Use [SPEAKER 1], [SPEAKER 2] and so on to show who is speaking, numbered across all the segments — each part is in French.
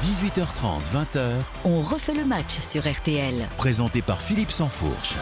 [SPEAKER 1] 18h30, 20h,
[SPEAKER 2] On refait le match sur RTL.
[SPEAKER 1] présenté par Philippe Sansfourche.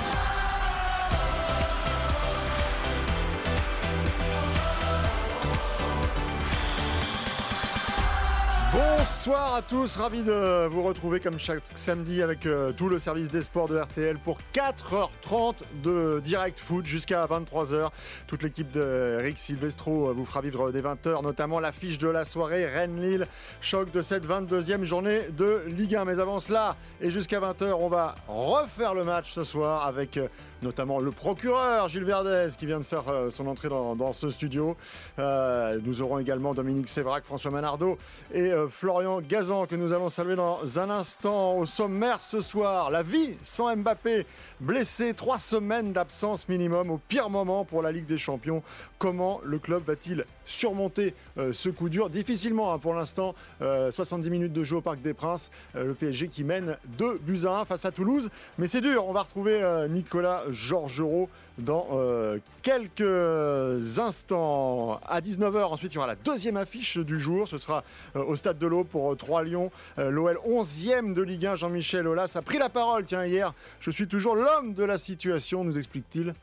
[SPEAKER 3] Bonsoir à tous, ravi de vous retrouver comme chaque samedi avec euh, tout le service des sports de RTL pour 4h30 de direct foot jusqu'à 23h. Toute l'équipe de Rick Silvestro euh, vous fera vivre des 20h, notamment l'affiche de la soirée Rennes-Lille, choc de cette 22e journée de Ligue 1. Mais avant cela et jusqu'à 20h, on va refaire le match ce soir avec euh, notamment le procureur Gilles Verdez qui vient de faire euh, son entrée dans, ce studio. Euh, nous aurons également Dominique Sévrac, François Manardo et euh, Florian Gazan que nous allons saluer dans un instant. Au sommaire ce soir, la vie sans Mbappé, blessé, trois semaines d'absence minimum au pire moment pour la Ligue des Champions. Comment le club va-t-il surmonter euh, ce coup dur Difficilement hein, pour l'instant, euh, 70 minutes de jeu au Parc des Princes, Euh, le PSG qui mène 2 buts à 1 face à Toulouse. Mais c'est dur, on va retrouver euh, Nicolas Georgerot dans euh, quelques instants. À 19h, ensuite, il y aura la deuxième affiche du jour. Ce sera euh, au Stade de l'Aube pour 3 Lyon. Euh, L'OL 11e de Ligue 1, Jean-Michel Aulas a pris la parole, tiens, hier. Je suis toujours l'homme de la situation, nous explique-t-il.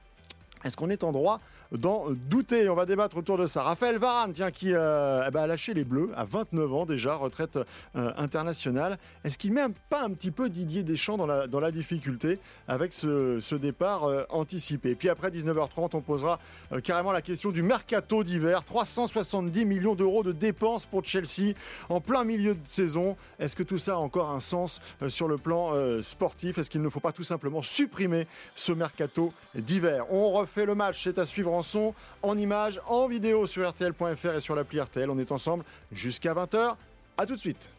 [SPEAKER 3] Est-ce qu'on est en droit d'en douter On va débattre autour de ça. Raphaël Varane, tiens, qui euh, eh ben, a lâché les Bleus à 29 ans déjà, retraite euh, internationale. Est-ce qu'il met pas un petit peu Didier Deschamps dans la, dans la difficulté avec ce, ce départ euh, anticipé? Puis après 19h30, on posera carrément la question du mercato d'hiver. 370 millions d'euros de dépenses pour Chelsea en plein milieu de saison. Est-ce que tout ça a encore un sens sur le plan sportif? Est-ce qu'il ne faut pas tout simplement supprimer ce mercato d'hiver? On refait le match, c'est à suivre en son, en images, en vidéo sur RTL.fr et sur l'appli RTL. On est ensemble jusqu'à 20h. À tout de suite.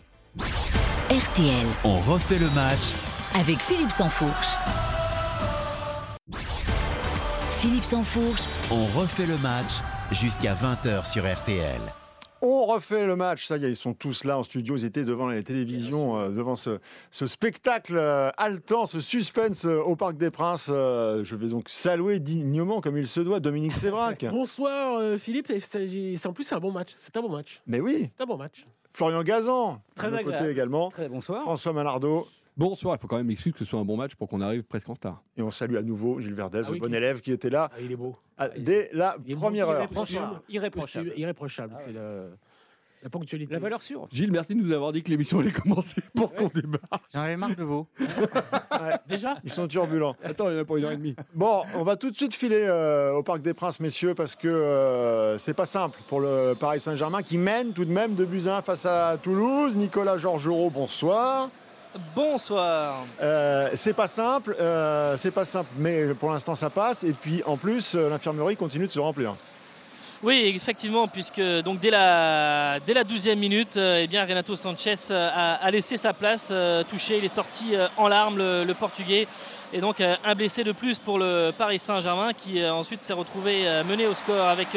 [SPEAKER 2] RTL
[SPEAKER 1] On refait le match
[SPEAKER 2] avec Philippe Sansfourche. Philippe Sansfourche,
[SPEAKER 1] On refait le match jusqu'à 20h sur RTL.
[SPEAKER 3] On refait le match, ça y est, ils sont tous là en studio, ils étaient devant la télévision, euh, devant ce, ce spectacle euh, haletant, ce suspense euh, au Parc des Princes. Euh, je vais donc saluer dignement, comme il se doit, Dominique Sévrac.
[SPEAKER 4] Bonsoir euh, Philippe, Et c'est en plus c'est un bon match, c'est un bon match,
[SPEAKER 3] Mais oui,
[SPEAKER 4] c'est un bon match.
[SPEAKER 3] Florian Gazan,
[SPEAKER 5] Très
[SPEAKER 3] de côté
[SPEAKER 5] agréable.
[SPEAKER 3] également.
[SPEAKER 5] Très bonsoir.
[SPEAKER 3] François Manardo.
[SPEAKER 6] Bonsoir, il faut quand même expliquer que ce soit un bon match pour qu'on arrive presque en retard.
[SPEAKER 3] Et on salue à nouveau Gilles Verdez,
[SPEAKER 4] Ah oui,
[SPEAKER 3] le bon
[SPEAKER 4] qui-
[SPEAKER 3] élève qui était là
[SPEAKER 4] Ah, il est beau.
[SPEAKER 3] ah, dès la première heure.
[SPEAKER 5] Irréprochable. Irréprochable.
[SPEAKER 4] Irréprochable. C'est le- la ponctualité.
[SPEAKER 5] La valeur sûre.
[SPEAKER 6] Gilles, merci de nous avoir dit que l'émission allait commencer pour qu'on démarre.
[SPEAKER 5] J'en avais marre de vous.
[SPEAKER 4] Déjà
[SPEAKER 3] Ils sont turbulents.
[SPEAKER 6] Attends, il y en a pour une heure et demie.
[SPEAKER 3] Bon, on va tout de suite filer euh, au Parc des Princes, messieurs, parce que euh, c'est pas simple pour le Paris Saint-Germain qui mène tout de même de un face à Toulouse. Nicolas Georgerot, bonsoir.
[SPEAKER 7] Bonsoir.
[SPEAKER 3] Euh, c'est pas simple, euh, c'est pas simple, mais pour l'instant ça passe. Et puis en plus, euh, l'infirmerie continue de se remplir.
[SPEAKER 7] Oui, effectivement, puisque donc dès la dès la 12e minute, eh bien Renato Sanchez a, a laissé sa place euh, touché. Il est sorti euh, en larmes, le, le Portugais, et donc euh, un blessé de plus pour le Paris Saint-Germain, qui ensuite s'est retrouvé mené au score avec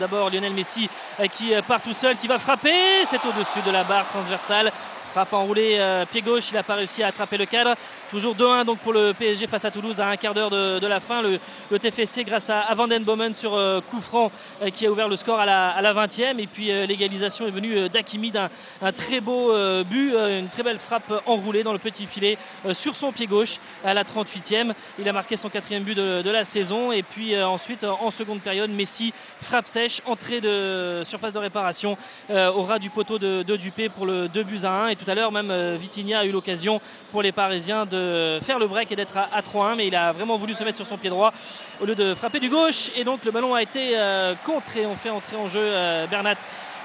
[SPEAKER 7] d'abord Lionel Messi qui part tout seul, qui va frapper. C'est au-dessus de la barre transversale. Frappe enroulée euh, pied gauche, il n'a pas réussi à attraper le cadre. Toujours 2-1 donc pour le PSG face à Toulouse à un quart d'heure de, la fin. Le, TFC grâce à, à Van Den Bomen sur euh, coup franc euh, qui a ouvert le score à la, à la 20e. Et puis euh, l'égalisation est venue d'Akimi d'un un très beau but, une très belle frappe enroulée dans le petit filet sur son pied gauche à la 38e. Il a marqué son quatrième but de, la saison. Et puis ensuite en seconde période, Messi frappe sèche, entrée de surface de réparation au ras du poteau de, Dupé pour le 2 buts à 1. Et tout à l'heure même euh, Vitinha a eu l'occasion pour les Parisiens de faire le break et d'être à, à 3-1. Mais il a vraiment voulu se mettre sur son pied droit au lieu de frapper du gauche. Et donc le ballon a été euh, contré. On fait entrer en jeu euh, Bernat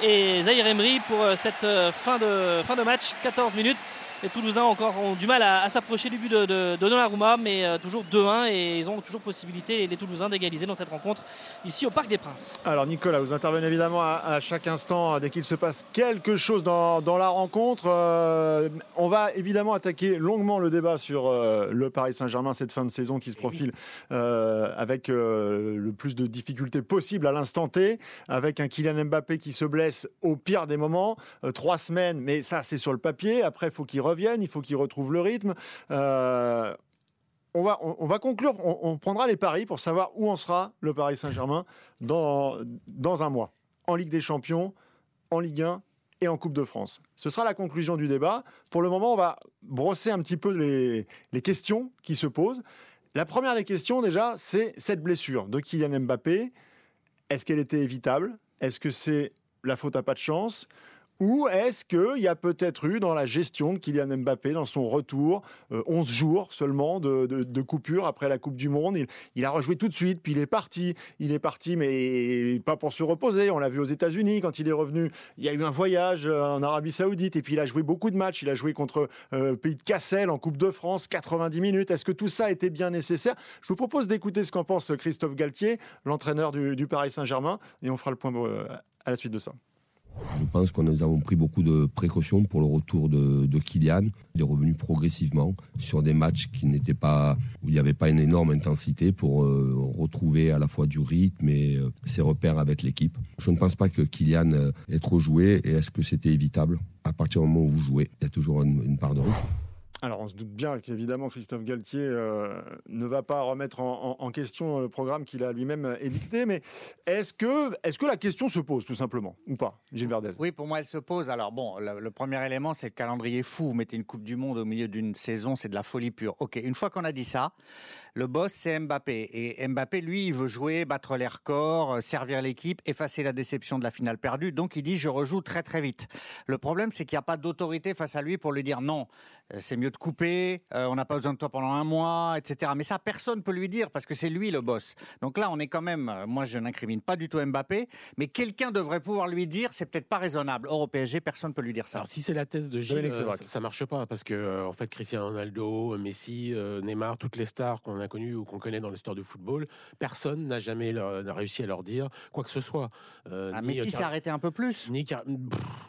[SPEAKER 7] et Zahir Emery pour cette fin de, fin de match, 14 minutes. Les Toulousains encore ont du mal à, à s'approcher du but de, de, de Donnarumma, mais euh, toujours 2-1 et ils ont toujours possibilité, les Toulousains, d'égaliser dans cette rencontre ici au Parc des Princes.
[SPEAKER 3] Alors Nicolas, vous intervenez évidemment à, à chaque instant euh, dès qu'il se passe quelque chose dans, dans la rencontre. Euh, on va évidemment attaquer longuement le débat sur euh, le Paris Saint-Germain cette fin de saison qui se profile euh, avec le plus de difficultés possible à l'instant T, avec un Kylian Mbappé qui se blesse au pire des moments, trois semaines, mais ça c'est sur le papier. Après, il faut qu'il il faut qu'il retrouve le rythme. Euh, on va, on, on va conclure, on, prendra les paris pour savoir où en sera le Paris Saint-Germain dans, dans un mois. En Ligue des Champions, en Ligue 1 et en Coupe de France. Ce sera la conclusion du débat. Pour le moment, on va brosser un petit peu les, les questions qui se posent. La première des questions, déjà, c'est cette blessure de Kylian Mbappé. Est-ce qu'elle était évitable? Est-ce que c'est la faute à pas de chance? Ou est-ce qu'il y a peut-être eu dans la gestion de Kylian Mbappé, dans son retour, 11 euh, jours seulement de, coupure après la Coupe du Monde il, a rejoué tout de suite, puis il est parti. Il est parti, mais pas pour se reposer. On l'a vu aux États-Unis quand il est revenu. Il y a eu un voyage euh, en Arabie Saoudite, et puis il a joué beaucoup de matchs. Il a joué contre euh, pays de Cassel en Coupe de France, 90 minutes. Est-ce que tout ça était bien nécessaire? Je vous propose d'écouter ce qu'en pense Christophe Galtier, l'entraîneur du, du Paris Saint-Germain, et on fera le point à la suite de ça.
[SPEAKER 8] Je pense que nous avons pris beaucoup de précautions pour le retour de, Kylian. Il est revenu progressivement sur des matchs qui n'étaient pas, où il n'y avait pas une énorme intensité pour euh, retrouver à la fois du rythme et euh, ses repères avec l'équipe. Je ne pense pas que Kylian euh, ait trop joué et est-ce que c'était évitable? À partir du moment où vous jouez, il y a toujours une part de risque.
[SPEAKER 3] Alors, on se doute bien qu'évidemment, Christophe Galtier euh, ne va pas remettre en, question le programme qu'il a lui-même édicté, mais est-ce que, est que la question se pose, tout simplement, ou pas, Gilles Verdez?
[SPEAKER 5] Oui, pour moi, elle se pose. Alors, bon, le, premier élément, c'est le calendrier fou. Vous mettez une Coupe du Monde au milieu d'une saison, c'est de la folie pure. OK, une fois qu'on a dit ça, le boss, c'est Mbappé. Et Mbappé, lui, il veut jouer, battre les records, euh, servir l'équipe, effacer la déception de la finale perdue. Donc, il dit, je rejoue très, très vite. Le problème, c'est qu'il n'y a pas d'autorité face à lui pour lui dire non, euh, c'est mieux de couper, euh, on n'a pas besoin de toi pendant un mois, etc. Mais ça, personne peut lui dire parce que c'est lui le boss. Donc là, on est quand même, moi, je n'incrimine pas du tout Mbappé, mais quelqu'un devrait pouvoir lui dire, c'est peut-être pas raisonnable. Or, au PSG, personne ne peut lui dire ça.
[SPEAKER 4] Alors, si c'est la thèse de Gilles, ça, ne marche pas parce que, en fait, Cristiano Ronaldo, Messi, Neymar, toutes les stars qu'on a connu ou qu'on connaît dans l'histoire du football, personne n'a jamais réussi à leur dire quoi que ce soit.
[SPEAKER 5] Euh, ah, mais si s'est arrêté un peu plus.
[SPEAKER 4] Ni,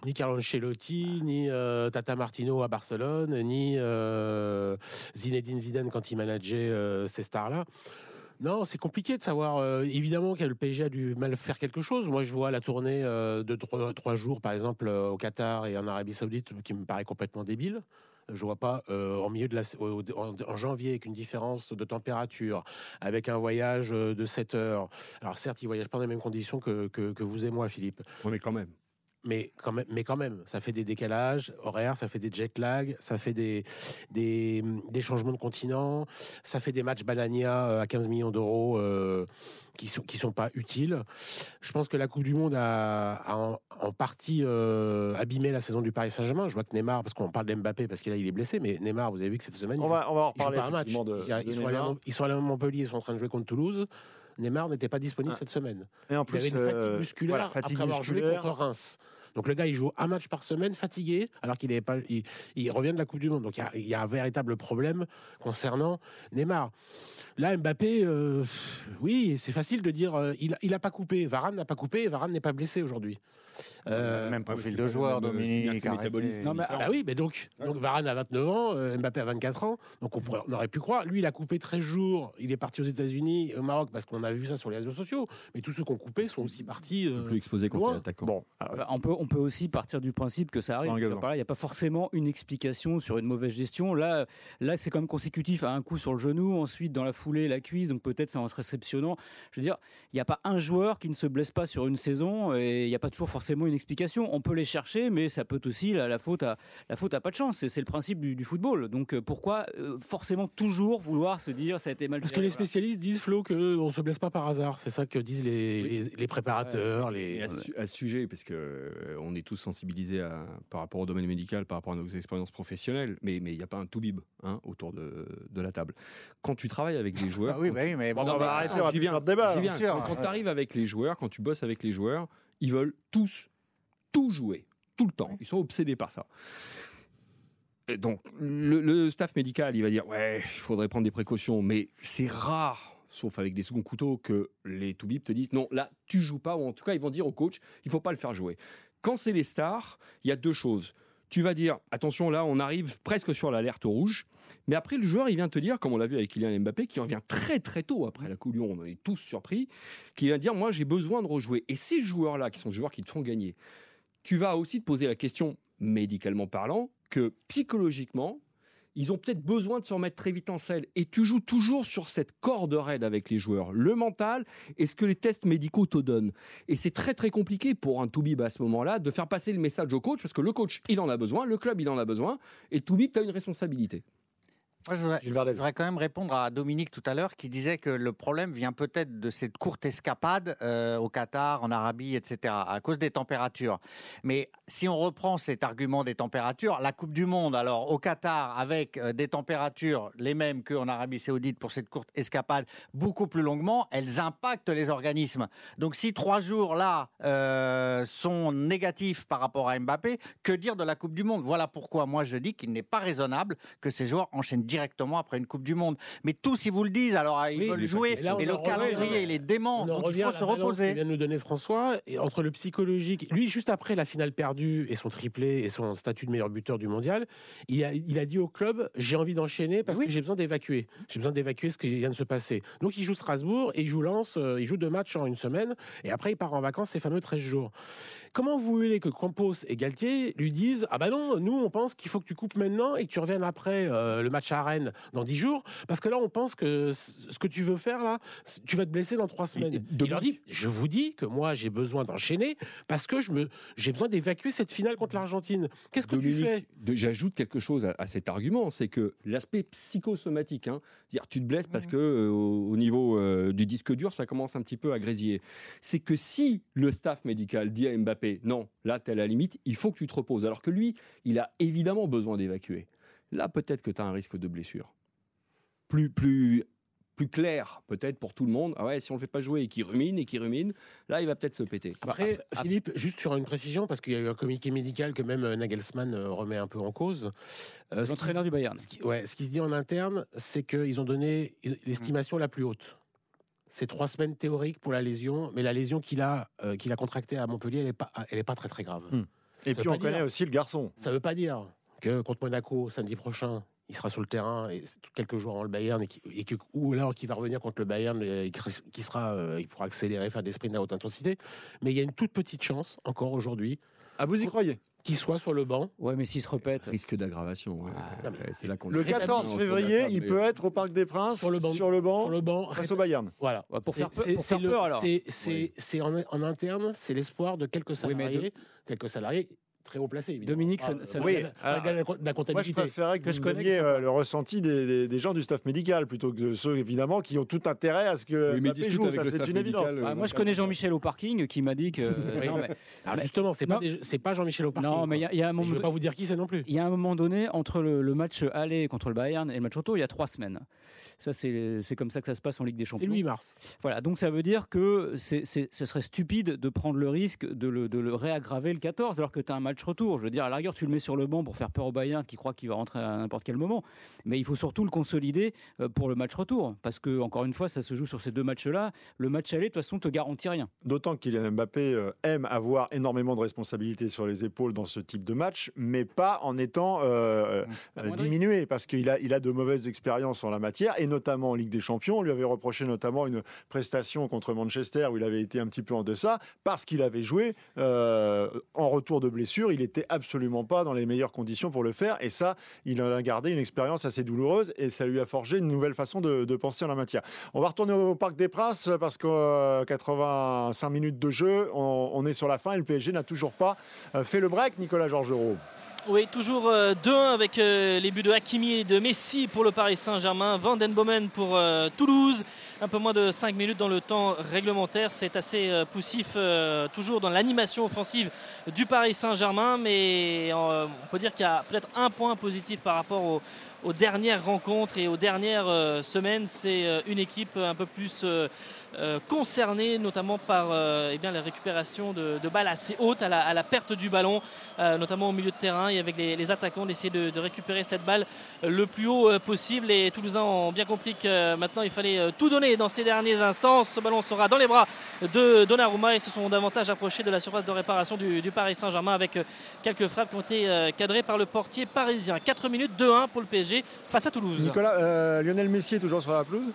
[SPEAKER 4] ni Carlo Ancelotti, ni euh, Tata Martino à Barcelone, ni euh, Zinedine Zidane quand il manageait ces stars-là. Non, c'est compliqué de savoir. évidemment que le PSG a du mal faire quelque chose. Moi, je vois la tournée de trois, trois, jours, par exemple, au Qatar et en Arabie Saoudite, qui me paraît complètement débile. Je vois pas euh, en janvier avec une différence de température, avec un voyage euh, de 7 heures. Alors certes, il voyage pas dans les mêmes conditions que, que, vous et moi, Philippe.
[SPEAKER 6] Oui, mais quand même
[SPEAKER 4] mais quand même, mais quand même, ça fait des décalages horaires, ça fait des jet lag, ça fait des, des, des changements de continent, ça fait des matchs banania euh, à 15 millions d'euros euh, qui sont qui sont pas utiles. Je pense que la Coupe du Monde a, en, partie euh, abîmé la saison du Paris Saint-Germain. Je vois que Neymar, parce qu'on parle d'Mbappé parce qu'il il est blessé, mais Neymar, vous avez vu que cette semaine,
[SPEAKER 3] on va, on va en reparler.
[SPEAKER 4] un match. De, ils, ils sont allés à Montpellier, ils sont en train de jouer contre Toulouse. Neymar n'était pas disponible ah. cette semaine.
[SPEAKER 3] Et en plus,
[SPEAKER 4] il avait une fatigue musculaire après avoir joué contre Reims. Donc le gars, il joue un match par semaine, fatigué, alors qu'il pas, il, revient de la Coupe du Monde. Donc il y, a, un véritable problème concernant Neymar. Là, Mbappé, euh, oui, c'est facile de dire, euh, il, il a pas coupé. Varane n'a pas coupé, Varane n'est pas blessé aujourd'hui.
[SPEAKER 5] Euh, même profil de joueur, Dominique.
[SPEAKER 4] Non, mais, ah oui, mais donc, donc Varane a 29 ans, euh, Mbappé a 24 ans. Donc on, pourrait, on, aurait pu croire. Lui, il a coupé 13 jours. Il est parti aux États-Unis, au Maroc, parce qu'on a vu ça sur les réseaux sociaux. Mais tous ceux qui ont coupé sont aussi partis.
[SPEAKER 6] Euh, plus exposés contre l'attaquant.
[SPEAKER 9] Bon, on peut, on peut aussi partir du principe que ça arrive. Il n'y a pas forcément une explication sur une mauvaise gestion. Là, là, c'est quand même consécutif à un coup sur le genou, ensuite dans la foulée, la cuisse. Donc peut-être c'est en se réceptionnant. Je veux dire, il n'y a pas un joueur qui ne se blesse pas sur une saison et il n'y a pas toujours forcément une explication. On peut les chercher, mais ça peut aussi la, la faute à la faute à pas de chance. C'est le principe du, football. Donc euh, pourquoi euh, forcément toujours vouloir se dire ça a été mal
[SPEAKER 4] Parce que les spécialistes disent Flo que on se blesse pas par hasard. C'est ça que disent les, les, préparateurs. les...
[SPEAKER 6] À, ce, sujet, parce que on est tous sensibilisés à, par rapport au domaine médical, par rapport à nos expériences professionnelles, mais il n'y a pas un tout bib hein, autour de, de, la table. Quand tu travailles avec des joueurs,
[SPEAKER 5] ah oui, oui, mais
[SPEAKER 3] bon, on va arrêter, on va faire débat.
[SPEAKER 6] Quand, quand tu arrives avec les joueurs, quand tu bosses avec les joueurs, ils veulent tous tout jouer, tout le temps. Ils sont obsédés par ça. donc, le, staff médical, il va dire ouais, il faudrait prendre des précautions, mais c'est rare, sauf avec des seconds couteaux, que les Toubib te disent non, là, tu joues pas, ou en tout cas, ils vont dire au coach, il faut pas le faire jouer. Quand c'est les stars, il y a deux choses. Tu vas dire attention, là, on arrive presque sur l'alerte rouge. Mais après, le joueur, il vient te dire, comme on l'a vu avec Kylian Mbappé, qui revient très très tôt après la Coupe on est tous surpris, qui vient dire, moi j'ai besoin de rejouer. Et ces joueurs-là, qui sont des joueurs qui te font gagner, tu vas aussi te poser la question, médicalement parlant, que psychologiquement, ils ont peut-être besoin de se remettre très vite en selle. Et tu joues toujours sur cette corde raide avec les joueurs. Le mental et ce que les tests médicaux te donnent. Et c'est très très compliqué pour un Toubib à ce moment-là de faire passer le message au coach parce que le coach, il en a besoin, le club, il en a besoin. Et Toubib, tu as une responsabilité.
[SPEAKER 5] Moi, je, voudrais, je, voudrais, quand même répondre à Dominique tout à l'heure qui disait que le problème vient peut-être de cette courte escapade euh, au Qatar, en Arabie, etc., à cause des températures. Mais si on reprend cet argument des températures, la Coupe du Monde, alors au Qatar, avec euh, des températures les mêmes qu'en Arabie Saoudite pour cette courte escapade, beaucoup plus longuement, elles impactent les organismes. Donc si trois jours là euh, sont négatifs par rapport à Mbappé, que dire de la Coupe du Monde? Voilà pourquoi moi je dis qu'il n'est pas raisonnable que ces joueurs enchaînent directement après une Coupe du Monde. Mais tous, ils vous le disent, alors ils veulent jouer, et, le calendrier, il est dément, donc il faut se reposer.
[SPEAKER 4] vient de nous donner François, et entre le psychologique, lui, juste après la finale perdue et son triplé et son statut de meilleur buteur du mondial, il a, il a dit au club j'ai envie d'enchaîner parce que j'ai besoin d'évacuer. J'ai besoin d'évacuer ce qui vient de se passer. Donc il joue Strasbourg et il joue Lens, euh, il joue deux matchs en une semaine, et après il part en vacances ces fameux 13 jours. Comment vous voulez que Campos et Galtier lui disent Ah bah non, nous on pense qu'il faut que tu coupes maintenant et que tu reviennes après euh, le match à Rennes dans 10 jours? Parce que là on pense que ce que tu veux faire là, tu vas te blesser dans 3 semaines. Il leur dit Je vous dis que moi j'ai besoin d'enchaîner parce que je me, j'ai besoin d'évacuer cette finale contre l'Argentine. Qu'est-ce que tu fais?
[SPEAKER 6] J'ajoute quelque chose à, cet argument c'est que l'aspect psychosomatique, hein, dire tu te blesses parce que euh, au niveau euh, du disque dur ça commence un petit peu à grésiller. C'est que si le staff médical dit à Mbappé non, là, tu es à la limite, il faut que tu te reposes. Alors que lui, il a évidemment besoin d'évacuer. Là, peut-être que tu as un risque de blessure. Plus, plus, plus clair, peut-être pour tout le monde. Ah ouais, si on le fait pas jouer et qu'il rumine et qu'il rumine, là, il va peut-être se péter.
[SPEAKER 4] Après, Philippe, juste sur une précision, parce qu'il y a eu un communiqué médical que même euh, Nagelsmann euh, remet un peu en cause.
[SPEAKER 9] Euh, L'entraîneur du Bayern.
[SPEAKER 4] Ce qui, ouais, ce qui se dit en interne, c'est qu'ils ont donné l'estimation la plus haute c'est trois semaines théoriques pour la lésion, mais la lésion qu'il a, euh, qu'il a contractée à Montpellier, elle n'est pas, elle est pas très très grave.
[SPEAKER 3] Hmm. Et puis on connaît aussi le garçon.
[SPEAKER 4] Ça ne veut pas dire que contre Monaco samedi prochain, il sera sur le terrain et quelques jours avant le Bayern et, que, ou alors qu'il va revenir contre le Bayern et qui sera, euh, il pourra accélérer, faire des sprints à haute intensité. Mais il y a une toute petite chance encore aujourd'hui.
[SPEAKER 3] Ah, vous y croyez?
[SPEAKER 4] Qu'il soit sur le banc.
[SPEAKER 9] Ouais, mais s'il se répète.
[SPEAKER 6] Risque d'aggravation. Ah,
[SPEAKER 3] le 14 février, il peut être au Parc des Princes, sur le banc, sur le banc, sur le banc face au Bayern.
[SPEAKER 4] Voilà. pour faire, peur, alors. C'est en, en, interne, c'est l'espoir de quelques salariés, quelques salariés très haut placé.
[SPEAKER 9] Dominique, ça,
[SPEAKER 3] ça oui. la comptabilité. Moi, je préférerais que, je vous connais euh, le ressenti des, des, gens du staff médical plutôt que ceux, évidemment, qui ont tout intérêt à ce que oui, Mbappé joue. Ça, c'est une évidence.
[SPEAKER 9] Ah, moi, je connais Jean-Michel au parking qui m'a dit que.
[SPEAKER 4] non, mais... Alors, justement, c'est pas, pas Jean-Michel au parking.
[SPEAKER 9] Non, mais il y, a un moment.
[SPEAKER 4] Je ne vais pas vous dire qui c'est non plus.
[SPEAKER 9] Il y a un moment donné, entre le, le, match aller contre le Bayern et le match retour, il y a trois semaines. Ça, c'est comme ça que ça se passe en Ligue des Champions.
[SPEAKER 4] C'est 8 mars.
[SPEAKER 9] Voilà, donc ça veut dire que ce serait stupide de prendre le risque de le, de le réaggraver le 14 alors que tu as un match retour. Je veux dire, à la rigueur, tu le mets sur le banc pour faire peur au Bayern qui croit qu'il va rentrer à n'importe quel moment. Mais il faut surtout le consolider euh, pour le match retour. Parce que, encore une fois, ça se joue sur ces deux matchs-là. Le match aller, de toute façon, te garantit rien.
[SPEAKER 3] D'autant Kylian Mbappé euh, aime avoir énormément de responsabilités sur les épaules dans ce type de match, mais pas en étant euh, mmh. diminué. Parce qu'il a, il a de mauvaises expériences en la matière, et notamment en Ligue des Champions. On lui avait reproché notamment une prestation contre Manchester où il avait été un petit peu en deçà parce qu'il avait joué en retour de blessure. Il était absolument pas dans les meilleures conditions pour le faire. Et ça, il en a gardé une expérience assez douloureuse et ça lui a forgé une nouvelle façon de, penser en la matière. On va retourner au Parc des Princes parce que 85 euh, minutes de jeu, on, est sur la fin et le PSG n'a toujours pas euh, fait le break, Nicolas Georgerot.
[SPEAKER 7] Oui, toujours 2-1 euh, avec les buts de Hakimi et de Messi pour le Paris Saint-Germain. Van Den Bomen pour Toulouse. Un peu moins de 5 minutes dans le temps réglementaire. C'est assez poussif, toujours dans l'animation offensive du Paris Saint-Germain. Mais on peut dire qu'il y a peut-être un point positif par rapport au, aux dernières rencontres et aux dernières euh, semaines, c'est euh, une équipe un peu plus euh, concernée, notamment par eh bien, la récupération de, balles assez hautes à la, perte du ballon, notamment au milieu de terrain et avec les, attaquants d'essayer de, récupérer cette balle le plus haut possible. Les Toulousains ont bien compris que maintenant il fallait tout donner dans ces derniers instants. Ce ballon sera dans les bras de Donnarumma et se sont davantage approchés de la surface de réparation du, du Paris Saint-Germain avec quelques frappes qui ont été cadrées par le portier parisien. 4 minutes 2-1 pour le PSG face à Toulouse.
[SPEAKER 3] Nicolas, euh, Lionel Messi est toujours sur la pelouse?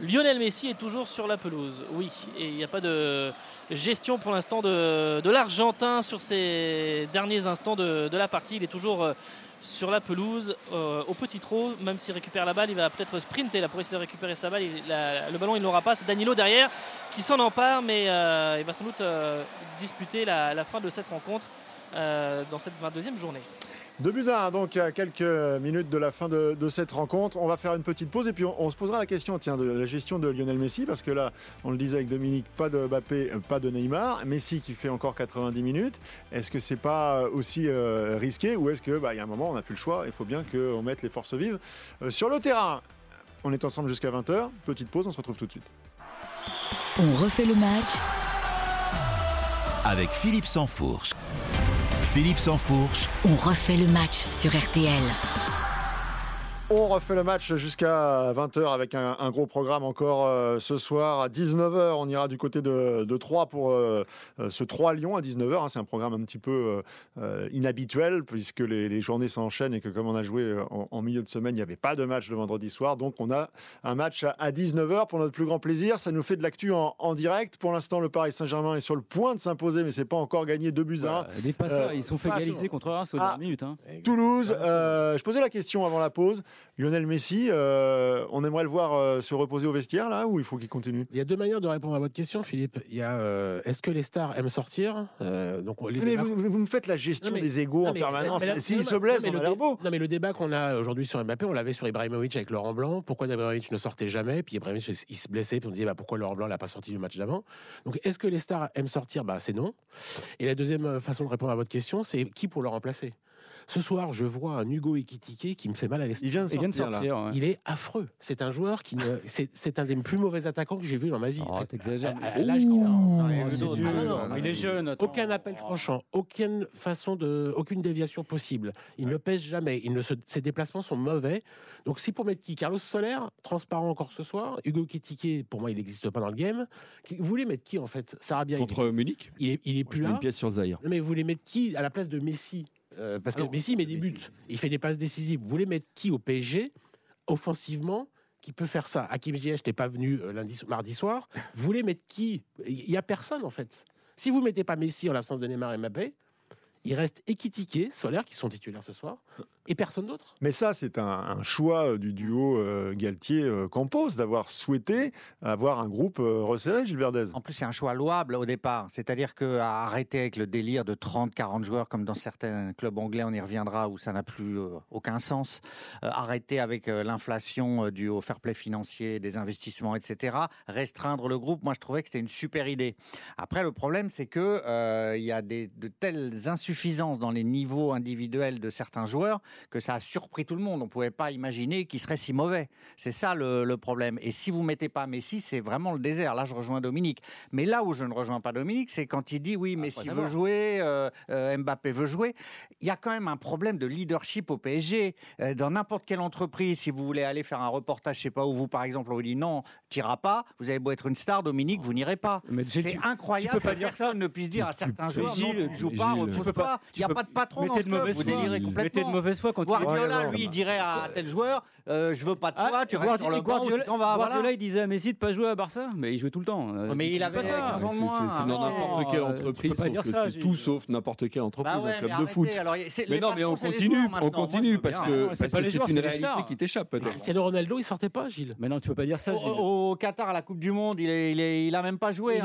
[SPEAKER 7] Lionel Messi est toujours sur la pelouse. Oui, et il n'y a pas de gestion pour l'instant de, de l'Argentin sur ces derniers instants de, de, la partie. Il est toujours euh, sur la pelouse euh, au petit trot. Même s'il récupère la balle, il va peut-être sprinter là, pour essayer de récupérer sa balle. Le ballon, il n'aura pas. C'est Danilo derrière qui s'en empare, mais euh, il va sans doute euh, disputer la, la, fin de cette rencontre dans cette 22e journée.
[SPEAKER 3] De buts à 1, donc à quelques minutes de la fin de, de, cette rencontre. On va faire une petite pause et puis on, on, se posera la question tiens, de la gestion de Lionel Messi, parce que là, on le disait avec Dominique, pas de Mbappé, pas de Neymar. Messi qui fait encore 90 minutes. Est-ce que c'est pas aussi euh, risqué ou est-ce qu'il bah, y a un moment, on n'a plus le choix Il faut bien qu'on mette les forces vives euh, sur le terrain? On est ensemble jusqu'à 20h. Petite pause, on se retrouve tout de suite.
[SPEAKER 2] On refait le match
[SPEAKER 1] avec Philippe Sansfourche. Philippe Sansfourche.
[SPEAKER 2] On refait le match sur RTL.
[SPEAKER 3] On refait le match jusqu'à 20h avec un, un, gros programme encore euh, ce soir. À 19h, on ira du côté de, de Troyes pour euh, ce 3 Lyon à 19h. Hein, c'est un programme un petit peu euh, inhabituel puisque les, les journées s'enchaînent et que comme on a joué en, en milieu de semaine, il n'y avait pas de match le vendredi soir. Donc on a un match à, à 19h pour notre plus grand plaisir. Ça nous fait de l'actu en, en, direct. Pour l'instant, le Paris Saint-Germain est sur le point de s'imposer, mais c'est pas encore gagné 2 buts à 1.
[SPEAKER 9] Ouais, pas ça, ils sont fait égaliser contre Reims aux dernières minutes. Hein.
[SPEAKER 3] Toulouse, je posais la question avant la pause. Lionel Messi, euh, on aimerait le voir euh, se reposer au vestiaire là ou il faut qu'il continue?
[SPEAKER 4] Il y a deux manières de répondre à votre question, Philippe. Il y a euh, est-ce que les stars aiment sortir? Donc
[SPEAKER 3] les mais vous, vous, me faites la gestion mais, des égaux en permanence. S'il se blesse, on a l'air beau.
[SPEAKER 4] Non mais le débat qu'on a aujourd'hui sur Mbappé, on l'avait sur Ibrahimovic avec Laurent Blanc. Pourquoi Ibrahimovic ne sortait jamais? Puis Ibrahimovic il se blessait, puis on disait bah, pourquoi Laurent Blanc l'a pas sorti du match d'avant? Donc est-ce que les stars aiment sortir? Bah c'est non. Et la deuxième façon de répondre à votre question, c'est qui pour le remplacer? Ce soir, je vois un Hugo Ekitike qui me fait mal à l'esprit.
[SPEAKER 3] Il vient de sortir.
[SPEAKER 4] Il,
[SPEAKER 3] vient de sortir
[SPEAKER 4] ouais. il est affreux. C'est un joueur qui. Ne... C'est un des plus mauvais attaquants que j'ai vu dans ma vie.
[SPEAKER 9] Oh, T'exagères.
[SPEAKER 4] L'âge qu'il
[SPEAKER 9] a. Il est jeune.
[SPEAKER 4] Aucun appel tranchant, aucune façon de, aucune déviation possible. Il ne pèse jamais. Il ne se... Ses déplacements sont mauvais. Donc, si pour mettre qui Carlos Soler, transparent encore ce soir. Hugo Ekitike, pour moi, il n'existe pas dans le game. Vous voulez mettre qui en fait? Sarabia.
[SPEAKER 6] Contre
[SPEAKER 4] il...
[SPEAKER 6] Munich?
[SPEAKER 4] Il est, il est plus là.
[SPEAKER 6] Une pièce sur Zahir.
[SPEAKER 4] Mais vous voulez mettre qui à la place de Messi euh, parce que Alors, Messi met des buts, Messi. il fait des passes décisives. Vous voulez mettre qui au PSG offensivement qui peut faire ça? Hakim Ziyech n'est pas venu euh, lundi, mardi soir. Vous voulez mettre qui? Il y a personne en fait. Si vous mettez pas Messi en l'absence de Neymar et Mbappé, il reste Ekitike, Solaire qui sont titulaires ce soir et personne d'autre.
[SPEAKER 3] Mais ça, c'est un, un, choix du duo euh, Galtier-Campos d'avoir souhaité avoir un groupe euh, resserré, Gilles Verdez.
[SPEAKER 5] En plus, c'est un choix louable au départ. C'est-à-dire qu'à arrêter avec le délire de 30-40 joueurs, comme dans certains clubs anglais, on y reviendra, où ça n'a plus euh, aucun sens. arrêter avec l'inflation due au fair play financier, des investissements, etc. Restreindre le groupe, moi, je trouvais que c'était une super idée. Après, le problème, c'est que il y a des, de telles insuffisances dans les niveaux individuels de certains joueurs que ça a surpris tout le monde. On ne pouvait pas imaginer qu'il serait si mauvais. C'est ça le, le, problème. Et si vous mettez pas Messi, c'est vraiment le désert. Là, je rejoins Dominique. Mais là où je ne rejoins pas Dominique, c'est quand il dit oui, Messi veut jouer, euh, euh, Mbappé veut jouer. Il y a quand même un problème de leadership au PSG. Euh, dans n'importe quelle entreprise, si vous voulez aller faire un reportage, je sais pas où vous, par exemple, on vous dit non, t'iras pas. Vous avez beau être une star, Dominique, vous n'irez pas. C'est incroyable
[SPEAKER 9] tu peux pas
[SPEAKER 5] que personne ne puisse dire à certains joueurs non, tu joues pas,
[SPEAKER 9] tu
[SPEAKER 5] peux pas. Il n'y a pas de patron dans ce club. Vous délirez complètement.
[SPEAKER 9] de mauvaise foi quand
[SPEAKER 5] Guardiola, lui, dirait à tel joueur euh, Je veux pas de toi, ah, tu restes sur le banc, tu t'en vas.
[SPEAKER 9] Guardiola, voilà. il disait à Messi de pas jouer à Barça, mais il jouait tout le temps.
[SPEAKER 5] Euh, mais il avait 15 ans de moins.
[SPEAKER 6] C'est dans n'importe quelle entreprise, c'est tout sauf n'importe quelle entreprise, un club de foot. Mais non, mais on continue, on continue parce que c'est une réalité qui t'échappe peut-être.
[SPEAKER 4] Cristiano Ronaldo, il sortait pas, Gilles.
[SPEAKER 9] Mais non, tu peux pas dire ça, Gilles.
[SPEAKER 5] Au Qatar, à la Coupe du Monde, il a même pas joué.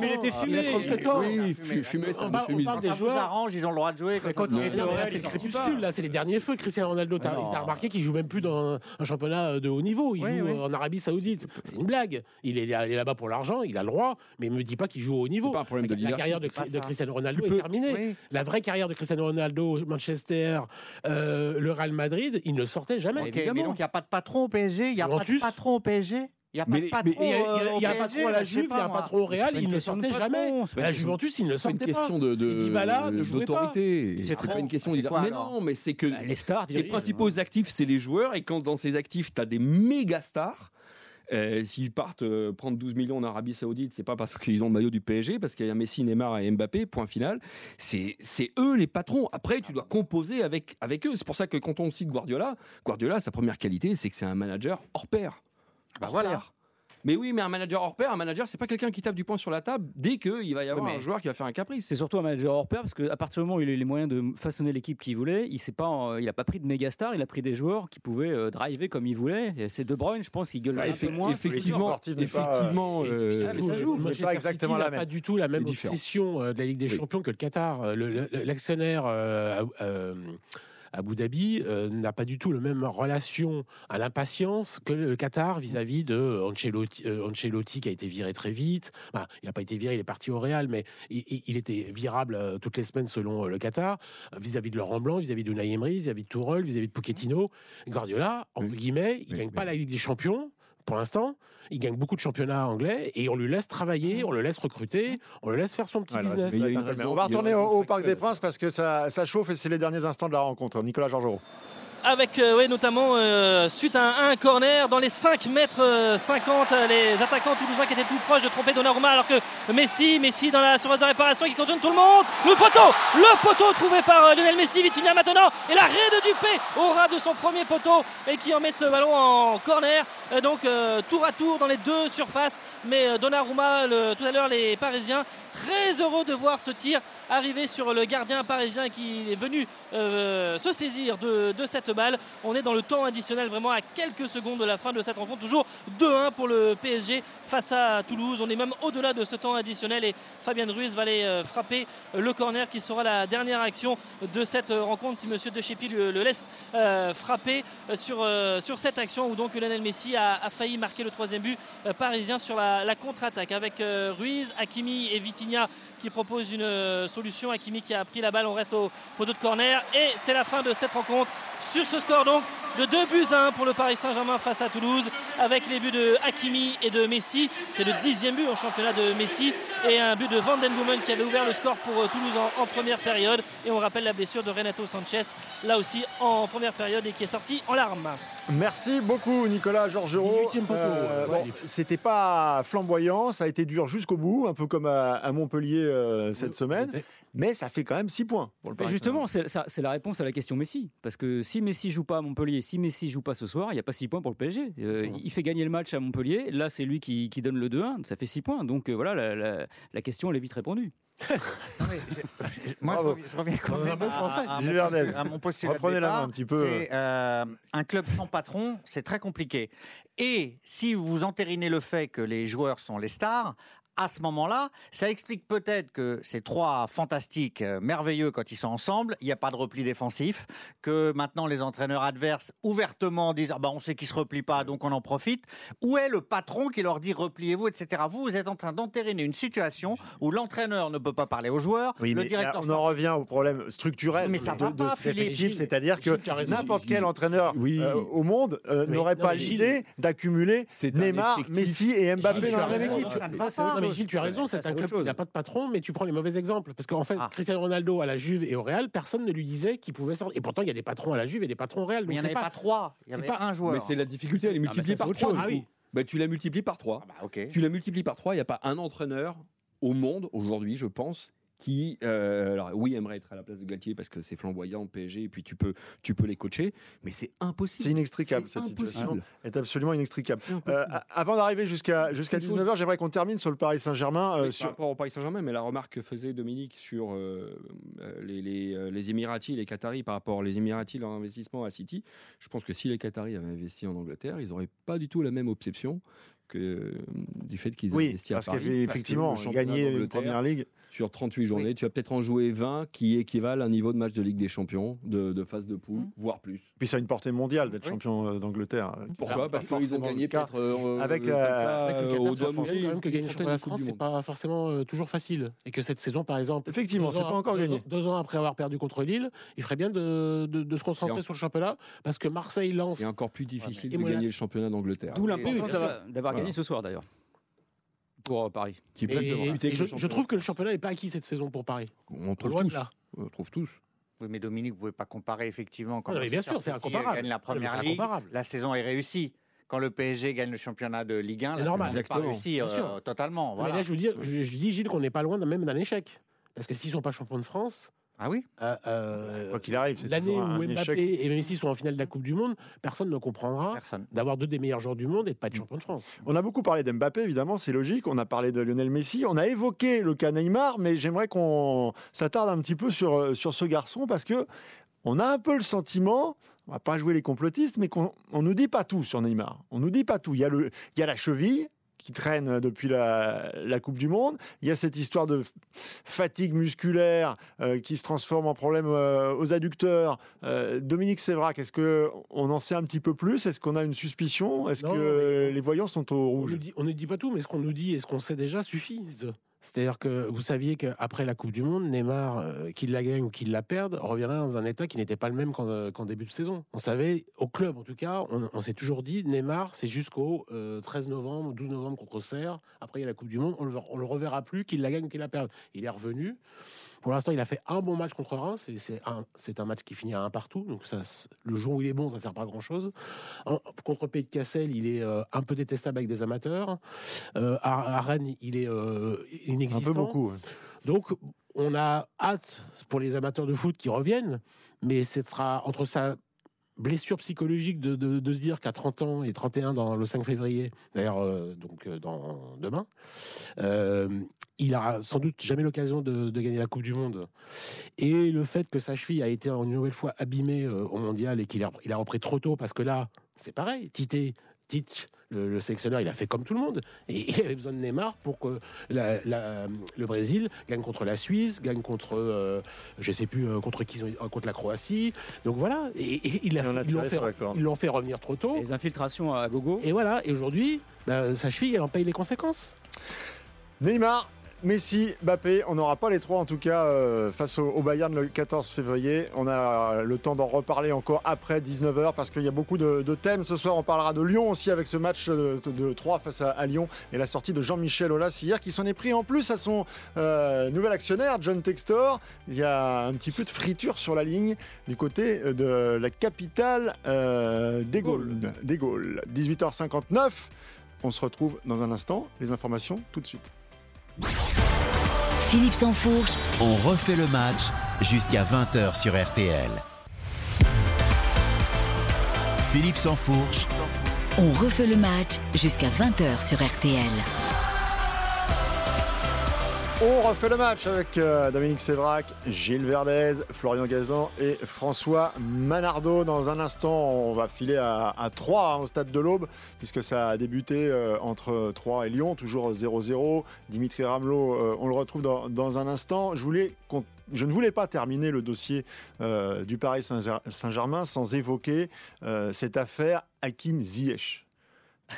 [SPEAKER 9] Mais il était fumé.
[SPEAKER 4] Il a 37 ans.
[SPEAKER 6] Oui, fumé, ça
[SPEAKER 5] me fait des joueurs. arrange, ils ont le droit de jouer.
[SPEAKER 4] Quand il était c'est le crépuscule, là, c'est les derniers feux, Cristiano Ronaldo. T'as remarqué qu'il joue même plus dans un championnat de haut niveau. Il joue en Arabie Saoudite. C'est une blague. Il est là-bas pour l'argent, il a le droit, mais ne me dit pas qu'il joue au haut niveau.
[SPEAKER 6] Pas un problème de
[SPEAKER 4] la carrière de, Cristiano Ronaldo est terminée. La vraie carrière de Cristiano Ronaldo, Manchester, euh, le Real Madrid, il ne sortait jamais.
[SPEAKER 5] Okay, mais donc il n'y a pas de patron au PSG, il n'y a pas de patron au PSG. Il n'y a pas
[SPEAKER 4] mais,
[SPEAKER 5] de patron.
[SPEAKER 4] Il a, un patron à la Juve, il y a un patron au Real, il ne sortait jamais. La Juventus, il ne sortait pas.
[SPEAKER 6] C'est une question de, d'autorité. C'est pas une question Mais non, mais c'est que
[SPEAKER 9] les stars,
[SPEAKER 6] les principaux actifs, c'est les joueurs, et quand dans ces actifs, tu as des méga stars. Euh, S'ils partent euh, prendre 12 millions en Arabie Saoudite, c'est pas parce qu'ils ont le maillot du PSG, parce qu'il y a Messi, Neymar et Mbappé, point final. C'est eux les patrons. Après, tu dois composer avec, avec eux. C'est pour ça que quand on cite Guardiola, Guardiola, sa première qualité, c'est que c'est un manager hors pair.
[SPEAKER 5] Bah voilà.
[SPEAKER 6] Mais oui, mais un manager hors pair, un manager, c'est pas quelqu'un qui tape du poing sur la table dès qu'il va y avoir
[SPEAKER 9] Oui,
[SPEAKER 6] un joueur qui va faire un caprice.
[SPEAKER 9] C'est surtout un manager hors pair parce qu'à partir du moment où il a eu les moyens de façonner l'équipe qu'il voulait, il n'a pas, euh, il a pas pris de méga stars, il a pris des joueurs qui pouvaient euh, driver comme il voulait. Et C'est De Bruyne, je pense, qui gueule un peu moins.
[SPEAKER 6] effectivement,
[SPEAKER 3] sportif n'est pas,
[SPEAKER 6] effectivement,
[SPEAKER 9] et-
[SPEAKER 6] euh,
[SPEAKER 9] Ah,
[SPEAKER 3] pas exactement
[SPEAKER 4] City
[SPEAKER 3] la même.
[SPEAKER 4] pas du tout la même obsession euh, de la Ligue des
[SPEAKER 6] Oui.
[SPEAKER 4] Champions que le Qatar. Euh, le- le- L'actionnaire euh, euh, Abu Dhabi euh, n'a pas du tout la même relation à l'impatience que le Qatar vis-à-vis de Ancelotti, euh, Ancelotti qui a été viré très vite. Enfin, il n'a pas été viré, il est parti au Real, mais il, était virable euh, toutes les semaines selon le Qatar, vis-à-vis de Laurent Blanc, vis-à-vis de Unai Emery, vis-à-vis de Tourelle, vis-à-vis de Pochettino. Guardiola, en
[SPEAKER 6] Oui.
[SPEAKER 4] guillemets, il
[SPEAKER 6] Oui,
[SPEAKER 4] gagne pas la Ligue des Champions pour l'instant. Il gagne beaucoup de championnats anglais et on lui laisse travailler, on le laisse recruter, on le laisse faire son petit business.
[SPEAKER 3] reste,
[SPEAKER 6] raison-.
[SPEAKER 3] On va retourner au, Parc des. Princes parce que ça, ça chauffe et c'est les derniers instants de la rencontre. Nicolas Georgerot.
[SPEAKER 7] Avec euh, notamment euh, suite à un, corner dans les 5 mètres euh, 50 euh, les attaquants toulousains qui étaient tout proches de tromper Donnarumma alors que Messi Messi dans la surface de réparation qui contourne tout le monde. Le poteau le poteau trouvé par euh, Lionel Messi Vitinha maintenant et l'arrêt de Dupé au ras de son premier poteau et qui en met ce ballon en corner. Euh, donc euh, tour à tour dans les deux surfaces. Mais euh, Donnarumma le- tout à l'heure les Parisiens très heureux de voir ce tir arriver sur le gardien parisien qui est venu euh, se saisir de, de cette balle. On est dans le temps additionnel, vraiment à quelques secondes de la fin de cette rencontre. Toujours 2-1 pour le PSG face à Toulouse. On est même au-delà de ce temps additionnel et Fabien Ruiz va aller euh, frapper le corner qui sera la dernière action de cette rencontre si Monsieur De Chepi le, le laisse euh, frapper euh, sur, euh, sur cette action où donc Lionel Messi a, a failli marquer le troisième but euh, parisien sur la, la contre-attaque avec euh, Ruiz, Hakimi et Qui proposent une euh, solution. Hakimi qui a pris la balle, on reste au poteau de corner. Et c'est la fin de cette rencontre. Sur ce score donc de 2 buts à 1 pour le Paris Saint-Germain face à Toulouse avec les buts de Hakimi et de Messi. C'est le dixième but en championnat de Messi et un but de Van Den Boomen qui avait ouvert le score pour euh, Toulouse en, en première période. Et on rappelle la blessure de Renato Sanchez là aussi en première période et qui est sorti en larmes.
[SPEAKER 3] Merci beaucoup Nicolas Georgerot.
[SPEAKER 4] 18e poteau,
[SPEAKER 3] Euh, bon, C'était pas flamboyant, ça a été dur jusqu'au bout, un peu comme à, à Montpellier euh, cette semaine, mais ça fait quand même 6 points pour le Paris
[SPEAKER 9] justement, c'est la réponse à la question Messi. Parce que si Messi joue pas à Montpellier, si Messi joue pas ce soir, il n'y a pas 6 points pour le PSG. Euh, il fait gagner le match à Montpellier. Là, c'est lui qui, qui donne le 2-1. Ça fait 6 points. Donc euh, voilà, la, la- la question, elle est vite répondue.
[SPEAKER 5] Moi, je
[SPEAKER 3] Bravo.
[SPEAKER 5] reviens, je reviens quand même
[SPEAKER 4] bon
[SPEAKER 5] à-
[SPEAKER 4] français.
[SPEAKER 5] à, à
[SPEAKER 3] Gilles
[SPEAKER 5] mon à postulat
[SPEAKER 3] Reprenez la un petit peu.
[SPEAKER 5] Euh, un club sans patron, c'est très compliqué. Et si vous entérinez le fait que les joueurs sont les stars, à ce moment-là, ça explique peut-être que ces trois fantastiques, euh, merveilleux quand ils sont ensemble, il n'y a pas de repli défensif, que maintenant les entraîneurs adverses ouvertement disent ah bah, on sait qu'ils se replient pas, donc on en profite. Où est le patron qui leur dit repliez-vous, etc. Vous, vous êtes en train d'entériner une situation où l'entraîneur ne peut pas parler aux joueurs,
[SPEAKER 3] Oui,
[SPEAKER 5] le
[SPEAKER 3] mais
[SPEAKER 5] directeur
[SPEAKER 3] là, on en revient au problème structurel
[SPEAKER 5] Mais ça
[SPEAKER 3] de,
[SPEAKER 5] va
[SPEAKER 3] de
[SPEAKER 5] pas, Philippe.
[SPEAKER 3] c'est-à-dire que n'importe quel entraîneur
[SPEAKER 6] Oui.
[SPEAKER 3] euh, au monde euh, n'aurait pas l'idée d'accumuler Neymar,
[SPEAKER 6] effectif.
[SPEAKER 3] Messi et Mbappé dans la même équipe.
[SPEAKER 5] Ça ne
[SPEAKER 4] Ça,
[SPEAKER 5] va
[SPEAKER 4] c'est-
[SPEAKER 5] pas.
[SPEAKER 4] Non, mais Gilles, tu as raison, c'est un club qui n'a pas de patron, mais tu prends les mauvais exemples. Parce qu'en fait,
[SPEAKER 5] Ah.
[SPEAKER 4] Cristiano Ronaldo à la Juve et au Real, personne ne lui disait qu'il pouvait sortir. Et pourtant, il y a des patrons à la Juve et des patrons au Real.
[SPEAKER 5] Mais il n'y en
[SPEAKER 4] c'est
[SPEAKER 5] avait pas, trois, il y
[SPEAKER 4] c'est
[SPEAKER 5] avait
[SPEAKER 4] pas-
[SPEAKER 5] un joueur.
[SPEAKER 6] Mais c'est la difficulté, elle est multipliée
[SPEAKER 9] ça,
[SPEAKER 6] par
[SPEAKER 9] c'est autre
[SPEAKER 6] 3.
[SPEAKER 9] chose.
[SPEAKER 4] Ah oui.
[SPEAKER 6] Bah, tu l'as multiplié par 3.
[SPEAKER 5] Ah bah, ok.
[SPEAKER 6] Tu l'as multiplié par 3, il n'y a pas un entraîneur au monde aujourd'hui, je pense, qui, euh, alors oui, aimerait être à la place de Galtier parce que c'est flamboyant, PSG, et puis tu peux, tu peux les coacher, mais c'est impossible.
[SPEAKER 3] C'est inextricable cette situation.
[SPEAKER 6] impossible.
[SPEAKER 3] est absolument inextricable.
[SPEAKER 6] Impossible.
[SPEAKER 3] Euh, avant d'arriver jusqu'à jusqu'à
[SPEAKER 6] Une chose-
[SPEAKER 3] 19h, j'aimerais qu'on termine sur le Paris Saint-Germain. euh, sur-
[SPEAKER 6] Par rapport au Paris Saint-Germain, mais la remarque que faisait Dominique sur les, les, les Émiratis, les Qataris, par rapport aux Émiratis, leur investissement à City, je pense que si les Qataris avaient investi en Angleterre, ils n'auraient pas du tout la même obsession que du fait qu'ils
[SPEAKER 3] Oui,
[SPEAKER 6] investi
[SPEAKER 3] parce
[SPEAKER 6] à Paris.
[SPEAKER 3] qu'effectivement,
[SPEAKER 6] parce que le championnat
[SPEAKER 3] gagner une première ligue.
[SPEAKER 6] Sur 38 journées, tu vas peut-être en jouer 20 qui équivalent à un niveau de match de Ligue des Champions, de, de phase de poule,
[SPEAKER 5] Mm.
[SPEAKER 6] voire plus.
[SPEAKER 3] Puis ça a une portée mondiale d'être
[SPEAKER 5] Oui.
[SPEAKER 3] champion euh, d'Angleterre.
[SPEAKER 6] Pourquoi Parce qu'ils ont gagné peut-être euh,
[SPEAKER 3] Avec la-
[SPEAKER 6] ça,
[SPEAKER 4] Avec le
[SPEAKER 6] euh,
[SPEAKER 4] Qatar,
[SPEAKER 6] au
[SPEAKER 4] que gagner le championnat de France, c'est pas forcément euh, toujours facile. Et que cette saison, par exemple,
[SPEAKER 3] Effectivement,
[SPEAKER 4] deux
[SPEAKER 3] c'est
[SPEAKER 4] ans
[SPEAKER 3] pas encore
[SPEAKER 4] deux
[SPEAKER 3] gagné.
[SPEAKER 4] ans- Deux ans après avoir perdu contre Lille, il ferait bien de, de- de se concentrer
[SPEAKER 6] en-
[SPEAKER 4] sur le championnat parce que Marseille lance.
[SPEAKER 6] C'est encore plus difficile de gagner le championnat d'Angleterre.
[SPEAKER 9] D'où l'importance d'avoir- gagné ce soir d'ailleurs. Pour euh, Paris.
[SPEAKER 6] Qui peut disputer
[SPEAKER 4] je, trouve que le championnat n'est pas acquis cette saison pour Paris.
[SPEAKER 6] On trouve
[SPEAKER 4] Loin
[SPEAKER 6] tous.
[SPEAKER 4] là.
[SPEAKER 6] On trouve tous.
[SPEAKER 5] Oui, mais Dominique, vous ne pouvez pas comparer effectivement quand
[SPEAKER 4] Non, mais bien sûr, c'est
[SPEAKER 5] City
[SPEAKER 4] incomparable.
[SPEAKER 5] gagne la première ligue, la saison est réussie. Quand le PSG gagne le championnat de Ligue 1,
[SPEAKER 4] C'est
[SPEAKER 5] la
[SPEAKER 4] normal.
[SPEAKER 5] saison n'est pas
[SPEAKER 4] Bien
[SPEAKER 5] euh, totalement.
[SPEAKER 4] Mais là, je, vous dis, je, je dis, Gilles, qu'on n'est pas loin d'un- même d'un échec. Parce que s'ils sont pas champions de France,
[SPEAKER 5] Ah oui
[SPEAKER 3] euh, euh, Quoi qu'il arrive, c'est
[SPEAKER 4] L'année où Mbappé et Messi sont en finale de la Coupe du Monde, personne ne comprendra d'avoir deux des meilleurs joueurs du monde et pas de champion de France.
[SPEAKER 3] On a beaucoup parlé d'Mbappé, évidemment, c'est logique. On a parlé de Lionel Messi. On a évoqué le cas Neymar, mais j'aimerais qu'on s'attarde un petit peu sur, euh, sur ce garçon parce que on a un peu le sentiment, on va pas jouer les complotistes, mais qu'on on nous dit pas tout sur Neymar. On nous dit pas tout. Il y a, le, il y a la cheville, qui traîne depuis la, Coupe du Monde. Il y a cette histoire de fatigue musculaire euh, qui se transforme en problème euh, aux adducteurs. Euh, Dominique Sévrac, est-ce qu'on en sait un petit peu plus? Est-ce qu'on a une suspicion? Est-ce que les voyants sont au rouge?
[SPEAKER 4] On ne dit, pas tout, mais ce qu'on nous dit et ce qu'on sait déjà suffit. C'est-à-dire que vous saviez qu'après la Coupe du Monde, Neymar, euh, qu'il la gagne ou qu'il la perde, reviendrait dans un état qui n'était pas le même qu'en euh, début de saison. On savait, au club en tout cas, on, s'est toujours dit, Neymar, c'est jusqu'au 13 euh, novembre, 12 novembre contre Serre. Après, il y a la Coupe du Monde, on le, le reverra plus, qu'il la gagne ou qu'il la perde. Il est revenu. Pour l'instant, il a fait un bon match contre Reims. C'est un, un, match qui finit à un partout. Donc ça, le jour où il est bon, ça ne sert pas à grand chose. contre Pays de Cassel, il est euh, un peu détestable avec des amateurs. Euh, à, Rennes, il est euh, inexistant.
[SPEAKER 3] Un peu beaucoup.
[SPEAKER 4] Donc on a hâte pour les amateurs de foot qui reviennent, mais ce sera entre sa blessure psychologique de, de, se dire qu'à 30 ans et 31 dans le 5 février, d'ailleurs donc dans demain, il a sans doute jamais l'occasion de, gagner la Coupe du Monde. Et le fait que sa cheville a été une nouvelle fois abîmée euh, au mondial et qu'il a, a repris trop tôt, parce que là, c'est pareil, Tite, Tite, le, sélectionneur, il a fait comme tout le monde. Et il avait besoin de Neymar pour que le Brésil gagne contre la Suisse, gagne contre, euh, je sais plus, euh, contre qui, contre la Croatie. Donc voilà. Et, il a, ils l'ont fait, fait, revenir trop tôt.
[SPEAKER 9] Les infiltrations à gogo.
[SPEAKER 4] Et voilà. Et aujourd'hui, bah, sa cheville, elle en paye les conséquences.
[SPEAKER 3] Neymar, Messi, Mbappé, on n'aura pas les trois en tout cas euh, face au, Bayern le 14 février. On a le temps d'en reparler encore après 19h parce qu'il y a beaucoup de, thèmes. Ce soir, on parlera de Lyon aussi avec ce match de, 3 face à, Lyon et la sortie de Jean-Michel Aulas hier qui s'en est pris en plus à son euh, nouvel actionnaire, John Textor. Il y a un petit peu de friture sur la ligne du côté de la capitale euh, des Gaules. Des Gaules. 18h59. On se retrouve dans un instant. Les informations tout de suite.
[SPEAKER 2] Philippe Sansfourche.
[SPEAKER 1] On refait le match jusqu'à 20h sur RTL. Philippe Sansfourche.
[SPEAKER 2] On refait le match jusqu'à 20h sur RTL.
[SPEAKER 3] On refait le match avec euh, Dominique Sévrac, Gilles Verdez, Florian Gazan et François Manardo. Dans un instant, on va filer à, 3 hein, au stade de l'Aube, puisque ça a débuté euh, entre 3 et Lyon, toujours 0-0. Dimitri Ramelot, euh, on le retrouve dans, un instant. Je, ne voulais pas terminer le dossier du Paris Saint-Germain sans évoquer cette affaire Hakim Ziyech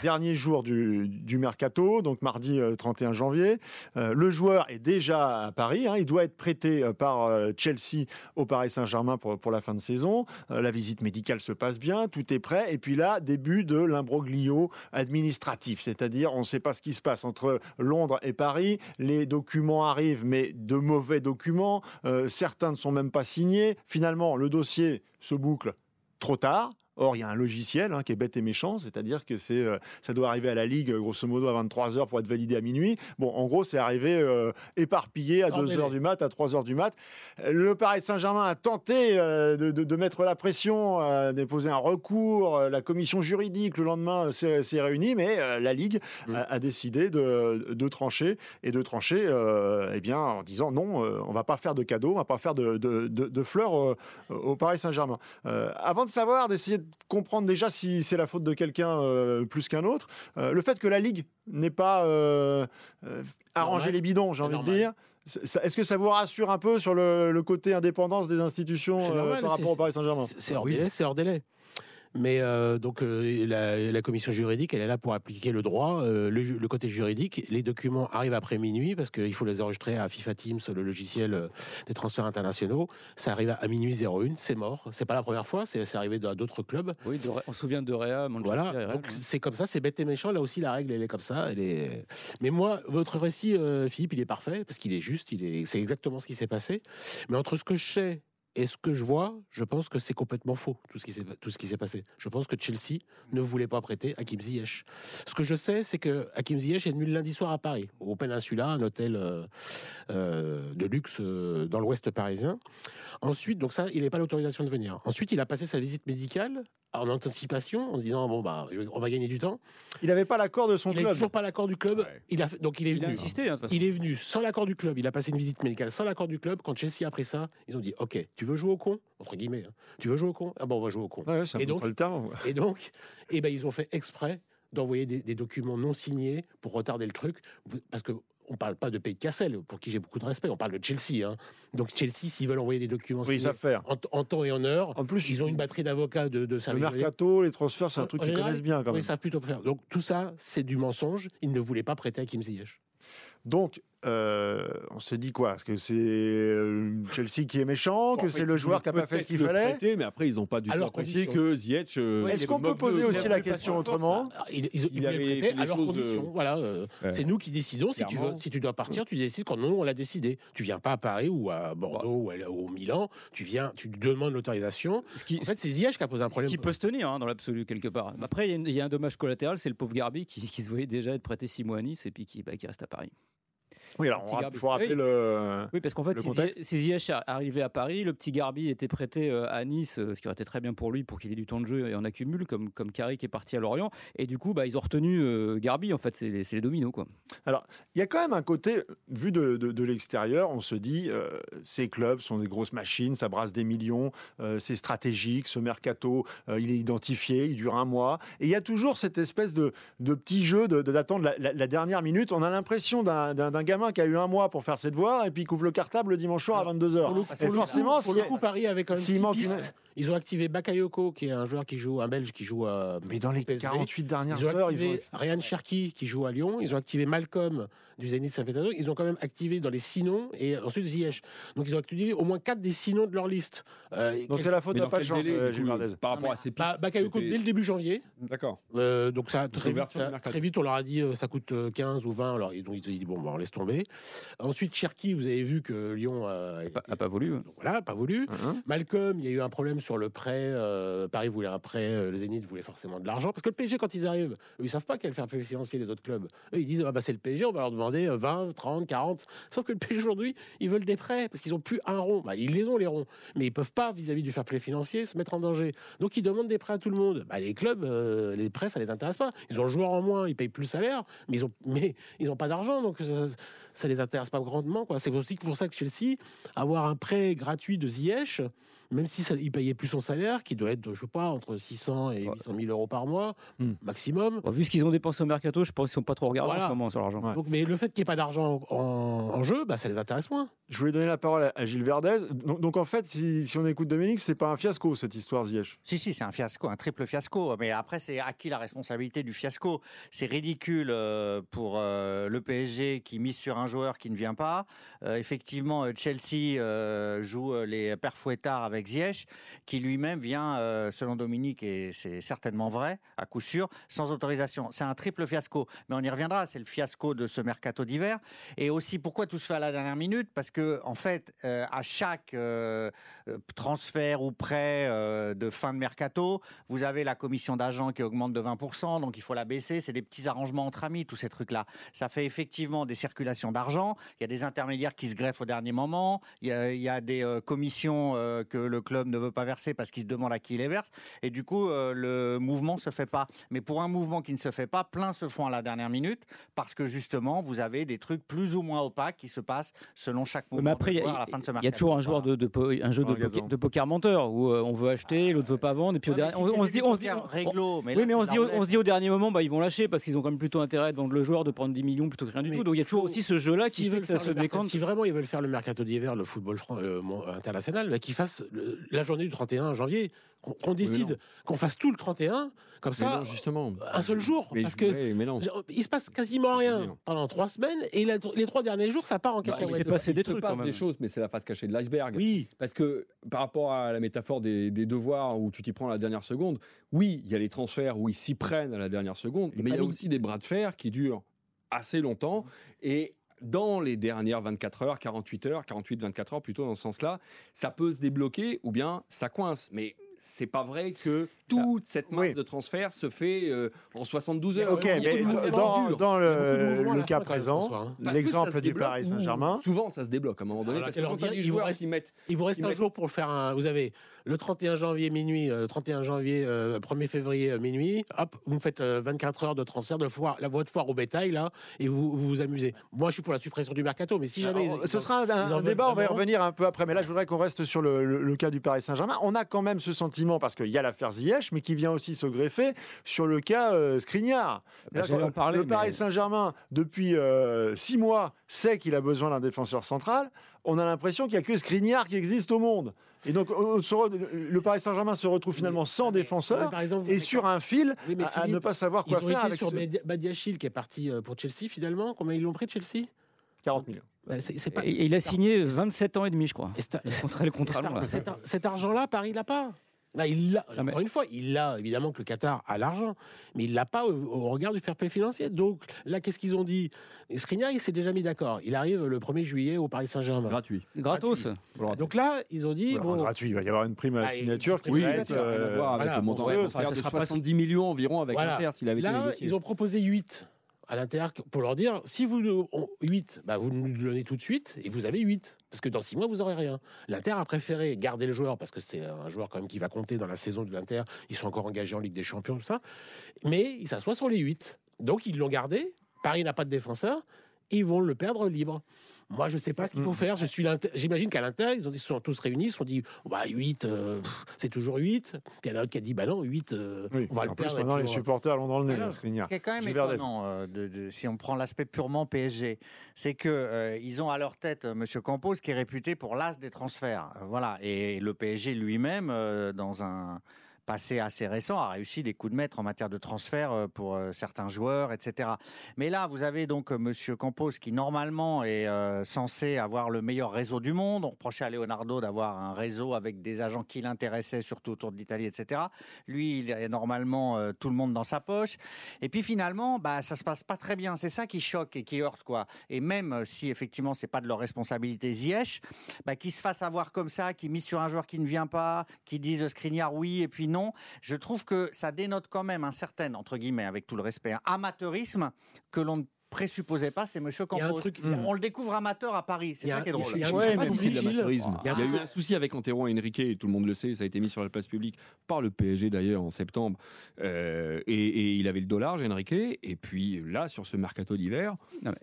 [SPEAKER 3] dernier jour du, mercato, donc mardi 31 euh, janvier. Euh, le joueur est déjà à Paris, hein. il doit être prêté euh, par Chelsea au Paris Saint-Germain pour, pour la fin de saison. la visite médicale se passe bien, tout est prêt, et puis là, début de l'imbroglio administratif, c'est-à-dire on ne sait pas ce qui se passe entre Londres et Paris, les documents arrivent, mais de mauvais documents, certains ne sont même pas signés. Finalement, le dossier se boucle trop tard. Or, il y a un logiciel hein, qui est bête et méchant, c'est-à-dire que c'est, euh, ça doit arriver à la Ligue, grosso modo, à 23h pour être validé à minuit. Bon, en gros, c'est arrivé euh, éparpillé à 2h du mat, à 3h du mat. Le Paris Saint-Germain a tenté euh, de, mettre la pression, a déposé un recours. La commission juridique, le lendemain, s'est, réunie, mais la Ligue mm. a, décidé de, trancher et de trancher eh bien, en disant non, on ne va pas faire de cadeaux, on ne va pas faire de, fleurs au Paris Saint-Germain. avant de savoir, d'essayer comprendre déjà si c'est la faute de quelqu'un euh, plus qu'un autre. Euh, le fait que la Ligue n'ait pas euh, arrangé les bidons, j'ai envie de dire. Est-ce que ça vous rassure un peu sur le, côté indépendance des institutions par rapport au Paris Saint-Germain?
[SPEAKER 4] C'est hors délai, c'est hors délai. Mais euh, donc euh, la, commission juridique, elle est là pour appliquer le droit, euh, le, côté juridique. Les documents arrivent après minuit parce qu'il faut les enregistrer à FIFA Teams, le logiciel des transferts internationaux. Ça arrive à minuit 01, c'est mort. C'est pas la première fois, c'est arrivé dans d'autres clubs.
[SPEAKER 9] Oui, on se souvient de Réa,
[SPEAKER 4] Voilà, donc c'est comme ça, c'est bête et méchant. Là aussi, la règle, elle est comme ça. Elle est... Mais moi, votre récit, Philippe, il est parfait parce qu'il est juste, il est... c'est exactement ce qui s'est passé. Mais entre ce que je sais Et ce que je vois, je pense que c'est complètement faux, tout ce qui s'est tout ce qui s'est passé. Je pense que Chelsea ne voulait pas prêter Hakim Ziyech. Ce que je sais, c'est que Hakim Ziyech est venu le lundi soir à Paris, au Peninsula, un hôtel euh, euh, de luxe euh, dans l'ouest parisien. Ensuite, donc ça, il n'avait pas l'autorisation de venir. Ensuite, il a passé sa visite médicale en anticipation, en se disant bon bah on va gagner du temps.
[SPEAKER 3] Il n'avait pas l'accord de son
[SPEAKER 4] Il
[SPEAKER 3] club.
[SPEAKER 4] n'avait toujours pas l'accord du club. Il a fait- donc il est
[SPEAKER 9] Il a
[SPEAKER 4] venu.
[SPEAKER 9] insisté. hein.
[SPEAKER 4] Il est venu sans l'accord du club. Il a passé une visite médicale sans l'accord du club. Quand Chelsea a pris ça, ils ont dit OK, tu veux jouer au con? Entre guillemets. hein. Tu veux jouer au con? Ah bon, on va jouer au con.
[SPEAKER 3] Ouais, c'est un
[SPEAKER 4] Et donc-
[SPEAKER 3] le terme.
[SPEAKER 4] Et donc, eh ben, ils ont fait exprès d'envoyer des, des documents non signés pour retarder le truc, parce que on parle pas de Pays de Cassel, pour qui j'ai beaucoup de respect, on parle de Chelsea. hein. Donc Chelsea, s'ils veulent envoyer des documents
[SPEAKER 3] Oui, ils
[SPEAKER 4] signés en, en temps et en heure,
[SPEAKER 3] En plus,
[SPEAKER 4] ils ont une batterie d'avocats de, de
[SPEAKER 3] le mercato, les transferts, c'est un
[SPEAKER 4] En-
[SPEAKER 3] truc qu'ils connaissent bien quand
[SPEAKER 4] Oui,
[SPEAKER 3] même.
[SPEAKER 4] ils savent plutôt faire. Donc tout ça, c'est du mensonge. Ils ne voulaient pas prêter à Kim Ziyech.
[SPEAKER 3] Donc, euh, on s'est dit quoi? Est-ce que c'est euh, Chelsea qui est méchant? Que
[SPEAKER 6] Bon,
[SPEAKER 3] c'est
[SPEAKER 6] après,
[SPEAKER 3] le joueur qui n'a pas fait ce qu'il fallait?
[SPEAKER 6] prêter, mais après, ils n'ont pas du tout
[SPEAKER 4] conditions.
[SPEAKER 6] que Ziyech. euh,
[SPEAKER 3] Est-ce qu'on peut poser
[SPEAKER 6] de-
[SPEAKER 3] aussi la question
[SPEAKER 6] de force.
[SPEAKER 3] autrement
[SPEAKER 4] Ah, Ils, ils- prêter à leurs conditions.
[SPEAKER 6] euh,
[SPEAKER 4] Voilà, euh,
[SPEAKER 6] ouais.
[SPEAKER 4] c'est nous qui décidons. Si tu, veux, si tu dois partir, tu décides quand nous on l'a décidé. Tu viens pas à Paris ou à Bordeaux ou à- au Milan. Tu viens, tu demandes l'autorisation.
[SPEAKER 9] Ce
[SPEAKER 4] En fait, c'est Ziyech qui a posé un
[SPEAKER 9] ce
[SPEAKER 4] problème.
[SPEAKER 9] qui peut se tenir hein, dans l'absolu quelque part. Après, il y a y, un dommage collatéral, c'est le pauvre Garbi qui, qui se voyait déjà être prêté six mois à Nice et puis qui, bah, qui reste à Paris.
[SPEAKER 3] Oui, alors il faut rappeler
[SPEAKER 9] Oui.
[SPEAKER 3] le.
[SPEAKER 9] Oui, parce qu'en fait, si. Ziyech- arrivé à Paris, le petit Garbi était prêté euh, à Nice, euh, ce qui aurait été très bien pour lui, pour qu'il ait du temps de jeu et en accumule, comme, comme Carrick est parti à Lorient. Et du coup, bah, ils ont retenu euh, Garbi, en fait, c'est les, les dominos. Quoi.
[SPEAKER 3] Il y a quand même un côté, vu de, de- de l'extérieur, on se dit, euh, ces clubs sont des grosses machines, ça brasse des millions, euh, c'est stratégique, ce mercato, il est identifié, il dure un mois. Et il y a toujours cette espèce de, de petit jeu de- de- d'attendre la, la- la dernière minute. On a l'impression d'un d'un gamin qui a eu un mois pour faire ses devoirs et puis qui ouvre le cartable le dimanche soir à 22h.
[SPEAKER 4] Pour le,
[SPEAKER 3] Et forcément,
[SPEAKER 4] pour le
[SPEAKER 3] a-
[SPEAKER 4] coup, Paris avec un
[SPEAKER 3] s'il
[SPEAKER 4] six
[SPEAKER 3] manque
[SPEAKER 4] pistes, ils ont activé Bakayoko, qui est un joueur qui joue, un Belge qui joue à
[SPEAKER 3] Mais dans les
[SPEAKER 4] PSV.
[SPEAKER 3] 48 dernières
[SPEAKER 4] Ils ont
[SPEAKER 3] heures,
[SPEAKER 4] activé
[SPEAKER 3] ils ont...
[SPEAKER 4] Ryan Cherki qui joue à Lyon. Ils ont activé Malcolm du Zénith Saint-Pétersbourg. Ils ont quand même activé dans les six noms et ensuite Ziyech. Donc ils ont activé au moins quatre des six noms de leur liste. Euh,
[SPEAKER 3] Donc c'est la faute
[SPEAKER 6] dans
[SPEAKER 3] pas de chance,
[SPEAKER 6] délai,
[SPEAKER 3] euh, Gilles.
[SPEAKER 6] Par rapport à ces pistes
[SPEAKER 4] Bah, Bakayoko dès le début janvier.
[SPEAKER 6] D'accord.
[SPEAKER 4] Euh, donc ça très vite, ça- très vite, on leur a dit euh, ça coûte euh, 15 ou 20. Alors ils ont ils ont dit bon, bah, on laisse tomber. Ensuite Cherki, vous avez vu que Lyon a,
[SPEAKER 9] Pas, a pas voulu.
[SPEAKER 4] donc voilà, pas voulu.
[SPEAKER 3] Mhm.
[SPEAKER 4] Malcolm, il y a eu un problème sur le prêt. euh, Paris voulait un prêt, euh, le Zénith voulait forcément de l'argent. Parce que le PSG, quand ils arrivent, eux, ils savent pas quel faire financer les autres clubs. Eux, ils disent ah bah, c'est le PSG, on va leur demander euh, 20, 30, 40. Sauf que le PSG aujourd'hui, ils veulent des prêts parce qu'ils ont plus un rond. Bah, ils les ont les ronds, mais ils peuvent pas vis-à-vis du fair play financier se mettre en danger. Donc ils demandent des prêts à tout le monde. Bah, les clubs, euh, les prêts, ça les intéresse pas. Ils ont le joueur en moins, ils payent plus le salaire, mais ils ont, mais ils ont pas d'argent, donc ça, ça, ça les intéresse pas grandement. Quoi. C'est aussi pour ça que Chelsea, avoir un prêt gratuit de Ziyech, même si ça, il payait plus son salaire, qui doit être, je sais pas, entre 600 et 800 000 euros par mois,
[SPEAKER 3] Hmm.
[SPEAKER 4] maximum.
[SPEAKER 9] Bon, vu ce qu'ils ont dépensé au mercato, je pense qu'ils sont pas trop regardés
[SPEAKER 4] Voilà.
[SPEAKER 9] en ce moment sur l'argent.
[SPEAKER 3] Ouais.
[SPEAKER 4] Donc, mais le fait qu'il n'y ait pas d'argent en, en jeu, bah, ça les intéresse moins.
[SPEAKER 3] Je voulais donner la parole à- Gilles Verdez. Donc, donc, en fait, si, si on écoute Dominique, c'est pas un fiasco cette histoire Ziyech.
[SPEAKER 5] Si, si, c'est un fiasco, un triple fiasco. Mais après, c'est à qui la responsabilité du fiasco? C'est ridicule euh, pour euh, le PSG qui mise sur un joueur qui ne vient pas. Euh, effectivement, Chelsea joue les pères fouettards Ziyech, qui lui-même vient, euh, selon Dominique, et c'est certainement vrai, à coup sûr, sans autorisation. C'est un triple fiasco. Mais on y reviendra, c'est le fiasco de ce mercato d'hiver. Et aussi, pourquoi tout se fait à la dernière minute? Parce que, en fait, euh, à chaque euh, transfert ou prêt de fin de mercato, vous avez la commission d'agents qui augmente de 20%, donc il faut la baisser. C'est des petits arrangements entre amis, tous ces trucs-là. Ça fait effectivement des circulations d'argent. Il y a des intermédiaires qui se greffent au dernier moment. Il y a, des commissions que le club ne veut pas verser parce qu'il se demande à qui il les verse. Et du coup, euh, le mouvement se fait pas. Mais pour un mouvement qui ne se fait pas, plein se font à la dernière minute parce que justement, vous avez des trucs plus ou moins opaques qui se passent selon chaque mouvement.
[SPEAKER 9] Mais après, il y, a- toujours un joueur de, un jeu de, poker,
[SPEAKER 3] gazon.
[SPEAKER 9] de poker menteur où euh, on veut acheter, l'autre veut pas vendre, et puis au
[SPEAKER 5] Ouais, mais
[SPEAKER 9] dernier-
[SPEAKER 5] si
[SPEAKER 9] on, on se dit, on se dit,
[SPEAKER 5] poker
[SPEAKER 9] on-
[SPEAKER 5] réglo, mais
[SPEAKER 9] oui,
[SPEAKER 5] là,
[SPEAKER 9] mais on se dit, on se dit au dernier moment, bah, ils vont lâcher parce qu'ils ont quand même plutôt intérêt de vendre le joueur, de prendre 10 millions plutôt que rien du
[SPEAKER 4] Mais
[SPEAKER 9] tout. Donc il y a toujours aussi ce jeu-là qui
[SPEAKER 4] veulent
[SPEAKER 9] que ça se décante.
[SPEAKER 4] Si vraiment ils veulent faire le mercato d'hiver, le football euh, international, bah, qu'ils fassent le- la journée du 31 janvier, qu'on décide, qu'on fasse tout le 31, comme ça,
[SPEAKER 6] non, justement.
[SPEAKER 4] un seul jour.
[SPEAKER 6] Mais
[SPEAKER 4] parce
[SPEAKER 6] je-
[SPEAKER 4] que
[SPEAKER 6] ouais, mais non.
[SPEAKER 4] il se passe quasiment rien pendant trois semaines, et la- les trois derniers jours, ça part en
[SPEAKER 9] Bah, il
[SPEAKER 4] cacahuète.
[SPEAKER 9] s'est passé
[SPEAKER 6] Il
[SPEAKER 9] des
[SPEAKER 6] se
[SPEAKER 9] trucs
[SPEAKER 6] passe
[SPEAKER 9] quand même.
[SPEAKER 6] des choses, mais c'est la face cachée de l'iceberg.
[SPEAKER 4] Oui,
[SPEAKER 6] Parce que par rapport à la métaphore des, des devoirs où tu t'y prends à la dernière seconde, oui, il y a les transferts où ils s'y prennent à la dernière seconde, mais il y a aussi des bras de fer qui durent assez longtemps. Et dans les dernières 24 heures, 48 heures, 48-24 heures plutôt dans ce sens-là, ça peut se débloquer ou bien ça coince. Mais c'est pas vrai que toute cette masse de transfert se fait euh, en 72 heures.
[SPEAKER 3] Ok, mais dans, dans le, le cas présent,
[SPEAKER 6] hein.
[SPEAKER 3] l'exemple du Paris Saint-Germain.
[SPEAKER 6] Souvent, ça se débloque à un moment donné.
[SPEAKER 4] Alors,
[SPEAKER 6] parce que quand
[SPEAKER 4] il vous
[SPEAKER 6] joueurs
[SPEAKER 4] reste-
[SPEAKER 6] qui mettent.
[SPEAKER 4] Il vous reste
[SPEAKER 6] ils
[SPEAKER 4] un
[SPEAKER 6] mettent-
[SPEAKER 4] jour pour le faire. Un, vous avez le 31 janvier minuit, euh, 31 janvier, euh, 1er février euh, minuit. Hop, vous me faites euh, 24 heures de transfert de foire, la votre foire au bétail là, et vous vous, vous amusez. Moi, je suis pour la suppression du mercato, mais si jamais
[SPEAKER 3] Alors,
[SPEAKER 4] ils-
[SPEAKER 3] ce sera un, débat, on va y revenir un peu après. Mais là, je voudrais qu'on reste sur le, le- le cas du Paris Saint-Germain. On a quand même ce sentiment, parce qu'il y a l'affaire Ziyech, mais qui vient aussi se greffer sur le cas euh, Skriniar.
[SPEAKER 9] Bah,
[SPEAKER 3] Là,
[SPEAKER 9] parler,
[SPEAKER 3] le
[SPEAKER 9] mais-
[SPEAKER 3] Paris Saint-Germain, depuis euh, six mois, sait qu'il a besoin d'un défenseur central. On a l'impression qu'il n'y a que Skriniar qui existe au monde. Et donc, le Paris Saint-Germain se retrouve finalement sans
[SPEAKER 4] Ouais,
[SPEAKER 3] défenseur
[SPEAKER 4] par exemple,
[SPEAKER 3] et sur un fil
[SPEAKER 4] Oui, mais
[SPEAKER 3] à, ne pas savoir
[SPEAKER 4] Ils
[SPEAKER 3] quoi
[SPEAKER 4] ont
[SPEAKER 3] faire
[SPEAKER 4] été
[SPEAKER 3] avec
[SPEAKER 4] sur
[SPEAKER 3] ce-
[SPEAKER 4] Badiachil qui est parti euh, pour Chelsea finalement. Combien ils l'ont pris de Chelsea?
[SPEAKER 3] 40 millions.
[SPEAKER 4] Bah, c'est- c'est pas-
[SPEAKER 9] Et il a signé 27 ans et demi, je crois.
[SPEAKER 4] Et c'est-
[SPEAKER 9] Contre le contrat
[SPEAKER 4] cet, argent-là, Paris, l'a pas. Là, il l'a.
[SPEAKER 9] Ah, mais-
[SPEAKER 4] Encore une fois, il l'a. Évidemment que le Qatar a l'argent, mais il l'a pas au, au regard du fair play financier. Donc là, qu'est-ce qu'ils ont dit? Skriniar, il s'est déjà mis d'accord. Il arrive le 1er juillet au Paris Saint-Germain.
[SPEAKER 6] Gratuit.
[SPEAKER 9] Gratos.
[SPEAKER 4] Donc là, ils ont dit bon,
[SPEAKER 3] gratuit, il va y avoir une prime à la
[SPEAKER 4] Ah,
[SPEAKER 3] signature qui
[SPEAKER 4] Oui,
[SPEAKER 3] va être. Euh,
[SPEAKER 6] avec
[SPEAKER 4] voilà,
[SPEAKER 6] le montant
[SPEAKER 4] ça sera
[SPEAKER 6] 70 millions environ avec
[SPEAKER 4] Voilà.
[SPEAKER 6] l'Inter s'il avait été
[SPEAKER 4] Là,
[SPEAKER 6] négocié.
[SPEAKER 4] ils ont proposé 8 à l'Inter pour leur dire si vous nous- on- 8, bah vous nous le donnez tout de suite et vous avez 8. Parce que dans 6 mois, vous aurez rien. L'Inter a préféré garder le joueur parce que c'est un joueur quand même qui va compter dans la saison de l'Inter. Ils sont encore engagés en Ligue des Champions, tout ça. Mais il s'assoit sur les 8. Donc ils l'ont gardé. Paris n'a pas de défenseur. Ils vont le perdre libre. Moi, je ne sais pas ce qu'il faut faire. Je suis J'imagine qu'à l'Inter, ils, ont- ils se sont tous réunis, ils se sont dit bah, 8, euh, c'est toujours 8. Puis il y en a un autre qui a dit bah non, 8, euh,
[SPEAKER 3] Oui,
[SPEAKER 4] on va
[SPEAKER 3] en
[SPEAKER 4] le
[SPEAKER 3] plus,
[SPEAKER 4] perdre.
[SPEAKER 3] maintenant, les
[SPEAKER 4] on-
[SPEAKER 3] supporters l'ont dans le nez, Skriniar.
[SPEAKER 5] Ce qui est quand même étonnant, euh, de- de- si on prend l'aspect purement PSG, c'est que euh, ils ont à leur tête euh, Monsieur Campos qui est réputé pour l'as des transferts. Euh, voilà, et le PSG lui-même, euh, dans un passé assez récent, a réussi des coups de maître en matière de transfert euh, pour euh, certains joueurs, etc. Mais là, vous avez donc euh, Monsieur Campos qui normalement est censé avoir le meilleur réseau du monde. On reprochait à Leonardo d'avoir un réseau avec des agents qui l'intéressaient, surtout autour de l'Italie, etc. Lui, il a normalement tout le monde dans sa poche. Et puis finalement, bah, ça se passe pas très bien. C'est ça qui choque et qui heurte, quoi. Et même si effectivement c'est pas de leur responsabilité, Ziyech, bah, qui se fasse avoir comme ça, qui mise sur un joueur qui ne vient pas, qui disent Skriniar oui et puis non, je trouve que ça dénote quand même un certain, entre guillemets, avec tout le respect, un amateurisme que l'on ne présupposait pas, c'est Monsieur Campos.
[SPEAKER 4] truc- a-
[SPEAKER 5] On le découvre amateur à Paris, c'est
[SPEAKER 4] Il y a
[SPEAKER 5] ça qui est drôle.
[SPEAKER 4] il y a Ouais, mais
[SPEAKER 6] si l'amateurisme.
[SPEAKER 4] il y a
[SPEAKER 6] Il y a eu
[SPEAKER 4] un-
[SPEAKER 6] souci avec Antero Henrique, et tout le monde le sait, ça a été mis sur la place publique par le PSG d'ailleurs en septembre. Euh, et, et il avait le dollar, Henrique. Et puis là, sur ce mercato d'hiver,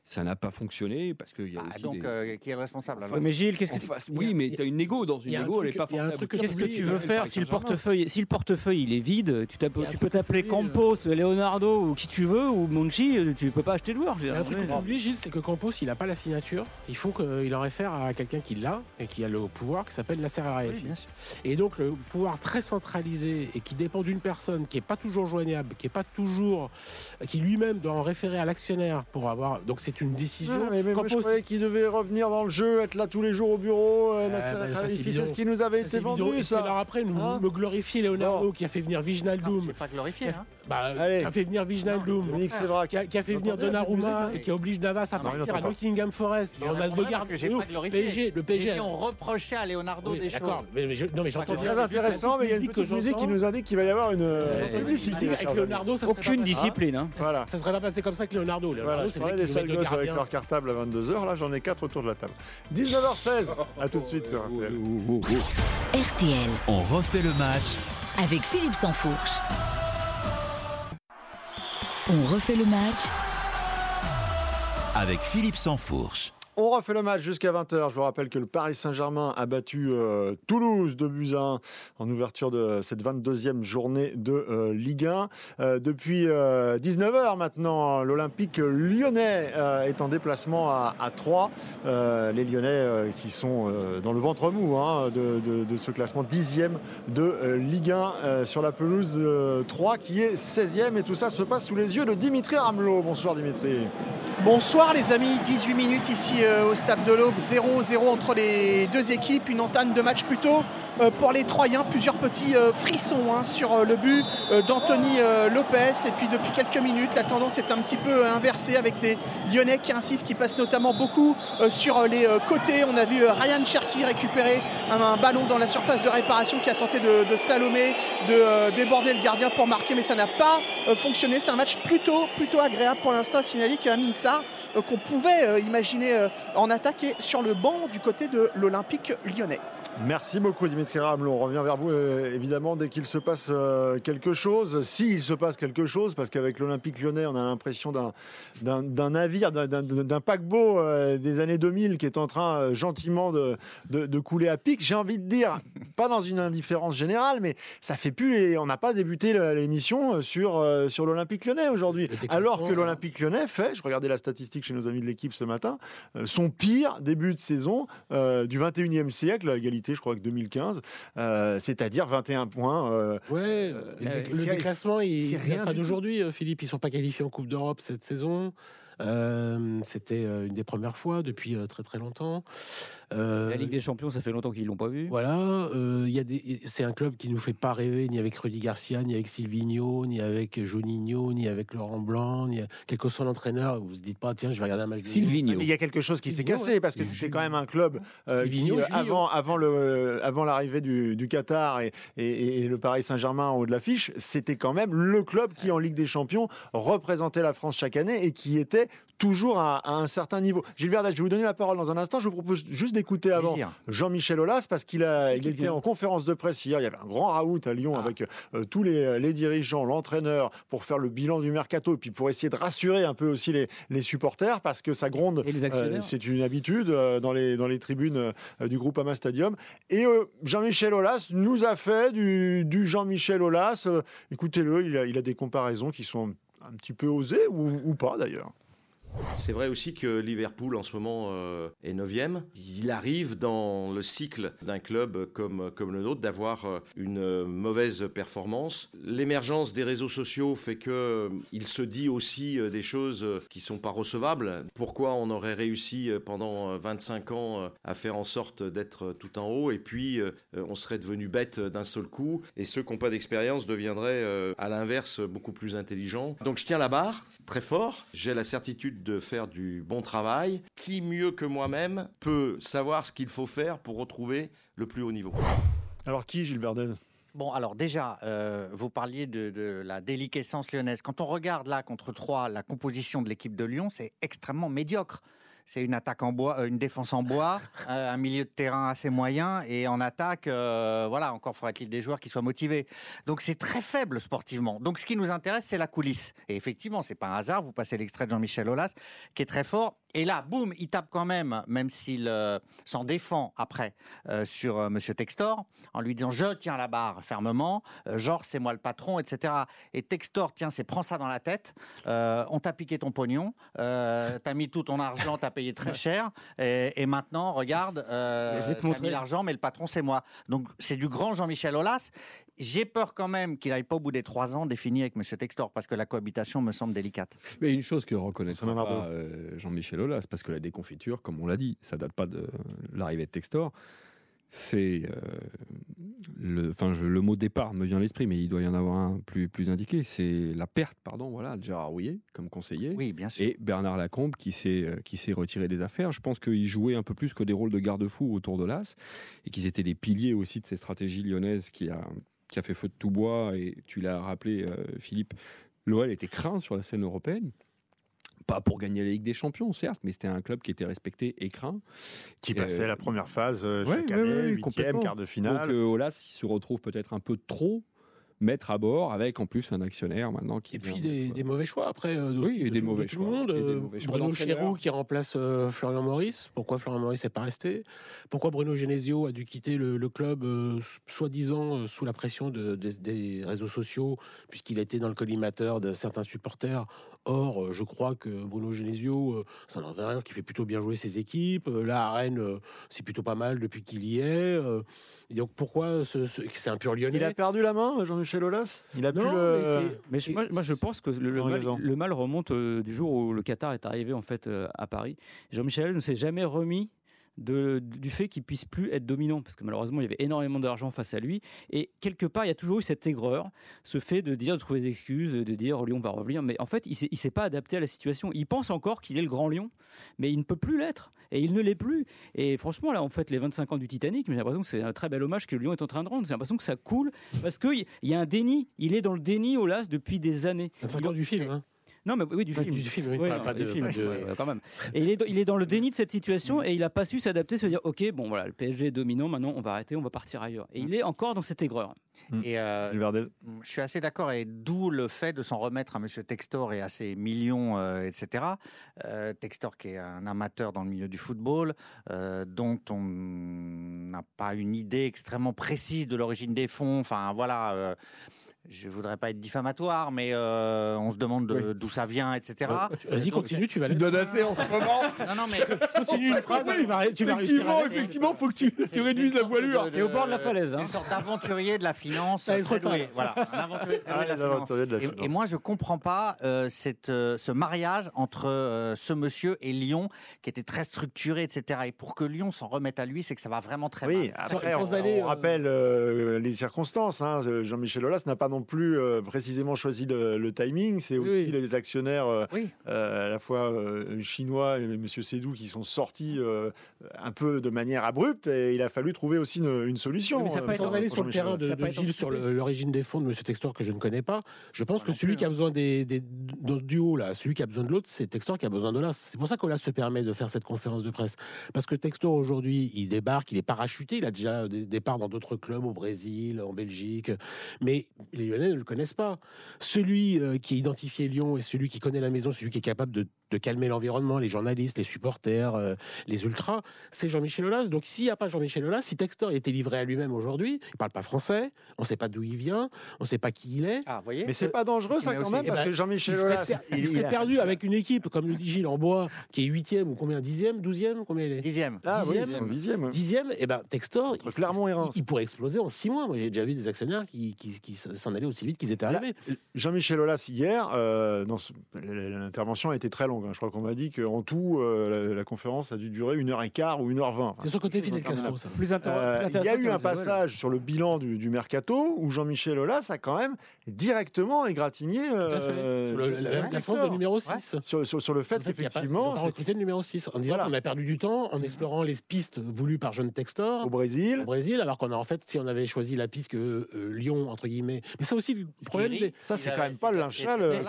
[SPEAKER 6] ça n'a pas fonctionné parce qu'il y a
[SPEAKER 5] Ah,
[SPEAKER 6] aussi
[SPEAKER 5] donc,
[SPEAKER 6] des-
[SPEAKER 5] euh, qui est le responsable alors
[SPEAKER 9] mais Gilles, qu'est-ce que tu-
[SPEAKER 6] face- Oui, mais tu as une négo dans une négo, elle n'est pas forcément.
[SPEAKER 9] Qu'est-ce que tu veux faire si le portefeuille, si le portefeuille il est vide, tu, peux t'appeler
[SPEAKER 4] oublies,
[SPEAKER 9] Campos, Leonardo ou qui tu veux ou Monchi, euh, tu peux pas acheter de joueur. Je veux
[SPEAKER 4] Il y a
[SPEAKER 9] dire.
[SPEAKER 4] un truc que tu oublies, Gilles, c'est que Campos, il n'a pas la signature. Il faut qu'il en réfère à quelqu'un qui l'a et qui a le pouvoir, qui s'appelle Nasser Al-Khelaifi.
[SPEAKER 5] Oui.
[SPEAKER 4] Et donc, le pouvoir très centralisé et qui dépend d'une personne qui n'est pas toujours joignable, qui est pas toujours. qui lui-même doit en référer à l'actionnaire pour avoir. Donc, c'est une décision.
[SPEAKER 3] Ah, mais, mais moi, je
[SPEAKER 4] Campos,
[SPEAKER 3] croyais qu'il devait revenir dans le jeu, être là tous les jours au bureau. euh,
[SPEAKER 4] Ah,
[SPEAKER 3] Nasser
[SPEAKER 4] ben, ça, c'est
[SPEAKER 3] ce qui nous avait
[SPEAKER 4] ça,
[SPEAKER 3] été vendu, ça.
[SPEAKER 4] alors après, nous,
[SPEAKER 3] Hein
[SPEAKER 4] me glorifier Leonardo
[SPEAKER 3] Bon.
[SPEAKER 4] qui a fait venir
[SPEAKER 5] Non,
[SPEAKER 4] Viginaldoum.
[SPEAKER 5] c'est pas glorifié. Hein.
[SPEAKER 4] Bah,
[SPEAKER 3] Allez.
[SPEAKER 4] qui a fait venir.
[SPEAKER 3] Dominique Sévrac.
[SPEAKER 4] Qui a, qui a fait
[SPEAKER 3] Vous
[SPEAKER 4] venir
[SPEAKER 3] entendez
[SPEAKER 4] Donnarumma et qui oblige Navas à partir à. Nottingham Forest.
[SPEAKER 5] Mais
[SPEAKER 4] Et
[SPEAKER 5] on
[SPEAKER 4] a
[SPEAKER 5] pas glorifié.
[SPEAKER 4] PSG, le PSG.
[SPEAKER 5] Dit, on reprochait à Leonardo
[SPEAKER 4] Oui,
[SPEAKER 5] des choses.
[SPEAKER 4] Mais, mais je, non mais j'entends
[SPEAKER 3] C'est très intéressant, mais il y a une petite musique qui nous indique qu'il va y avoir une publicité.
[SPEAKER 4] Avec Leonardo, ça
[SPEAKER 9] Aucune discipline. hein.
[SPEAKER 4] Ça,
[SPEAKER 3] Voilà.
[SPEAKER 4] ça serait pas passé comme ça avec Leonardo. Leonardo, c'est le
[SPEAKER 3] des sales gosses avec leur cartable à 22h. Là, j'en ai quatre autour de la table. 19h16. À tout de suite sur RTL.
[SPEAKER 2] RTL,
[SPEAKER 1] On refait le match
[SPEAKER 2] avec Philippe Sansfourche. On refait le match
[SPEAKER 1] avec Philippe Sansfourche.
[SPEAKER 3] On refait le match jusqu'à 20h. Je vous rappelle que le Paris Saint-Germain a battu euh, Toulouse de 1 en ouverture de cette 22e journée de euh, Ligue 1. Euh, depuis 19h maintenant, l'Olympique lyonnais est en déplacement à, à 3. les Lyonnais qui sont dans le ventre mou hein, de, ce classement 10e de Ligue 1 euh, sur la pelouse de 3 qui est 16e. Et tout ça se passe sous les yeux de Dimitri Ramelot. Bonsoir Dimitri.
[SPEAKER 10] Bonsoir les amis, 18 minutes ici au Stade de l'Aube, 0-0 entre les deux équipes, une entame de match plutôt pour les Troyens, plusieurs petits frissons hein, sur le but d'Anthony Lopez et puis depuis quelques minutes la tendance est un petit peu inversée avec des Lyonnais qui insistent, qui passent notamment beaucoup sur les côtés. On a vu Ryan Cherki récupérer un, ballon dans la surface de réparation qui a tenté de, de slalomer, de déborder le gardien pour marquer mais ça n'a pas fonctionné. C'est un match plutôt, plutôt agréable pour l'instant signalé qu'un Minsa qu'on pouvait imaginer en attaque et sur le banc du côté de l'Olympique lyonnais.
[SPEAKER 3] Merci beaucoup Dimitri Ramelot. On revient vers vous euh, évidemment dès qu'il se passe euh, quelque chose. S'il se passe quelque chose, parce qu'avec l'Olympique lyonnais, on a l'impression d'un navire, d'un paquebot euh, des années 2000 qui est en train gentiment de, de, couler à pic. J'ai envie de dire, pas dans une indifférence générale, mais ça fait plus. on n'a pas débuté l'émission sur, sur l'Olympique lyonnais aujourd'hui. Alors que l'Olympique lyonnais fait, je regardais la statistique chez nos amis de l'équipe ce matin, son pire début de saison du 21e siècle, égalité je crois que 2015, euh, c'est-à-dire 21 points.
[SPEAKER 4] Euh, ouais, euh, le déclassement, il a pas d'aujourd'hui, Philippe. Ils sont pas qualifiés en Coupe d'Europe cette saison. C'était une des premières fois depuis très très longtemps.
[SPEAKER 9] Euh, la Ligue des Champions, ça fait longtemps qu'ils l'ont pas vu.
[SPEAKER 4] Voilà, euh, il y a des, c'est un club qui nous fait pas rêver ni avec Rudy Garcia, ni avec Silvino, ni avec Juninho, ni avec Laurent Blanc, ni quel que soit l'entraîneur. Vous vous dites pas tiens, je vais regarder un match. De
[SPEAKER 3] Silvino. Il y a quelque chose qui s'est cassé parce que c'était quand même un club euh, qui, avant avant le avant l'arrivée du, du, Qatar et, et, le Paris Saint-Germain en haut de l'affiche, c'était quand même le club qui en Ligue des Champions représentait la France chaque année et qui était toujours à, un certain niveau. Gilles Verdage, je vais vous donner la parole dans un instant. Je vous propose juste d'écouter avant Jean-Michel Aulas parce qu'il a, il était en conférence de presse hier. Il y avait un grand raout à Lyon ah. avec euh, tous les, les dirigeants, l'entraîneur pour faire le bilan du mercato et puis pour essayer de rassurer un peu aussi les, les supporters parce que ça gronde. Euh, c'est une habitude euh, dans les, dans les tribunes du groupe Ama Stadium. Et Jean-Michel Aulas nous a fait du, du Jean-Michel Aulas. Écoutez-le, il a, il a des comparaisons qui sont un petit peu osées ou, ou pas d'ailleurs.
[SPEAKER 11] C'est vrai aussi que Liverpool en ce moment euh, est 9e. Il arrive dans le cycle d'un club comme, le nôtre d'avoir euh, une mauvaise performance. L'émergence des réseaux sociaux fait que euh, il se dit aussi des choses qui sont pas recevables. Pourquoi on aurait réussi pendant 25 ans à faire en sorte d'être tout en haut et puis on serait devenu bête d'un seul coup? Et ceux qui n'ont pas d'expérience deviendraient à l'inverse beaucoup plus intelligents. Donc je tiens la barre très fort. J'ai la certitude de faire du bon travail. Qui mieux que moi-même peut savoir ce qu'il faut faire pour retrouver le plus haut niveau?
[SPEAKER 3] Alors qui, Gilles Verdez?
[SPEAKER 5] Bon, alors déjà, euh, vous parliez de, la déliquescence lyonnaise. Quand on regarde là contre Troyes la composition de l'équipe de Lyon, c'est extrêmement médiocre c'est une attaque en bois, euh, une défense en bois, euh, un milieu de terrain assez moyen et en attaque, euh, voilà, encore faudrait-il des joueurs qui soient motivés. Donc c'est très faible sportivement. Donc ce qui nous intéresse, c'est la coulisse. Et effectivement, c'est pas un hasard. Vous passez l'extrait de Jean-Michel Aulas, qui est très fort. Et là, boum, il tape quand même, même s'il euh, s'en défend après euh, sur euh, Monsieur Textor, en lui disant je tiens la barre fermement, genre c'est moi le patron, etc. Et Textor, tiens, c'est prends ça dans la tête. on t'a piqué ton pognon, t'as mis tout ton argent, t'as payé très cher, et, maintenant regarde, euh, t'as mis l'argent, mais le patron c'est moi. Donc c'est du grand Jean-Michel Aulas. J'ai peur quand même qu'il n'aille pas au bout des trois ans défini avec Monsieur Textor, parce que la cohabitation me semble délicate.
[SPEAKER 6] Mais une chose que reconnaîtra pas Jean-Michel c'est parce que la déconfiture, comme on l'a dit, ça date pas de l'arrivée de Textor. C'est euh, le, enfin, le mot départ me vient à l'esprit, mais il doit y en avoir un plus, plus indiqué. C'est la perte, pardon, voilà, de Gérard Rouillet comme conseiller.
[SPEAKER 5] Oui, bien sûr.
[SPEAKER 6] Et Bernard Lacombe qui s'est euh, qui s'est retiré des affaires. Je pense qu'ils jouaient un peu plus que des rôles de garde-fou autour de l'As et qu'ils étaient des piliers aussi de ces stratégies lyonnaises qui a qui a fait feu de tout bois. Et tu l'as rappelé, euh, Philippe, l'OL était craint sur la scène européenne pas pour gagner la Ligue des Champions, certes, mais c'était un club qui était respecté et craint.
[SPEAKER 3] Qui passait la première phase euh, chaque année, huitième, quart de finale.
[SPEAKER 6] Donc euh, Olas, il se retrouve peut-être un peu trop mettre à bord avec en plus un actionnaire maintenant qui
[SPEAKER 4] et puis des, mauvais choix après
[SPEAKER 6] euh, oui et des mauvais choix
[SPEAKER 4] le monde, euh, Bruno Chéroux qui remplace euh, Florian Maurice. Pourquoi Florian Maurice n'est pas resté? Pourquoi Bruno Genesio a dû quitter le, club soi-disant sous la pression de, des réseaux sociaux puisqu'il était dans le collimateur de certains supporters? Or, je crois que Bruno Genesio, c'est un entraîneur qui fait plutôt bien jouer ses équipes. Là, à Rennes, c'est plutôt pas mal depuis qu'il y est. donc, pourquoi c'est un pur lyonnais?
[SPEAKER 3] Il a perdu la main, Jean-Michel? Jean-Michel Aulas Il a
[SPEAKER 9] Non,
[SPEAKER 3] pu le.
[SPEAKER 9] mais, je- moi, moi, je pense que le, le
[SPEAKER 3] En
[SPEAKER 9] mal,
[SPEAKER 3] raison.
[SPEAKER 9] le mal remonte euh, du jour où le Qatar est arrivé en fait euh, à Paris. Jean-Michel ne s'est jamais remis du fait qu'il puisse plus être dominant parce que malheureusement il y avait énormément d'argent face à lui. Et quelque part il y a toujours eu cette aigreur ce fait de dire de trouver des excuses de dire Lyon va revenir. Mais en fait il il s'est pas adapté à la situation. Il pense encore qu'il est le grand Lyon mais il ne peut plus l'être. Et il ne l'est plus. Et franchement là en fait les 25 ans du Titanic j'ai l'impression que c'est un très bel hommage que Lyon est en train de rendre. J'ai l'impression que ça coule parce qu'il y a un déni. Il est dans le déni au las depuis des années.
[SPEAKER 4] 25 ans du film, hein.
[SPEAKER 9] Non, mais oui, du film.
[SPEAKER 4] du film, oui,
[SPEAKER 9] Ouais,
[SPEAKER 4] pas-
[SPEAKER 9] du
[SPEAKER 4] de-
[SPEAKER 9] film,
[SPEAKER 4] pas de-
[SPEAKER 9] ouais, quand même. Et il est, dans- il est dans le déni de cette situation et il n'a pas su s'adapter, se dire ok, bon voilà, le PSG est dominant, maintenant on va arrêter, on va partir ailleurs. Et il est encore dans cette aigreur.
[SPEAKER 5] Et euh,
[SPEAKER 3] Verdez.
[SPEAKER 5] je suis assez d'accord, et d'où le fait de s'en remettre à M. Textor et à ses millions, euh, etc. Euh, Textor, qui est un amateur dans le milieu du football, euh, dont on n'a pas une idée extrêmement précise de l'origine des fonds. Enfin, voilà. Euh, je voudrais pas être diffamatoire, mais euh, on se demande de- d'où ça vient, etc.
[SPEAKER 4] Vas-y,
[SPEAKER 5] Donc,
[SPEAKER 4] continue, tu vas
[SPEAKER 6] Tu donnes assez en ce moment.
[SPEAKER 5] Non, non, mais
[SPEAKER 4] Continue une phrase, tu vas, tu vas réussir
[SPEAKER 6] Effectivement, effectivement, faut que tu,
[SPEAKER 5] C'est-
[SPEAKER 6] tu réduises
[SPEAKER 5] c'est
[SPEAKER 6] la voilure.
[SPEAKER 9] T'es au bord de la
[SPEAKER 5] de-
[SPEAKER 9] falaise,
[SPEAKER 5] C'est
[SPEAKER 9] hein.
[SPEAKER 5] une sorte d'aventurier de la finance. Très doué. Voilà, un aventurier très
[SPEAKER 3] Ah,
[SPEAKER 5] doué de la finance.
[SPEAKER 3] aventuriers de la
[SPEAKER 5] Et-
[SPEAKER 3] finance.
[SPEAKER 5] Et, moi, je comprends pas euh, cette, euh, ce mariage entre euh, ce monsieur et Lyon, qui était très structuré, etc. Et pour que Lyon s'en remette à lui, c'est que ça va vraiment très
[SPEAKER 3] Oui,
[SPEAKER 5] mal.
[SPEAKER 3] après,
[SPEAKER 4] sans
[SPEAKER 3] on,
[SPEAKER 4] aller,
[SPEAKER 3] on
[SPEAKER 4] euh,
[SPEAKER 3] rappelle euh, les circonstances. hein. Jean-Michel Aulas n'a pas non plus euh, précisément choisi le, le timing. C'est aussi
[SPEAKER 4] Oui.
[SPEAKER 3] les actionnaires, euh,
[SPEAKER 5] Oui.
[SPEAKER 3] euh, à la fois euh, chinois et M. Sédou, qui sont sortis euh, un peu de manière abrupte. Et il a fallu trouver aussi une, une solution.
[SPEAKER 9] Mais ça
[SPEAKER 3] euh,
[SPEAKER 9] peut
[SPEAKER 4] Sans aller sur le terrain de, de Gilles sur l'origine des fonds de M. Textor que je ne connais pas, je pense que
[SPEAKER 5] non
[SPEAKER 4] celui qui a besoin des, des, ce duo là, celui qui a besoin de l'autre, c'est Textor qui a besoin de l'As. C'est pour ça qu'Olas se permet de faire cette conférence de presse. Parce que Textor aujourd'hui, il débarque, il est parachuté, il a déjà des départs dans d'autres clubs au Brésil, en Belgique, mais les Lyonnais ne le connaissent pas. Celui euh, qui a identifié Lyon et celui qui connaît la maison, celui qui est capable de, de calmer l'environnement, les journalistes, les supporters, euh, les ultras, c'est Jean-Michel Aulas. Donc s'il n'y a pas Jean-Michel Aulas, si Textor était livré à lui-même aujourd'hui, il parle pas français, on ne sait pas d'où il vient, on ne sait pas qui il est.
[SPEAKER 5] Ah, vous voyez
[SPEAKER 3] Mais c'est pas dangereux, ça, quand
[SPEAKER 5] aussi-
[SPEAKER 3] même,
[SPEAKER 5] eh
[SPEAKER 3] parce
[SPEAKER 4] ben,
[SPEAKER 3] que Jean-Michel
[SPEAKER 4] il serait,
[SPEAKER 3] Aulas.
[SPEAKER 4] per- il serait
[SPEAKER 3] il a-
[SPEAKER 4] perdu avec une équipe, comme le dit Gilles en bois, qui est huitième ou combien Dixième Douzième Combien il est?
[SPEAKER 5] Dixième.
[SPEAKER 3] Ah oui,
[SPEAKER 4] dixième.
[SPEAKER 3] c'est son dixième.
[SPEAKER 4] Dixième, et ben Textor, il, il pourrait exploser en six mois. Moi, j'ai déjà vu des actionnaires qui, qui, qui s'en allaient aussi vite qu'ils étaient arrivés.
[SPEAKER 3] Jean-Michel Aulas, hier, euh, l'intervention a été très longue. hein. Je crois qu'on m'a dit qu'en tout, euh, la, la conférence a dû durer une heure et quart ou une heure vingt.
[SPEAKER 4] C'est son côté Fidel Castro, ça.
[SPEAKER 9] Plus
[SPEAKER 3] Euh, il y a eu un passage sur le bilan du, du mercato où Jean-Michel Aulas a quand même directement égratigné euh,
[SPEAKER 4] Sur le- la- de numéro 6.
[SPEAKER 3] sur, sur- sur le fait
[SPEAKER 4] En fait,
[SPEAKER 3] qu'effectivement,
[SPEAKER 4] recruté le numéro 6 en disant
[SPEAKER 3] Voilà.
[SPEAKER 4] qu'on a perdu du temps en explorant les pistes voulues par John Textor
[SPEAKER 3] au Brésil,
[SPEAKER 4] au Brésil, alors qu'on a en fait, si on avait choisi la piste que euh, Lyon, entre guillemets. Mais ça aussi, le problème des.
[SPEAKER 3] ça c'est quand même pas le
[SPEAKER 5] et-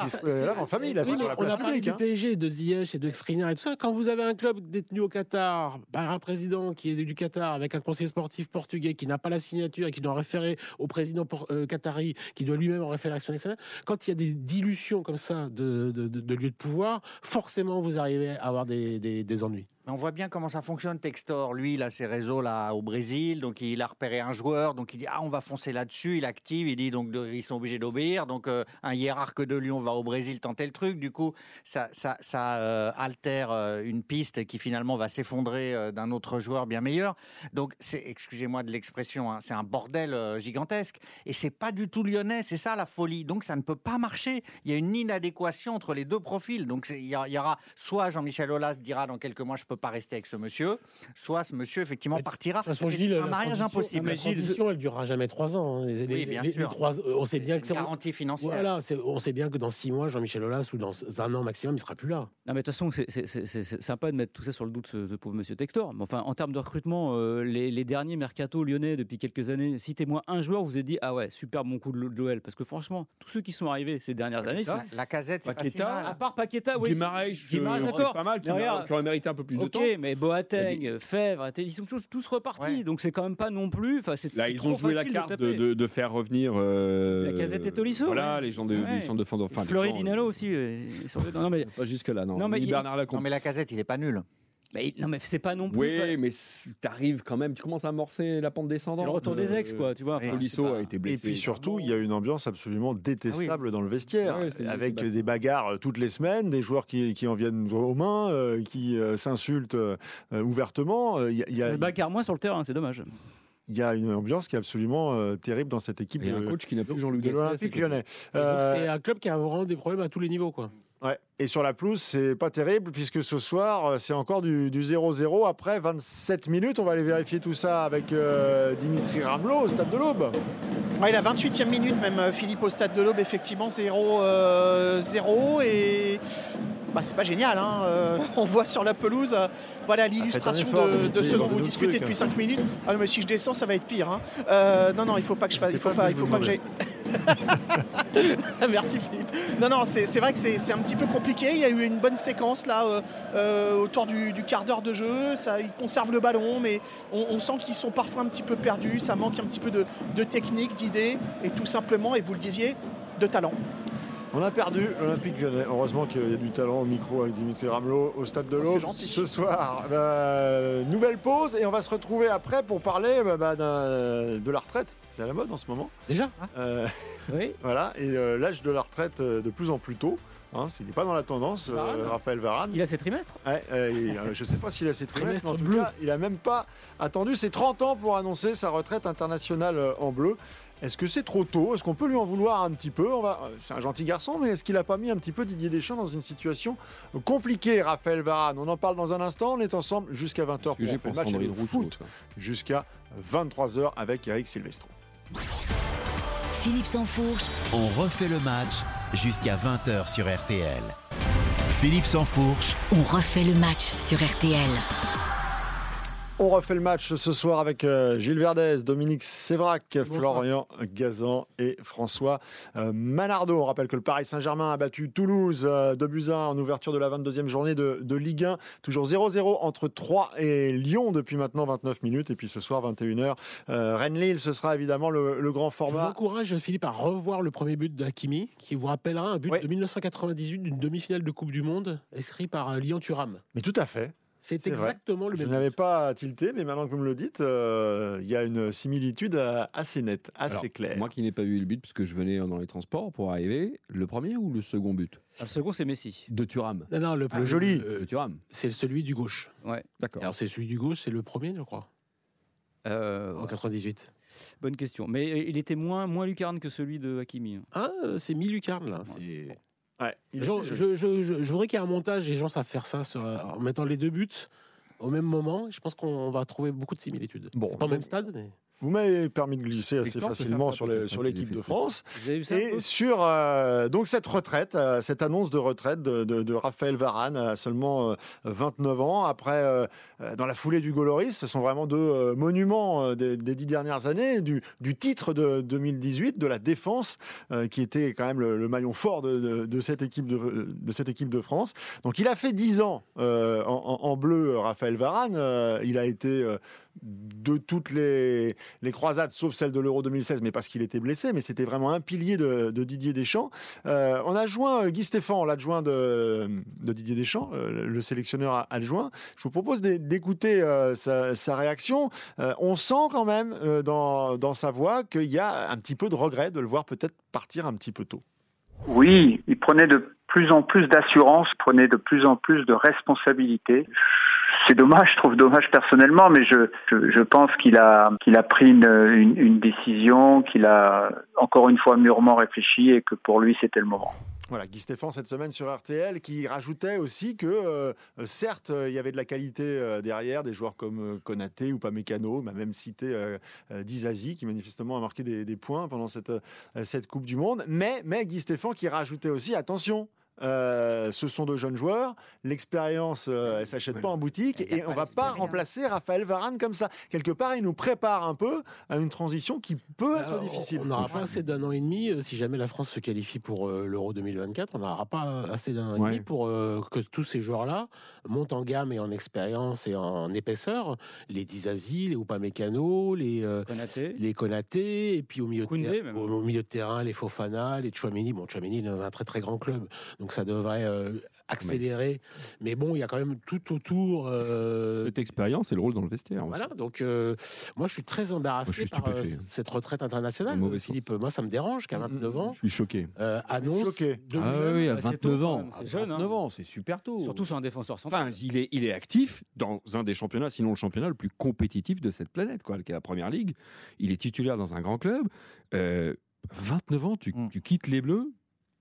[SPEAKER 3] qui se euh, lave en famille, là,
[SPEAKER 4] Oui,
[SPEAKER 3] sur la
[SPEAKER 4] on
[SPEAKER 3] place
[SPEAKER 4] a parlé du
[SPEAKER 3] hein.
[SPEAKER 4] PSG, de Ziyech et de Skriniar et tout ça. Quand vous avez un club détenu au Qatar par un président qui est du Qatar avec un conseiller sportif portugais qui n'a pas la signature et qui doit référer au président euh, qatari qui doit lui-même quand il y a des dilutions comme ça de, de, de- lieux de pouvoir, forcément vous arrivez à avoir des ennuis.
[SPEAKER 5] On voit bien comment ça fonctionne, Textor. Lui, il a ses réseaux là au Brésil, donc il a repéré un joueur, donc il dit ah on va foncer là-dessus, il active, il dit donc ils sont obligés d'obéir, donc euh, un hiérarque de Lyon va au Brésil tenter le truc, du coup ça ça, euh, altère euh, une piste qui finalement va s'effondrer d'un autre joueur bien meilleur. Donc c'est excusez-moi de l'expression, hein, c'est un bordel gigantesque et c'est pas du tout lyonnais, c'est ça la folie. Donc ça ne peut pas marcher. Il y a une inadéquation entre les deux profils. Donc il y, y aura soit Jean-Michel Aulas dira dans quelques mois je peux pas rester avec ce monsieur, soit ce monsieur effectivement
[SPEAKER 4] Mais
[SPEAKER 5] partira.
[SPEAKER 4] De toute façon, Gilles,
[SPEAKER 5] un
[SPEAKER 4] la
[SPEAKER 5] mariage impossible.
[SPEAKER 4] La transition, elle durera jamais trois ans. hein. Les- les-
[SPEAKER 5] bien
[SPEAKER 4] les-
[SPEAKER 5] sûr.
[SPEAKER 4] les trois- on sait bien
[SPEAKER 5] C'est
[SPEAKER 4] que c'est
[SPEAKER 5] garantie financière.
[SPEAKER 4] Voilà, c'est- on sait bien que dans six mois, Jean-Michel Aulas ou dans un an maximum, il sera plus là.
[SPEAKER 9] Non, mais de toute façon, c'est- sympa de mettre tout ça sur le dos de ce, ce pauvre monsieur Textor. Mais enfin, en termes de recrutement, euh, les, les derniers mercato lyonnais depuis quelques années, citez-moi un joueur, vous vous êtes dit ah ouais, super bon coup de Joël. Parce que franchement, tous ceux qui sont arrivés ces dernières années, sont-
[SPEAKER 5] La casette, c'est pas si
[SPEAKER 6] Paqueta,
[SPEAKER 5] mal.
[SPEAKER 9] à part Paqueta, oui.
[SPEAKER 6] Guimaraes,
[SPEAKER 9] Guimaraes,
[SPEAKER 6] euh,
[SPEAKER 9] d'accord.
[SPEAKER 6] pas mal,
[SPEAKER 9] Mais
[SPEAKER 6] qui aurait mérité un peu plus de
[SPEAKER 9] Ok,
[SPEAKER 6] temps.
[SPEAKER 9] mais Boateng, Fèvre, ils sont tous, tous repartis.
[SPEAKER 5] Ouais.
[SPEAKER 9] Donc c'est quand même pas non plus. C'est
[SPEAKER 6] Là,
[SPEAKER 9] c'est
[SPEAKER 6] ils
[SPEAKER 9] trop
[SPEAKER 6] ont joué la carte de,
[SPEAKER 9] taper.
[SPEAKER 6] de- de faire revenir. euh,
[SPEAKER 9] La Casette et Tolisso,
[SPEAKER 6] Voilà,
[SPEAKER 9] ouais.
[SPEAKER 6] les gens de-
[SPEAKER 9] Ouais.
[SPEAKER 6] du centre de fond. Enfin, les
[SPEAKER 9] Fleury Dinalo
[SPEAKER 6] euh,
[SPEAKER 9] aussi. euh, non, non, mais,
[SPEAKER 6] Pas jusque-là, non.
[SPEAKER 9] Non, mais il-
[SPEAKER 6] Bernard Lacombe.
[SPEAKER 5] Non mais la casette, il est pas nul.
[SPEAKER 9] Mais- non, mais c'est pas non plus.
[SPEAKER 6] Oui, mais c- t'arrives quand même, tu commences à amorcer la pente descendante.
[SPEAKER 9] c'est le retour des
[SPEAKER 6] Euh,
[SPEAKER 9] ex, quoi. Tu vois. enfin, pas-
[SPEAKER 6] a été
[SPEAKER 3] Et
[SPEAKER 6] blessé.
[SPEAKER 3] puis surtout, il y a une ambiance absolument détestable dans le vestiaire,
[SPEAKER 6] Ouais,
[SPEAKER 3] avec des bagarres toutes les semaines, des joueurs qui, qui en viennent aux mains, euh, qui euh, s'insultent euh, ouvertement. Euh, Il y a- il y a-
[SPEAKER 9] Ça se bagarre moins sur le terrain, c'est dommage.
[SPEAKER 3] il y a une ambiance qui est absolument euh, terrible dans cette équipe.
[SPEAKER 6] Et un
[SPEAKER 3] de-
[SPEAKER 6] coach qui n'a plus Jean-Luc
[SPEAKER 3] lyonnais.
[SPEAKER 4] Et
[SPEAKER 3] Euh,
[SPEAKER 4] C'est un club qui a vraiment des problèmes à tous les niveaux. Quoi.
[SPEAKER 3] Ouais. Et sur la pelouse, c'est pas terrible puisque ce soir, euh, c'est encore du du 0-0 après 27 minutes. On va aller vérifier tout ça avec euh, Dimitri Ramelot au stade de l'Aube.
[SPEAKER 10] Ouais, la 28e minute, même euh, Philippe au stade de l'Aube, effectivement 0-0. et bah, c'est pas génial. hein, euh, on voit sur la pelouse euh, voilà l'illustration
[SPEAKER 3] effort,
[SPEAKER 10] de, ce dont vous discutez depuis 5 minutes. Ah non, mais si je descends, ça va être pire. hein. Euh, non, non, il faut pas que je fasse. Il faut
[SPEAKER 3] pas
[SPEAKER 10] il faut pas que j'aille. Merci Philippe. Non, non, c'est vrai que c'est un petit peu compliqué. Il y a eu une bonne séquence là euh, euh, autour du, du quart d'heure de jeu. Ça, ils conservent le ballon, mais on, on sent qu'ils sont parfois un petit peu perdus. Ça manque un petit peu de, de technique, d'idées, et tout simplement, et vous le disiez, de talent.
[SPEAKER 3] On a perdu l'Olympique lyonnais. Heureusement qu'il y a du talent au micro avec Dimitri Ramelot au stade de
[SPEAKER 10] Oh, c'est
[SPEAKER 3] l'Aube
[SPEAKER 10] gentil.
[SPEAKER 3] ce soir. Euh, nouvelle pause et on va se retrouver après pour parler bah, bah, de la retraite. C'est à la mode en ce moment.
[SPEAKER 4] Déjà
[SPEAKER 3] Euh,
[SPEAKER 9] Oui.
[SPEAKER 3] Voilà, et euh, l'âge de la retraite de plus en plus tôt. Hein, il n'est pas dans la tendance, euh,
[SPEAKER 9] Varane.
[SPEAKER 3] Raphaël Varane.
[SPEAKER 9] Il a ses trimestres?
[SPEAKER 3] Ouais, euh, il- euh, je ne sais pas s'il a ses trimestres, mais en tout
[SPEAKER 4] bleu.
[SPEAKER 3] cas, il n'a même pas attendu ses 30 ans pour annoncer sa retraite internationale en bleu. Est-ce que c'est trop tôt? Est-ce qu'on peut lui en vouloir un petit peu? On va... C'est un gentil garçon, mais est-ce qu'il n'a pas mis un petit peu Didier Deschamps dans une situation compliquée, Raphaël Varane? On en parle dans un instant. On est ensemble jusqu'à 20h pour le match et
[SPEAKER 6] Sandrine
[SPEAKER 3] le
[SPEAKER 6] Rousseau,
[SPEAKER 3] foot jusqu'à 23h avec Eric Silvestro.
[SPEAKER 2] Philippe Sansfourche,
[SPEAKER 1] On refait le match jusqu'à 20h sur RTL. Philippe Sansfourche,
[SPEAKER 2] on refait le match sur RTL.
[SPEAKER 3] On refait le match ce soir avec euh, Gilles Verdez, Dominique Sévrac, Florian Gazan et François euh, Manardo. On rappelle que le Paris Saint-Germain a battu Toulouse euh, de Buzyn en ouverture de la 22e journée de, de Ligue 1. Toujours 0-0 entre 3 et Lyon depuis maintenant 29 minutes. Et puis ce soir, 21h, euh, Rennes-Lille, ce sera évidemment le, le grand
[SPEAKER 4] Je vous
[SPEAKER 3] format.
[SPEAKER 4] encourage, Philippe, à revoir le premier but d'Hakimi, qui vous rappellera un but
[SPEAKER 3] Oui.
[SPEAKER 4] de 1998 d'une demi-finale de Coupe du Monde, inscrit par Lyon Thuram.
[SPEAKER 3] Mais tout à fait.
[SPEAKER 4] C'est
[SPEAKER 3] vrai.
[SPEAKER 4] exactement le
[SPEAKER 3] Je
[SPEAKER 4] même
[SPEAKER 3] n'avais
[SPEAKER 4] but.
[SPEAKER 3] pas tilté, mais maintenant que vous me le dites, euh, il y a une similitude euh, assez nette, assez
[SPEAKER 6] Alors,
[SPEAKER 3] claire.
[SPEAKER 6] Moi qui n'ai pas vu le but, puisque je venais dans les transports pour arriver, le premier ou le second but?
[SPEAKER 9] Le second, c'est Messi.
[SPEAKER 6] De Thuram.
[SPEAKER 4] Non, non, le,
[SPEAKER 3] Ah,
[SPEAKER 4] le-
[SPEAKER 3] joli.
[SPEAKER 4] euh,
[SPEAKER 6] De Thuram.
[SPEAKER 4] c'est celui du gauche.
[SPEAKER 9] Ouais.
[SPEAKER 6] D'accord.
[SPEAKER 4] Alors c'est celui du gauche, c'est le premier, je crois,
[SPEAKER 9] Euh,
[SPEAKER 4] en 98.
[SPEAKER 9] bonne question. Mais il était moins, moins lucarne que celui de Hakimi. hein.
[SPEAKER 4] Ah, c'est mi-lucarne là. C'est...
[SPEAKER 3] Ouais,
[SPEAKER 4] Genre, je, je, je- je voudrais qu'il y ait un montage, les gens savent faire ça sur- en mettant les deux buts au même moment. Je pense qu'on va trouver beaucoup de similitudes.
[SPEAKER 3] Bon,
[SPEAKER 4] pas au même stade, mais.
[SPEAKER 3] Vous m'avez permis de glisser assez facilement sur l'équipe de France. Et sur euh, donc cette retraite, euh, cette annonce de retraite de, de- de Raphaël Varane à seulement euh, 29 ans, après, euh, euh, dans la foulée du Goloris, ce sont vraiment deux euh, monuments euh, des, des dix dernières années, du, du titre de 2018, de la défense, euh, qui était quand même le, le maillon fort de, de- cette équipe de, de cette équipe de France. Donc il a fait 10 ans euh, en, en- bleu, Raphaël Varane. Euh, il a été euh, de toutes les, croisades, sauf celle de l'Euro 2016, mais parce qu'il était blessé, mais c'était vraiment un pilier de, Didier Deschamps. Euh, on a joint Guy Stéphane, l'adjoint de, Didier Deschamps, euh, le sélectionneur adjoint. Je vous propose d'é- d'écouter euh, sa, réaction. Euh, on sent quand même euh, dans, dans sa voix qu'il y a un petit peu de regret de le voir peut-être partir un petit peu tôt.
[SPEAKER 12] Oui, il prenait de plus en plus d'assurance, prenait de plus en plus de responsabilités. C'est dommage, je trouve dommage personnellement, mais je, je, pense qu'il a, a pris une, une, décision, qu'il a encore une fois mûrement réfléchi et que pour lui c'était le moment.
[SPEAKER 3] Voilà, Guy Stéphane cette semaine sur RTL qui rajoutait aussi que euh, certes il y avait de la qualité euh, derrière, des joueurs comme euh, Konaté ou Pamecano, m'a même cité euh, Dizazi qui manifestement a marqué des, points pendant cette, cette Coupe du Monde, mais, mais Guy Stéphane qui rajoutait aussi attention. Euh, ce sont de jeunes joueurs, l'expérience, euh, elle s'achète pas en boutique et on va pas remplacer Raphaël Varane comme ça. Quelque part, il nous prépare un peu à une transition qui peut être
[SPEAKER 4] Alors,
[SPEAKER 3] difficile.
[SPEAKER 4] On n'aura pas assez d'un an et demi euh, si jamais la France se qualifie pour euh, l'Euro 2024. On n'aura pas assez d'un an et
[SPEAKER 6] Ouais.
[SPEAKER 4] demi pour euh, que tous ces joueurs-là montent en gamme et en expérience et en épaisseur. Les Dizazi, les Upamecano, les euh,
[SPEAKER 9] Konaté.
[SPEAKER 4] les Konaté, et puis au milieu, de
[SPEAKER 9] Koundé,
[SPEAKER 4] terrain,
[SPEAKER 9] même.
[SPEAKER 4] au, au milieu de terrain, les Fofana, les Chouameni. Bon, Chouameni est dans un très très grand club, Donc ça devrait euh, accélérer. Mais bon, il y a quand même tout autour. euh,
[SPEAKER 6] Cette expérience et le rôle dans le vestiaire.
[SPEAKER 4] voilà, donc euh, moi je suis très embarrassé
[SPEAKER 6] Moi, je suis
[SPEAKER 4] par euh, cette retraite internationale. Philippe, moi ça me dérange qu'à 29 ans,
[SPEAKER 6] Je suis choqué.
[SPEAKER 4] euh, annonce
[SPEAKER 3] Choqué.
[SPEAKER 4] de
[SPEAKER 6] Ah oui, à
[SPEAKER 9] Bah, c'est
[SPEAKER 6] 29
[SPEAKER 9] tôt,
[SPEAKER 6] ans.
[SPEAKER 9] c'est jeune, hein.
[SPEAKER 6] 29 ans, c'est super tôt.
[SPEAKER 9] Surtout sur un défenseur central.
[SPEAKER 6] Enfin, il est, il est actif dans un des championnats, sinon le championnat le plus compétitif de cette planète, quoi, qui est la Première Ligue. Il est titulaire dans un grand club. Euh, 29 ans, tu,
[SPEAKER 5] Mm.
[SPEAKER 6] tu quittes les Bleus.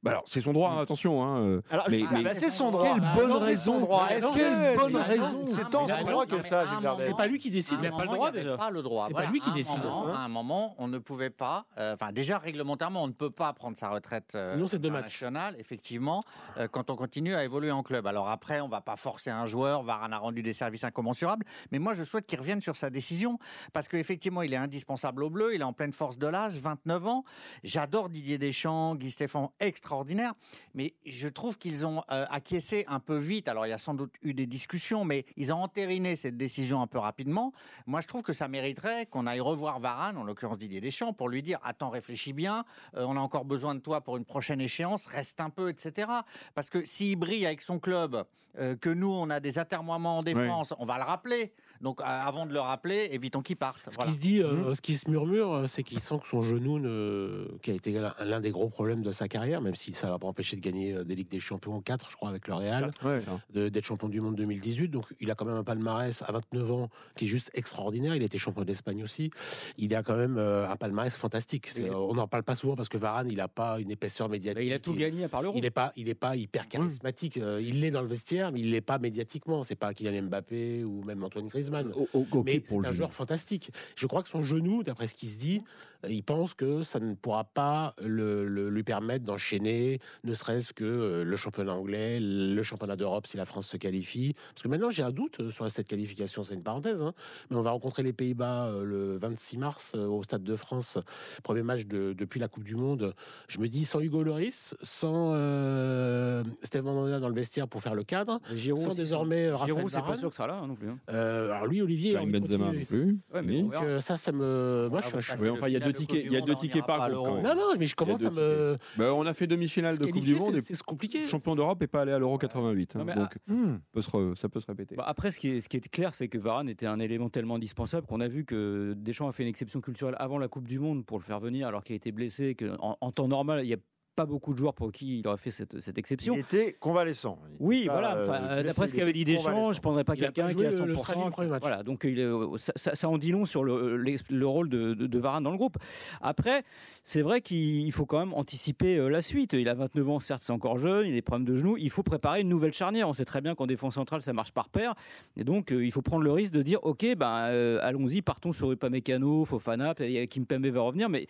[SPEAKER 6] Bah alors, c'est son droit, hein, attention. Hein, euh,
[SPEAKER 3] Alors,
[SPEAKER 6] mais,
[SPEAKER 3] ah,
[SPEAKER 6] mais-
[SPEAKER 3] bah, c'est son droit.
[SPEAKER 6] Quelle
[SPEAKER 3] Ah,
[SPEAKER 6] bonne
[SPEAKER 3] non,
[SPEAKER 6] raison.
[SPEAKER 3] son droit. Est-ce
[SPEAKER 6] Quelle
[SPEAKER 3] que
[SPEAKER 6] bonne
[SPEAKER 3] c'est-
[SPEAKER 6] raison.
[SPEAKER 3] C'est tant son droit que ça.
[SPEAKER 4] C'est pas lui qui décide, il n'a pas le droit déjà.
[SPEAKER 5] pas le droit.
[SPEAKER 4] C'est pas lui qui décide,
[SPEAKER 5] moment-
[SPEAKER 4] hein.
[SPEAKER 5] À un moment, on ne pouvait pas. euh, Enfin, déjà réglementairement, on ne peut pas prendre sa retraite euh,
[SPEAKER 4] Sinon, c'est deux matchs.
[SPEAKER 5] internationale, effectivement, euh, quand on continue à évoluer en club. Alors après, on va pas forcer un joueur. Varane a rendu des services incommensurables, mais moi, je souhaite qu'il revienne sur sa décision parce qu'effectivement, il est indispensable au bleu. Il est en pleine force de l'âge, 29 ans. J'adore Didier Deschamps, Guy Stéphane, extraordinaire, mais je trouve qu'ils ont euh, acquiescé un peu vite. Alors, il y a sans doute eu des discussions, mais ils ont entériné cette décision un peu rapidement. Moi, je trouve que ça mériterait qu'on aille revoir Varane, en l'occurrence Didier Deschamps, pour lui dire Attends, réfléchis bien, euh, on a encore besoin de toi pour une prochaine échéance, reste un peu, etc. Parce que s'il brille avec son club, euh, que nous, on a des atermoiements en défense, on va le rappeler. Donc, euh, avant de le rappeler, évitons qu'il parte.
[SPEAKER 4] Ce
[SPEAKER 5] Voilà.
[SPEAKER 4] qui se dit, euh, ce qui se murmure, euh, c'est qu'il sent que son genou, ne... qui a été l'un- des gros problèmes de sa carrière, même si ça l'a pas empêché de gagner des Ligues des Champions 4, je crois, avec le Real,
[SPEAKER 6] Ouais.
[SPEAKER 4] de- d'être champion du monde 2018. Donc il a quand même un palmarès à 29 ans qui est juste extraordinaire. Il a été champion d'Espagne aussi. Il a quand même euh, un palmarès fantastique. On n'en parle pas souvent parce que Varane, il n'a pas une épaisseur médiatique.
[SPEAKER 9] Il a tout gagné à part l'euro.
[SPEAKER 4] Il n'est pas, il est pas hyper charismatique. Euh, Il l'est dans le vestiaire, mais il l'est pas médiatiquement. C'est pas Kylian Mbappé ou même Antoine Griezmann.
[SPEAKER 6] O- o- ok
[SPEAKER 4] mais
[SPEAKER 6] pour
[SPEAKER 4] c'est un joueur fantastique. Je crois que son genou, d'après ce qui se dit, il pense que ça ne pourra pas le, le- lui permettre d'enchaîner, ne serait-ce que euh, le championnat anglais, le championnat d'Europe si la France se qualifie. Parce que maintenant, j'ai un doute euh, sur cette qualification. C'est une parenthèse, hein. mais on va rencontrer les Pays-Bas euh, le 26 mars euh, au Stade de France. Premier match de- depuis la Coupe du Monde. Je me dis, sans Hugo Loris, sans euh, Steve Mandanda dans le vestiaire pour faire le cadre,
[SPEAKER 9] Giroud
[SPEAKER 4] sans désormais euh,
[SPEAKER 9] Giroud,
[SPEAKER 4] Raphaël
[SPEAKER 9] c'est pas
[SPEAKER 4] Varane.
[SPEAKER 9] sûr que ça sera là hein, non plus. hein.
[SPEAKER 4] Euh, alors lui, Olivier, il a
[SPEAKER 6] Karim Benzema non plus.
[SPEAKER 9] Ouais, mais
[SPEAKER 4] Donc euh, ça, ça me. Moi,
[SPEAKER 5] Ah,
[SPEAKER 4] je
[SPEAKER 6] Oui, enfin, il y a deux tickets, il y a deux
[SPEAKER 5] Monde,
[SPEAKER 6] tickets
[SPEAKER 5] on
[SPEAKER 6] par
[SPEAKER 5] l'Euro.
[SPEAKER 4] Non, non, mais je commence
[SPEAKER 6] y a
[SPEAKER 4] à me.
[SPEAKER 6] Bah, on a fait demi-finale de Coupe du Monde
[SPEAKER 4] c'est-
[SPEAKER 6] et
[SPEAKER 4] c'est compliqué.
[SPEAKER 6] champion d'Europe et pas allé à l'Euro 88. hein.
[SPEAKER 9] Non, mais,
[SPEAKER 6] donc,
[SPEAKER 3] Hmm.
[SPEAKER 6] peut se re- ça peut se répéter.
[SPEAKER 9] Bah, après, ce qui, est, ce qui est clair, c'est que Varane était un élément tellement indispensable qu'on a vu que Deschamps a fait une exception culturelle avant la Coupe du Monde pour le faire venir, alors qu'il était blessé, qu'en en temps normal, il n'y a pas beaucoup de joueurs pour qui il aurait fait cette, cette exception.
[SPEAKER 3] Il était convalescent. Il
[SPEAKER 9] Oui,
[SPEAKER 3] était
[SPEAKER 9] voilà.
[SPEAKER 3] euh,
[SPEAKER 9] Enfin, D'après ce qu'avait dit Deschamps, je ne prendrais pas
[SPEAKER 4] a
[SPEAKER 9] quelqu'un qui
[SPEAKER 4] le-
[SPEAKER 9] 100%.
[SPEAKER 4] le le.
[SPEAKER 9] Voilà, donc il est- ça, ça- ça en dit long sur le, le rôle de, de- de Varane dans le groupe. Après, c'est vrai qu'il faut quand même anticiper euh, la suite. Il a 29 ans, certes, c'est encore jeune, il a des problèmes de genoux. Il faut préparer une nouvelle charnière. On sait très bien qu'en défense centrale, ça marche par paire. Et donc, euh, il faut prendre le risque de dire ok, ben, euh, allons-y, partons sur Upamecano, Fofana, Kimpembe va revenir, mais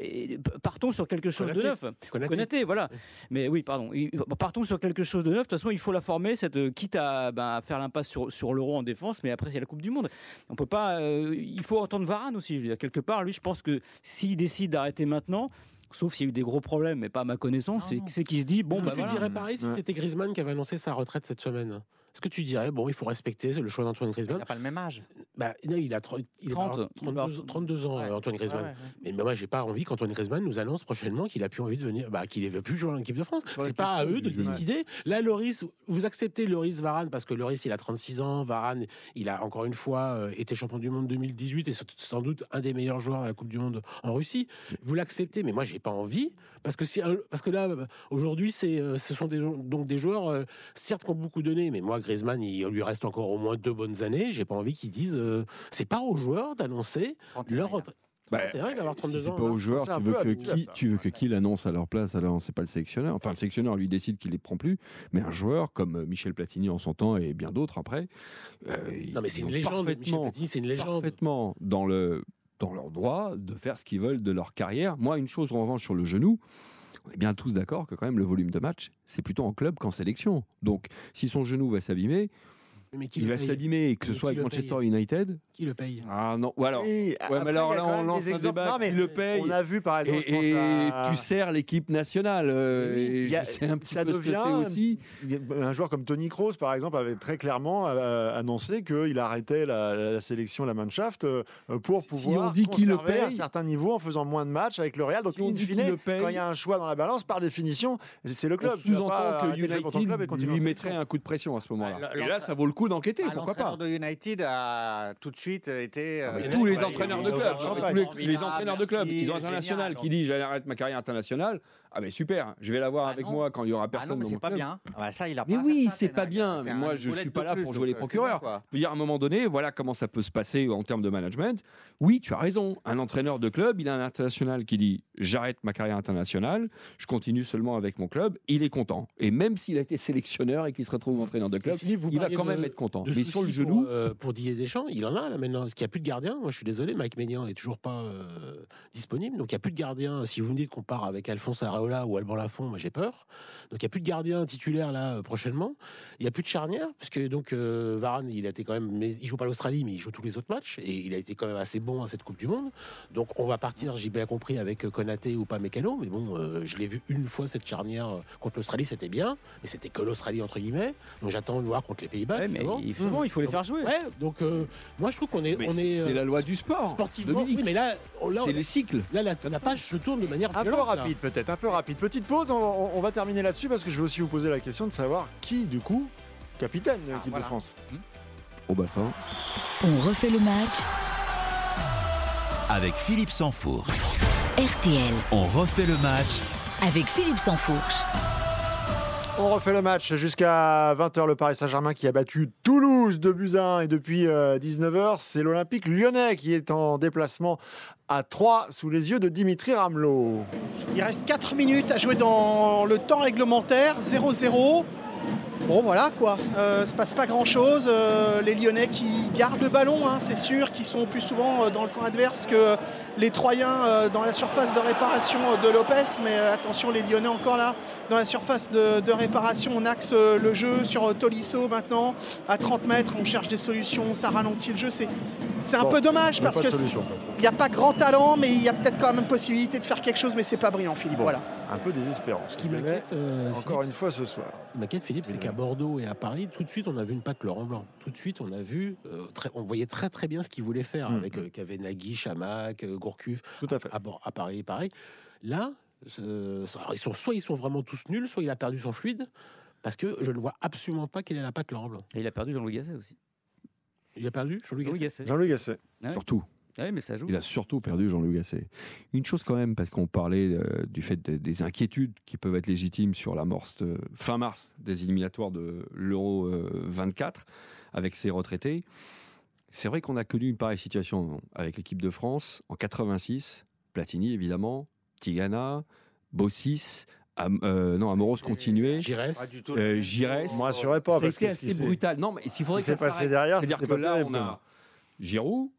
[SPEAKER 9] euh, partons sur quelque chose de
[SPEAKER 4] Konaté.
[SPEAKER 9] neuf.
[SPEAKER 4] Konaté.
[SPEAKER 9] Konaté, voilà. Mais oui, pardon. Il- Partons sur quelque chose de neuf. De toute façon, il faut la former, cette, euh, quitte à, ben, à faire l'impasse sur, sur l'euro en défense, mais après, c'est la Coupe du Monde. On peut pas. euh, il faut entendre Varane aussi. Je veux dire, quelque part, lui, je pense que s'il décide d'arrêter maintenant, sauf s'il y a eu des gros problèmes, mais pas à ma connaissance, c'est qu'il se dit bon, bah
[SPEAKER 4] que tu
[SPEAKER 9] voilà.
[SPEAKER 4] dirais pareil si c'était Griezmann qui avait annoncé sa retraite cette semaine Est-ce que tu dirais, bon, il faut respecter le choix d'Antoine
[SPEAKER 5] Il
[SPEAKER 4] Griezmann
[SPEAKER 5] n'a pas le même âge.
[SPEAKER 4] bah, non, il a tro- il est
[SPEAKER 9] 30,
[SPEAKER 4] pas-
[SPEAKER 9] il
[SPEAKER 4] 32,
[SPEAKER 9] va-
[SPEAKER 4] 32 ans,
[SPEAKER 5] Ouais.
[SPEAKER 4] euh, Antoine Griezmann.
[SPEAKER 5] Ouais, ouais, ouais.
[SPEAKER 4] Mais, moi, j'ai pas envie qu'Antoine Griezmann nous annonce prochainement qu'il a plus envie de venir, bah, qu'il ne veut plus jouer en équipe de France. C'est pas à eux de décider. Là, Loris, vous acceptez Loris Varane parce que Loris, il a 36 ans. Varane, il a encore une fois euh, été champion du monde 2018 et c'est sans doute un des meilleurs joueurs à la Coupe du Monde en Russie. Vous l'acceptez, mais moi, j'ai pas envie parce que si, parce que là, aujourd'hui, c'est, euh, ce sont des, donc des joueurs, euh, certes, qui ont beaucoup donné, mais moi, Griezmann, il lui reste encore au moins deux bonnes années. J'ai pas envie qu'ils disent, euh, c'est pas aux joueurs d'annoncer leur retraite.
[SPEAKER 6] Bah,
[SPEAKER 4] C'est vrai d'avoir 32
[SPEAKER 6] si c'est
[SPEAKER 4] ans.
[SPEAKER 6] pas aux joueurs,
[SPEAKER 3] c'est un
[SPEAKER 6] tu veux que qui,
[SPEAKER 3] ça.
[SPEAKER 6] tu veux que qui l'annonce à leur place? Alors c'est pas le sélectionneur. Enfin, le sélectionneur lui décide qu'il les prend plus, mais un joueur comme euh, Michel Platini en son temps et bien d'autres après. euh,
[SPEAKER 4] Non, mais c'est une légende. Michel Platini, c'est une légende.
[SPEAKER 6] parfaitement dans le dans leur droit de faire ce qu'ils veulent de leur carrière. Moi, une chose en revanche sur le genou. On est bien tous d'accord que quand même le volume de match, c'est plutôt en club qu'en sélection. Donc, si son genou va s'abîmer,
[SPEAKER 4] Mais qui
[SPEAKER 6] il va s'abîmer, que ce
[SPEAKER 4] Mais
[SPEAKER 6] soit avec Manchester
[SPEAKER 4] paye
[SPEAKER 6] United.
[SPEAKER 4] Qui le paye
[SPEAKER 6] Ah non, ou alors,
[SPEAKER 3] Oui,
[SPEAKER 6] ouais,
[SPEAKER 3] après,
[SPEAKER 6] mais alors là, on lance un débat
[SPEAKER 3] Non, mais
[SPEAKER 6] qui le paye.
[SPEAKER 3] On a vu par exemple,
[SPEAKER 6] Et,
[SPEAKER 3] je pense
[SPEAKER 6] et
[SPEAKER 3] à-
[SPEAKER 6] tu sers l'équipe nationale. euh,
[SPEAKER 3] Oui,
[SPEAKER 6] et
[SPEAKER 3] il y a-
[SPEAKER 6] je sais un petit
[SPEAKER 3] ça
[SPEAKER 6] peu ce que
[SPEAKER 3] devient
[SPEAKER 6] c'est aussi.
[SPEAKER 3] Un joueur comme Tony Kroos, par exemple, avait très clairement euh, annoncé qu'il arrêtait la, la- la sélection, la Mannschaft, euh, pour
[SPEAKER 6] Si
[SPEAKER 3] pouvoir
[SPEAKER 6] on dit qu'il le paye-
[SPEAKER 3] certain niveau en faisant moins de matchs avec le Real. Donc,
[SPEAKER 6] Si on
[SPEAKER 3] in
[SPEAKER 6] dit qu'il
[SPEAKER 3] fine,
[SPEAKER 6] le paye-
[SPEAKER 3] quand il y a un choix dans la balance, par définition, c'est le club.
[SPEAKER 6] Sous-entend que United lui mettrait un coup de pression à ce moment-là. Et là, ça vaut le coup d'enquêter,
[SPEAKER 5] Ah,
[SPEAKER 6] pourquoi pas
[SPEAKER 5] de United a tout de suite été. euh,
[SPEAKER 6] tous les entraîneurs de club, tous les, les entraîneurs de club, ils ont international qui dit j'arrête ma carrière internationale. Ah mais super, je vais l'avoir avec
[SPEAKER 5] non.
[SPEAKER 6] moi quand il y aura
[SPEAKER 5] Ah
[SPEAKER 6] personne
[SPEAKER 5] non, mais
[SPEAKER 6] dans
[SPEAKER 5] c'est pas
[SPEAKER 6] club.
[SPEAKER 5] bien. Ah bah, ça, il a
[SPEAKER 6] Mais
[SPEAKER 5] pas
[SPEAKER 6] oui, c'est pas bien. Mais moi, je suis pas là
[SPEAKER 5] plus,
[SPEAKER 6] pour jouer les
[SPEAKER 5] euh,
[SPEAKER 6] procureurs.
[SPEAKER 5] bien.
[SPEAKER 6] Je veux dire, à un moment donné, voilà comment ça peut se passer en termes de management. Oui, tu as raison. Un entraîneur de club, il a un international qui dit j'arrête ma carrière internationale, je continue seulement avec mon club. Il est content. Et même s'il a été sélectionneur et qu'il se retrouve entraîneur de club,
[SPEAKER 4] Philippe,
[SPEAKER 6] il va quand même être content. Mais sur le genou,
[SPEAKER 4] Pour, euh, pour Didier Deschamps, il en a là maintenant. Parce qu'il n'y a plus de gardien. Moi, je suis désolé, Mike Maignan est toujours pas euh, disponible. Donc, il n'y a plus de gardien. Si vous me dites qu'on part avec Alphonse Areola ou Alban Lafont, moi, j'ai peur. Donc, il n'y a plus de gardien titulaire là euh, prochainement. Il n'y a plus de charnière. Parce que donc, euh, Varane, il a été quand même. Mais il joue pas l'Australie, mais il joue tous les autres matchs. Et il a été quand même assez bon à cette Coupe du Monde. Donc, on va partir, j'ai bien compris, avec euh, Konaté ou pas Mécano. Mais bon, euh, je l'ai vu une fois cette charnière contre l'Australie, c'était bien. Mais c'était que l'Australie, entre guillemets. Donc, j'attends de voir contre les Pays-Bas.
[SPEAKER 9] Ouais, mais il faut, il faut les
[SPEAKER 4] Donc,
[SPEAKER 9] faire jouer.
[SPEAKER 4] Ouais, donc euh, moi je trouve qu'on est,
[SPEAKER 6] Mais
[SPEAKER 4] on est
[SPEAKER 6] c'est
[SPEAKER 4] euh,
[SPEAKER 6] la loi du sport.
[SPEAKER 4] sportivement. Oui, mais là,
[SPEAKER 6] c'est les cycles.
[SPEAKER 4] là, la, la page se tourne de manière
[SPEAKER 3] Un peu
[SPEAKER 4] violente,
[SPEAKER 3] rapide peut-être, un peu rapide. Petite pause, on, on- on va terminer là-dessus parce que je vais aussi vous poser la question de savoir qui, du coup, capitaine de l'équipe
[SPEAKER 5] voilà.
[SPEAKER 3] de France.
[SPEAKER 6] Oh bah ça.
[SPEAKER 2] On refait le match.
[SPEAKER 1] Avec Philippe Sansfourche.
[SPEAKER 2] RTL.
[SPEAKER 1] On refait le match
[SPEAKER 2] Avec Philippe Sansfourche.
[SPEAKER 3] On refait le match jusqu'à 20h. Le Paris Saint-Germain qui a battu Toulouse de buts à 1 et depuis 19h, c'est l'Olympique lyonnais qui est en déplacement à 3 sous les yeux de Dimitri Ramelot.
[SPEAKER 10] Il reste 4 minutes à jouer dans le temps réglementaire, 0-0. Bon voilà quoi, euh, se passe pas grand chose. les Lyonnais qui gardent le ballon, hein, c'est sûr, qui sont plus souvent euh, dans le camp adverse que les Troyens euh, dans la surface de réparation euh, de Lopez. Mais euh, attention, les Lyonnais encore là, dans la surface de, de réparation, on axe euh, le jeu sur euh, Tolisso maintenant. À 30 mètres, on cherche des solutions, ça ralentit le jeu. C'est, c'est un
[SPEAKER 3] Bon,
[SPEAKER 10] peu dommage parce que il n'y a pas grand talent, mais il y a peut-être quand même possibilité de faire quelque chose, mais c'est pas brillant, Philippe.
[SPEAKER 3] Bon.
[SPEAKER 10] Voilà.
[SPEAKER 3] Un peu désespérant.
[SPEAKER 4] Ce qui m'inquiète, euh,
[SPEAKER 3] Encore une fois ce soir.
[SPEAKER 4] M'inquiète, Philippe, c'est. Qu'à Bordeaux et à Paris, tout de suite, on a vu une patte Laurent Blanc. Tout de suite, on a vu, euh, très- on voyait très très bien ce qu'il voulait faire
[SPEAKER 3] Mm.
[SPEAKER 4] avec euh, qu'avait Nagui, Chamac, euh, Gourcuff,
[SPEAKER 3] Tout à fait.
[SPEAKER 4] à, Paris, pareil. Là, euh, alors, ils sont, soit ils sont vraiment tous nuls, soit il a perdu son fluide, parce que je ne vois absolument pas quelle est la patte Laurent Blanc.
[SPEAKER 9] Et il a perdu Jean-Louis Gasset aussi.
[SPEAKER 4] Il a perdu Jean-Louis
[SPEAKER 9] Jean-Louis
[SPEAKER 4] Gasset
[SPEAKER 9] Gasset.
[SPEAKER 3] Jean-Louis Gasset.
[SPEAKER 9] Ouais.
[SPEAKER 6] Surtout.
[SPEAKER 9] Ouais, mais ça joue.
[SPEAKER 6] Il a surtout perdu Jean-Louis Gasset. Une chose quand même, parce qu'on parlait euh, du fait de- des inquiétudes qui peuvent être légitimes sur l'amorce de- fin mars des éliminatoires de l'Euro euh, 24 avec ses retraités. C'est vrai qu'on a connu une pareille situation avec l'équipe de France en 86, Platini évidemment, Tigana, Bossis, Am- euh, non, Amoros continuait.
[SPEAKER 4] Giresse.
[SPEAKER 5] Pas du tout
[SPEAKER 6] Euh,
[SPEAKER 5] niveau.
[SPEAKER 3] Moi, rassurez pas qui
[SPEAKER 6] assez brutal. Non, mais s'il faudrait
[SPEAKER 3] ce qui
[SPEAKER 6] que ça
[SPEAKER 3] s'est passé
[SPEAKER 6] s'arrête.
[SPEAKER 3] derrière,
[SPEAKER 6] C'est-à-dire
[SPEAKER 3] c'était
[SPEAKER 6] que là, on a Giroud.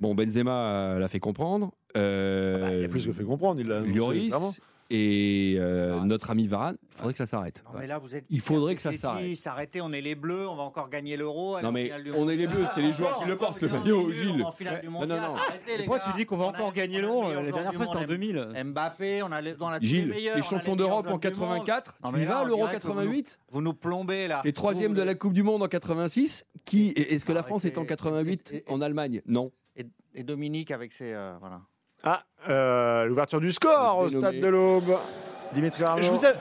[SPEAKER 6] Bon, Benzema euh, l'a fait comprendre. Euh,
[SPEAKER 3] Ah bah, il a plus que fait comprendre. Il l'a
[SPEAKER 6] Lloris et euh,
[SPEAKER 5] Ah.
[SPEAKER 6] notre ami Varane. Il faudrait que ça s'arrête.
[SPEAKER 5] Non, mais là, vous êtes
[SPEAKER 6] Il faudrait que ça s'arrête.
[SPEAKER 5] Arrêtez, on est les bleus, on va encore gagner l'euro.
[SPEAKER 6] Non, mais on est les bleus, c'est les
[SPEAKER 5] Ah,
[SPEAKER 6] joueurs qui le portent, le maillot, Gilles.
[SPEAKER 5] on va en finale du
[SPEAKER 6] Non, non, non.
[SPEAKER 5] Arrêtez, les
[SPEAKER 9] Pourquoi tu dis qu'on va
[SPEAKER 5] On
[SPEAKER 9] encore gagner l'euro La dernière fois, c'était en
[SPEAKER 5] monde,
[SPEAKER 9] 2000.
[SPEAKER 5] Mbappé, on a dans la
[SPEAKER 6] Gilles, t'es champion d'Europe en
[SPEAKER 5] joueurs du monde.
[SPEAKER 6] 84.
[SPEAKER 5] Non,
[SPEAKER 6] Tu y vas l'Euro
[SPEAKER 5] dirait que vous nous-
[SPEAKER 6] 88
[SPEAKER 5] Vous nous plombez là.
[SPEAKER 6] T'es troisième de la Coupe du Monde en 86. Qui Est-ce que la. France est en 88
[SPEAKER 5] Et- et-
[SPEAKER 6] en Allemagne? Non.
[SPEAKER 5] Et, Dominique avec ses. euh, voilà.
[SPEAKER 3] Ah, euh, l'ouverture du score au stade de l'Aube. Dimitri Ramelot.
[SPEAKER 10] Je vous, a-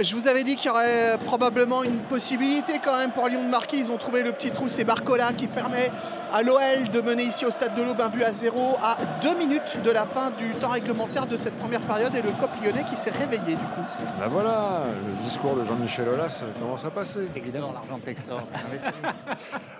[SPEAKER 10] je vous avais dit qu'il y aurait probablement une possibilité quand même pour Lyon de marquer. Ils ont trouvé le petit trou, c'est Barcola qui permet à l'OL de mener ici au stade de l'Aube un but à zéro à deux minutes de la fin du temps réglementaire de cette première période et le COP lyonnais qui s'est réveillé du coup.
[SPEAKER 3] Bah voilà, le discours de Jean-Michel Aulas commence à passer.
[SPEAKER 5] Textor, l'argent de Textor.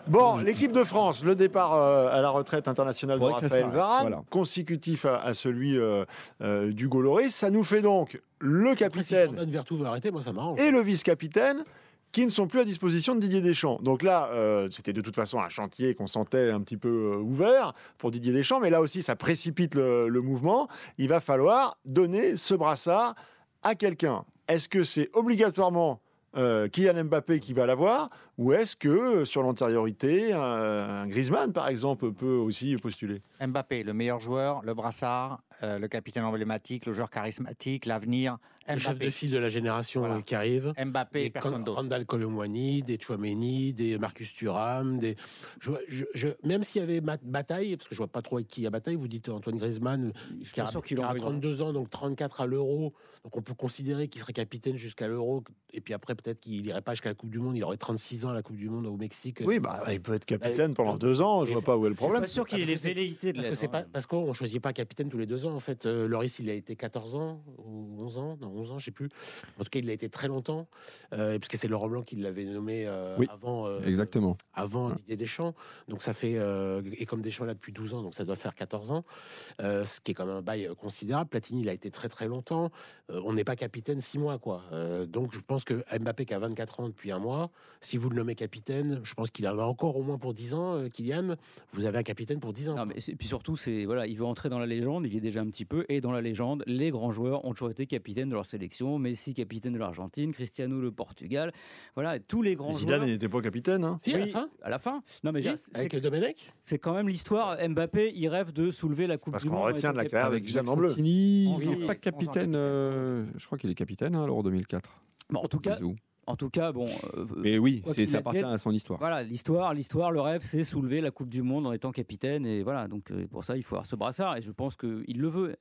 [SPEAKER 3] Bon, l'équipe de France, le départ euh, à la retraite internationale de Raphaël Varane,
[SPEAKER 6] voilà.
[SPEAKER 3] consécutif à, celui euh, euh, du Goloris. Ça nous fait donc le
[SPEAKER 4] Après, si
[SPEAKER 3] capitaine
[SPEAKER 4] veut arrêter, moi ça m'arrange.
[SPEAKER 3] et le vice-capitaine qui ne sont plus à disposition de Didier Deschamps. Donc là, euh, c'était de toute façon un chantier qu'on sentait un petit peu euh, ouvert pour Didier Deschamps, mais là aussi, ça précipite le, le mouvement. Il va falloir donner ce brassard à quelqu'un. Est-ce que c'est obligatoirement euh, Kylian Mbappé qui va l'avoir ou est-ce que euh, sur l'antériorité, un, un Griezmann par exemple peut aussi postuler?
[SPEAKER 5] Mbappé, le meilleur joueur, le brassard, euh, le capitaine emblématique, le joueur charismatique, l'avenir.
[SPEAKER 4] Le chef de file de la génération
[SPEAKER 5] Voilà.
[SPEAKER 4] qui arrive.
[SPEAKER 5] Mbappé,
[SPEAKER 4] Des
[SPEAKER 5] personne d'autre.
[SPEAKER 4] Randall Colomwani, des Chouameni, des Marcus Thuram, des. Je, je- je- même s'il y avait bataille, parce que je vois pas trop avec qui il y a bataille, vous dites Antoine Griezmann, qui a,
[SPEAKER 9] sûr qu'il
[SPEAKER 4] qui a
[SPEAKER 9] en veut.
[SPEAKER 4] 32 ans, donc 34 à l'Euro. Donc on peut considérer qu'il serait capitaine jusqu'à l'Euro, et puis après peut-être qu'il irait pas jusqu'à la Coupe du Monde. Il aurait 36 ans à la Coupe du Monde au Mexique.
[SPEAKER 3] Oui, bah, il peut être capitaine pendant deux ans. Je vois pas où est le problème.
[SPEAKER 9] pas sûr qu'il ait les velléités de
[SPEAKER 4] Parce que c'est
[SPEAKER 9] hein.
[SPEAKER 4] pas parce qu'on choisit pas capitaine tous les deux ans en fait. Euh, Loris il a été 14 ans ou 11 ans, non 11 ans je sais plus. En tout cas il a été très longtemps euh, parce que c'est Laurent Blanc qui l'avait nommé euh,
[SPEAKER 6] Oui,
[SPEAKER 4] avant euh,
[SPEAKER 6] Exactement.
[SPEAKER 4] avant Didier Deschamps. Donc ça fait euh, et comme Deschamps là depuis 12 ans donc ça doit faire 14 ans, euh, ce qui est quand même un bail euh, considérable. Platini il a été très très longtemps. Euh, on n'est pas capitaine 6 mois quoi. Euh, donc je pense que Mbappé qui a 24 ans depuis un mois, si vous le nommez capitaine, je pense qu'il en a encore au moins pour 10 ans. euh, Kylian, vous avez un capitaine pour 10 ans.
[SPEAKER 9] Non, mais c'est- puis surtout, c'est voilà, il veut entrer dans la légende. Il y est déjà un petit peu. Et dans la légende, les grands joueurs ont toujours été capitaines de leur sélection. Messi, capitaine de l'Argentine. Cristiano, le Portugal. Voilà, tous les grands
[SPEAKER 3] Zidane
[SPEAKER 9] joueurs.
[SPEAKER 3] il n'était pas capitaine. Hein
[SPEAKER 4] Si, à la
[SPEAKER 9] Oui,
[SPEAKER 4] fin
[SPEAKER 9] à la fin. Non, mais c'est-
[SPEAKER 4] avec Domenech
[SPEAKER 9] c'est quand même l'histoire. Mbappé, il rêve de soulever la Coupe
[SPEAKER 3] Parce
[SPEAKER 9] du
[SPEAKER 3] qu'on
[SPEAKER 9] Monde. en
[SPEAKER 3] retient
[SPEAKER 9] étant
[SPEAKER 3] de la carrière
[SPEAKER 6] Avec
[SPEAKER 3] Zidane en bleu.
[SPEAKER 6] N'est pas capitaine. Euh, je crois qu'il est capitaine à l'Euro 2004.
[SPEAKER 9] Bon, en tout cas,
[SPEAKER 6] Zizou.
[SPEAKER 9] en tout cas, bon. euh,
[SPEAKER 6] Mais oui, c'est ça appartient à son histoire.
[SPEAKER 9] Voilà, l'histoire, l'histoire, le rêve, c'est soulever la Coupe du Monde en étant capitaine. Et voilà, donc euh, pour ça, il faut avoir ce brassard. Et je pense qu'il le veut.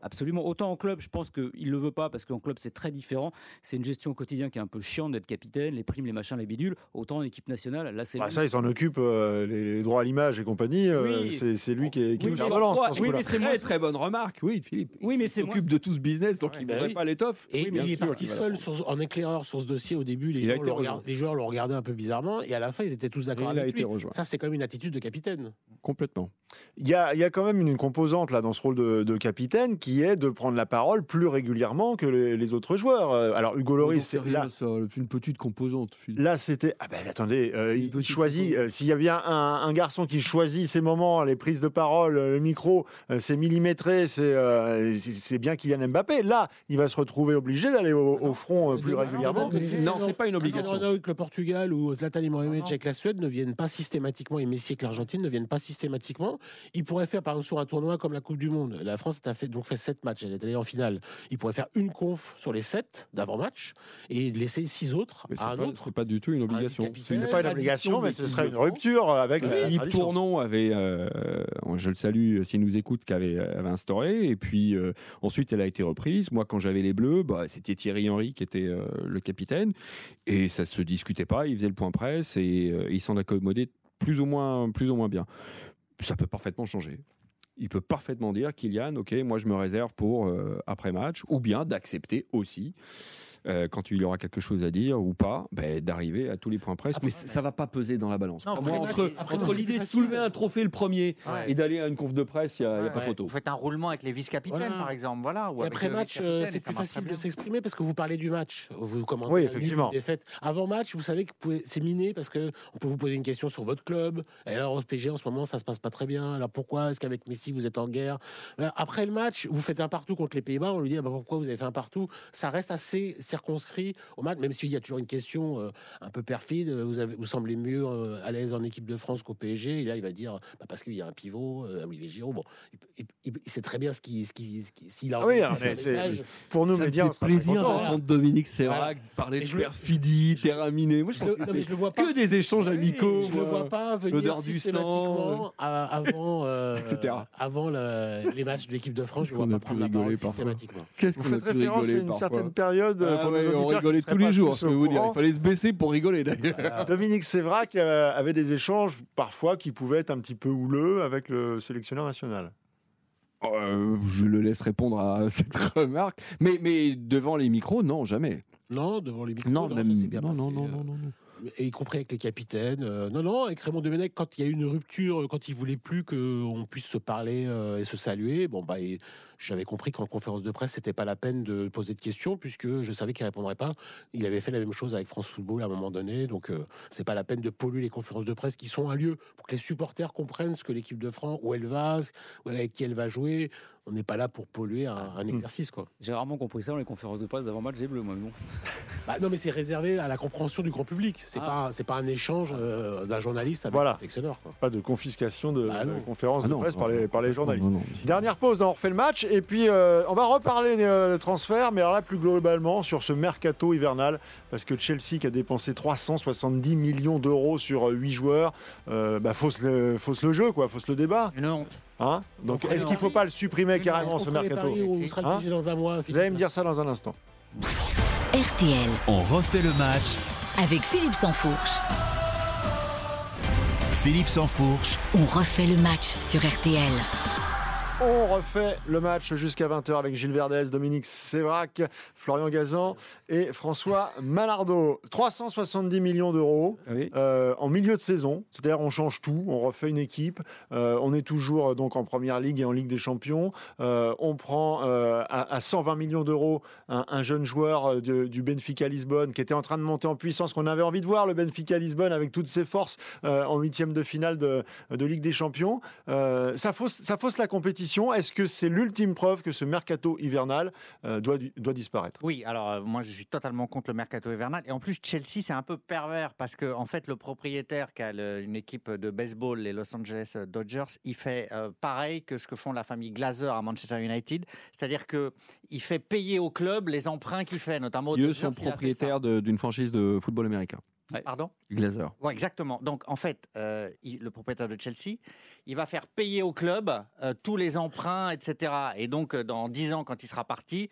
[SPEAKER 9] Absolument. Autant en club, je pense qu'il ne le veut pas parce qu'en club, c'est très différent. C'est une gestion quotidienne qui est un peu chiante d'être capitaine, les primes, les machins, les bidules. Autant en équipe nationale, là, c'est.
[SPEAKER 3] Bah, ça, il s'en occupe, euh, les droits à l'image et compagnie. euh,
[SPEAKER 9] Oui.
[SPEAKER 3] c'est lui qui, qui
[SPEAKER 9] Oui,
[SPEAKER 3] nous
[SPEAKER 9] mais
[SPEAKER 3] relance. ce
[SPEAKER 9] Oui, mais c'est
[SPEAKER 6] Très très bonne remarque, oui, Philippe.
[SPEAKER 9] Oui, mais
[SPEAKER 6] il
[SPEAKER 9] c'est
[SPEAKER 6] s'occupe de tout ce business, donc il ne
[SPEAKER 4] bah
[SPEAKER 6] pas l'étoffe.
[SPEAKER 4] Et
[SPEAKER 6] Oui, bien
[SPEAKER 4] il est parti seul sur- en éclaireur sur ce dossier au début. Les,
[SPEAKER 6] Il a
[SPEAKER 4] gens
[SPEAKER 6] été
[SPEAKER 4] le, regard-
[SPEAKER 6] rejoint.
[SPEAKER 4] les joueurs le regardaient un peu bizarrement et à la fin ils étaient tous d'accord
[SPEAKER 6] Il a
[SPEAKER 4] avec lui. Ça c'est quand même une attitude de capitaine.
[SPEAKER 6] Complètement.
[SPEAKER 3] Il y, a, il quand même une composante là dans ce rôle de, de capitaine qui est de prendre la parole plus régulièrement que les, les autres joueurs. Euh, Alors Hugo Loris, c'est là,
[SPEAKER 8] c'est une petite composante. Philippe.
[SPEAKER 3] là c'était ah ben attendez, euh, il choisit. euh, S'il y a bien un, un garçon qui choisit ses moments, les prises de parole, euh, le micro, euh, c'est millimétré, c'est euh, bien Kylian Mbappé. Là, il va se retrouver obligé d'aller au, au front euh, plus régulièrement.
[SPEAKER 4] non,
[SPEAKER 6] c'est pas une obligation.
[SPEAKER 4] Avec le Portugal ou Zlatan Ibrahimovic avec la Suède ne viennent pas systématiquement et Messi avec l'Argentine ne viennent pas systématiquement. Ils pourraient faire par exemple sur un tournoi comme la Coupe du Monde. La France a fait donc fait sept matchs, elle est allée en finale. Ils pourraient faire une conf sur les sept d'avant-match et laisser six autres
[SPEAKER 6] Mais c'est
[SPEAKER 4] à un
[SPEAKER 6] pas,
[SPEAKER 4] autre.
[SPEAKER 6] c'est pas du tout une obligation.
[SPEAKER 4] vice-capitaine.
[SPEAKER 6] une
[SPEAKER 3] C'est pas une obligation, mais ce serait une rupture avec la
[SPEAKER 6] Philippe
[SPEAKER 3] tradition.
[SPEAKER 6] Tournon avait, euh, je le salue s'il nous écoute, qu'avait avait instauré. Et puis euh, ensuite, elle a été reprise. Moi, quand j'avais les Bleus, bah, c'était Thierry Henry qui était euh, le capitaine. Et ça se discutait pas. Il faisait le point presse et euh, il s'en accommodait plus ou, moins, plus ou moins bien. Ça peut parfaitement changer. Il peut parfaitement dire, Kylian, ok, moi je me réserve pour euh, après match, ou bien d'accepter aussi euh, quand il y aura quelque chose à dire ou pas, ben, d'arriver à tous les points presse. mais ça va pas peser dans la balance.
[SPEAKER 5] Non,
[SPEAKER 6] moi, entre, l'idée de soulever un trophée le premier
[SPEAKER 5] Ouais.
[SPEAKER 6] et d'aller à une conf de presse, il n'y a, il y a pas
[SPEAKER 5] Ouais.
[SPEAKER 6] photo.
[SPEAKER 5] Vous faites un roulement avec les vice-capitaines,
[SPEAKER 4] Voilà.
[SPEAKER 5] par exemple. Voilà, ou
[SPEAKER 4] Et
[SPEAKER 5] avec
[SPEAKER 4] après match, euh, c'est plus facile de s'exprimer parce que vous parlez du match. Vous commentez
[SPEAKER 3] Oui, effectivement.
[SPEAKER 4] une défaite. Avant match, vous savez que c'est miné parce que on peut vous poser une question sur votre club. Et alors au PSG en ce moment, ça se passe pas très bien. Alors pourquoi est-ce qu'avec Messi vous êtes en guerre? Après le match, vous faites un partout contre les Pays-Bas. On lui dit ah bah, pourquoi vous avez fait un partout? Ça reste assez circonscrit au match, même s'il y a toujours une question euh, un peu perfide. euh, Vous, avez, vous semblez mieux euh, à l'aise en équipe de France qu'au PSG. Et là, il va dire bah, parce qu'il y a un pivot, euh, Olivier Giroud. Bon, il, il- il sait très bien ce qui, ce qui, ce qui- s'il a
[SPEAKER 3] Ah oui,
[SPEAKER 4] envie message.
[SPEAKER 3] pour nous
[SPEAKER 8] Ça me
[SPEAKER 3] médias, on
[SPEAKER 8] plaisir d'entendre Dominique Sévrac
[SPEAKER 4] Voilà.
[SPEAKER 8] parler de perfidie, terraminé. Moi, je
[SPEAKER 4] Je
[SPEAKER 8] pense
[SPEAKER 4] le-
[SPEAKER 8] que
[SPEAKER 4] je le vois pas.
[SPEAKER 6] Que des échanges amicaux.
[SPEAKER 4] Je ne le vois pas venir
[SPEAKER 6] l'odeur du
[SPEAKER 4] systématiquement avant, euh,
[SPEAKER 6] etc.
[SPEAKER 4] avant le- les matchs de l'équipe de France. Je ne vois pas prendre la parole systématiquement.
[SPEAKER 8] Qu'est-ce
[SPEAKER 3] Vous
[SPEAKER 8] qu'on a
[SPEAKER 3] faites
[SPEAKER 8] pu
[SPEAKER 3] référence à
[SPEAKER 8] rigoler
[SPEAKER 3] une
[SPEAKER 8] parfois.
[SPEAKER 3] certaine période euh,
[SPEAKER 8] Ah
[SPEAKER 3] pour
[SPEAKER 8] ouais,
[SPEAKER 3] nos
[SPEAKER 8] on
[SPEAKER 3] auditeurs
[SPEAKER 8] rigolait tous les jours, je peux vous dire. Il fallait se baisser pour rigoler d'ailleurs.
[SPEAKER 3] Dominique Sévrac euh, avait des échanges parfois qui pouvaient être un petit peu houleux avec le sélectionneur national.
[SPEAKER 6] Euh, je le laisse répondre à cette remarque. Mais, mais devant les micros, non, jamais.
[SPEAKER 4] Non, devant les micros.
[SPEAKER 6] Non, même-
[SPEAKER 4] bien
[SPEAKER 6] non, non,
[SPEAKER 4] euh,
[SPEAKER 6] non, non, non.
[SPEAKER 4] Et y compris avec les capitaines. euh, non, non, avec Raymond Domenech, quand il y a eu une rupture, quand il voulait plus qu'on puisse se parler euh, et se saluer, bon, bah, il- j'avais compris qu'en conférence de presse, c'était pas la peine de poser de questions puisque je savais qu'il répondrait pas. Il avait fait la même chose avec France Football à un moment donné, donc euh, c'est pas la peine de polluer les conférences de presse qui sont un lieu pour que les supporters comprennent ce que l'équipe de France, où elle va, avec qui elle va jouer on n'est pas là pour polluer un, hmm. exercice. quoi.
[SPEAKER 9] J'ai rarement compris ça dans les conférences de presse d'avant-match des Bleus, moi. Non.
[SPEAKER 4] Bah, non, mais c'est réservé à la compréhension du grand public. C'est ah. pas, pas un échange euh, d'un journaliste avec
[SPEAKER 3] voilà.
[SPEAKER 4] un sélectionneur.
[SPEAKER 3] Pas de confiscation de, bah, conférences ah de presse par les, par les journalistes. Dernière pause dans On refait le match. Et puis, euh, on va reparler des euh, transferts, mais alors là, plus globalement, sur ce mercato hivernal. Parce que Chelsea qui a dépensé 370 millions d'euros sur 8 joueurs, bah, fausse, le, fausse le jeu, quoi, fausse le débat.
[SPEAKER 5] Une honte.
[SPEAKER 3] Hein? Donc, est-ce qu'il ne faut pas le supprimer carrément, ce mercato
[SPEAKER 4] hein? dans un mois,
[SPEAKER 3] Vous allez me dire ça dans un instant.
[SPEAKER 2] RTL.
[SPEAKER 1] On refait le match
[SPEAKER 2] avec Philippe Sansfourche.
[SPEAKER 1] Philippe Sansfourche.
[SPEAKER 2] On refait le match sur RTL.
[SPEAKER 3] On refait le match jusqu'à 20h avec Gilles Verdez, Dominique Sévrac, Florian Gazan et François Malardeau. 370 millions d'euros euh, en milieu de saison. C'est-à-dire on change tout, on refait une équipe. Euh, on est toujours donc en première ligue et en Ligue des Champions. Euh, on prend à, 120 millions d'euros un, jeune joueur du Benfica Lisbonne qui était en train de monter en puissance, qu'on avait envie de voir le Benfica Lisbonne avec toutes ses forces en huitième de finale de, de, Ligue des Champions. ça, fausse, ça fausse la compétition est-ce que c'est l'ultime preuve que ce mercato hivernal euh, doit, doit disparaître?
[SPEAKER 5] Oui, alors euh, moi je suis totalement contre le mercato hivernal. Et en plus, Chelsea, c'est un peu pervers parce que en fait, le propriétaire qui a une équipe de baseball, les Los Angeles Dodgers, il fait euh, pareil que ce que font la famille Glazer à Manchester United. C'est-à-dire qu'il fait payer au club les emprunts qu'il fait, notamment.
[SPEAKER 6] Eux sont propriétaires d'une franchise de football américain.
[SPEAKER 5] Pardon
[SPEAKER 6] Glazer.
[SPEAKER 5] Ouais, exactement. Donc, en fait, euh, le propriétaire de Chelsea, il va faire payer au club euh, tous les emprunts, etc. Et donc, euh, dans 10 ans, quand il sera parti,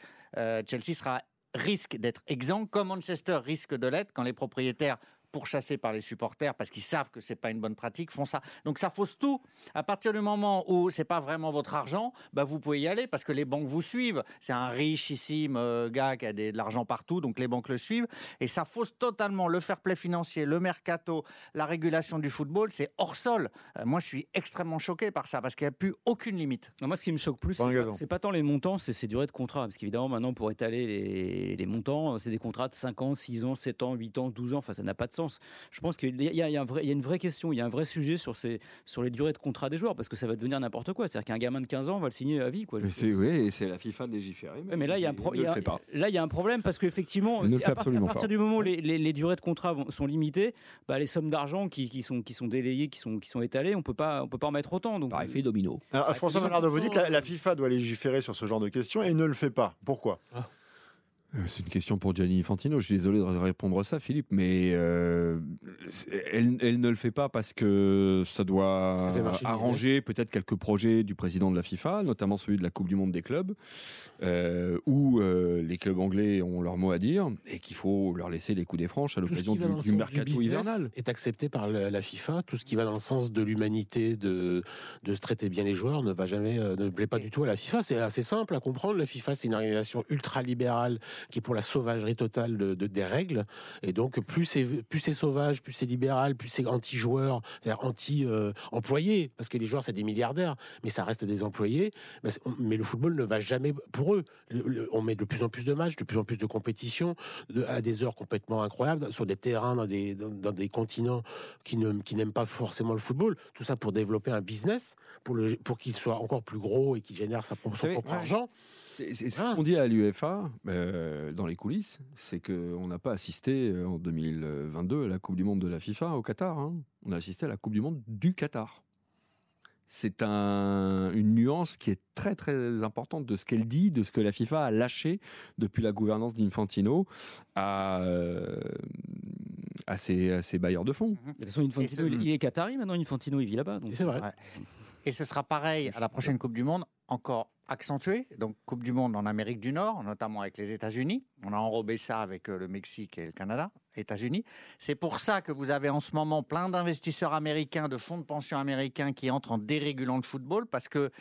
[SPEAKER 5] Chelsea sera risque d'être exempt, comme Manchester risque de l'être quand les propriétaires pourchassés par les supporters parce qu'ils savent que c'est pas une bonne pratique, font ça. Donc ça fausse tout. À partir du moment où c'est pas vraiment votre argent, bah vous pouvez y aller parce que les banques vous suivent. C'est un richissime euh, gars qui a de l'argent partout, donc les banques le suivent. Et ça fausse totalement le fair play financier, le mercato, la régulation du football. C'est hors sol. Euh, moi, je suis extrêmement choqué par ça parce qu'il n'y a plus aucune limite.
[SPEAKER 9] moi, ce qui me choque plus, c'est pas, tant les montants, c'est ces durées de contrat. Parce qu'évidemment, maintenant, pour étaler les, les montants, c'est des contrats de 5 ans, 6 ans, 7 ans, 8 ans, 12 ans. Enfin, ça n'a pas de sens. Je pense qu'il y, a, une vraie question, il y a un vrai sujet sur, ces, sur les durées de contrat des joueurs, parce que ça va devenir n'importe quoi. C'est-à-dire qu'un gamin de 15 ans va le signer à vie. Quoi.
[SPEAKER 6] c'est, oui, c'est la FIFA de légiférer.
[SPEAKER 9] Mais, mais là, il y, a un là, il y a un problème, parce qu'effectivement, à, partir, du moment où les, durées de contrat sont limitées, bah, les sommes d'argent qui, sont, qui sont délayées, qui sont, qui sont étalées, on ne peut pas en mettre autant. Donc,
[SPEAKER 6] Par effet domino.
[SPEAKER 3] Alors, François Malardo, vous dites que la, FIFA doit légiférer sur ce genre de questions et ne le fait pas. Pourquoi? Ah.
[SPEAKER 6] Euh, c'est une question pour Gianni Infantino. Je suis désolé de répondre à ça, Philippe, mais euh, elle, ne le fait pas parce que ça doit arranger peut-être quelques projets du président de la FIFA, notamment celui de la Coupe du Monde des clubs, euh, où les clubs anglais ont leur mot à dire et qu'il faut leur laisser les coups des franches à l'occasion du, mercato hivernal.
[SPEAKER 4] Est accepté par la FIFA. Tout ce qui va dans le sens de l'humanité, de, de se traiter bien les joueurs, ne va jamais, ne plaît pas du tout à la FIFA. C'est assez simple à comprendre. La FIFA, c'est une organisation ultra libérale qui est pour la sauvagerie totale de, des règles. Et donc, plus c'est plus c'est sauvage, plus c'est libéral, plus c'est anti-joueur, c'est-à-dire anti-employé, parce que les joueurs c'est des milliardaires, mais ça reste des employés. Mais, le football ne va jamais pour eux. on met de plus en plus de matchs, de plus en plus de compétitions, à des heures complètement incroyables, sur des terrains dans des dans, des continents qui ne qui n'aiment pas forcément le football. Tout ça pour développer un business, pour le pour qu'il soit encore plus gros et qu'il génère sa, son propre argent.
[SPEAKER 6] C'est ce qu'on dit à l'UEFA euh, dans les coulisses, c'est qu'on n'a pas assisté euh, en 2022 à la Coupe du Monde de la FIFA au Qatar. Hein. On a assisté à la Coupe du Monde du Qatar. C'est un, une nuance qui est très très importante de ce qu'elle dit, de ce que la FIFA a lâché depuis la gouvernance d'Infantino à, euh, à, ses, bailleurs de fonds.
[SPEAKER 9] De toute façon, Infantino, il est qatari maintenant, Infantino, il vit là-bas.
[SPEAKER 4] C'est vrai.
[SPEAKER 5] Et ce sera pareil à la prochaine Coupe du Monde, encore accentué. Donc, Coupe du Monde en Amérique du Nord, notamment avec les États-Unis. On a enrobé ça avec euh, le Mexique et le Canada, États-Unis. C'est pour ça que vous avez en ce moment plein d'investisseurs américains, de fonds de pension américains qui entrent en dérégulant le football parce que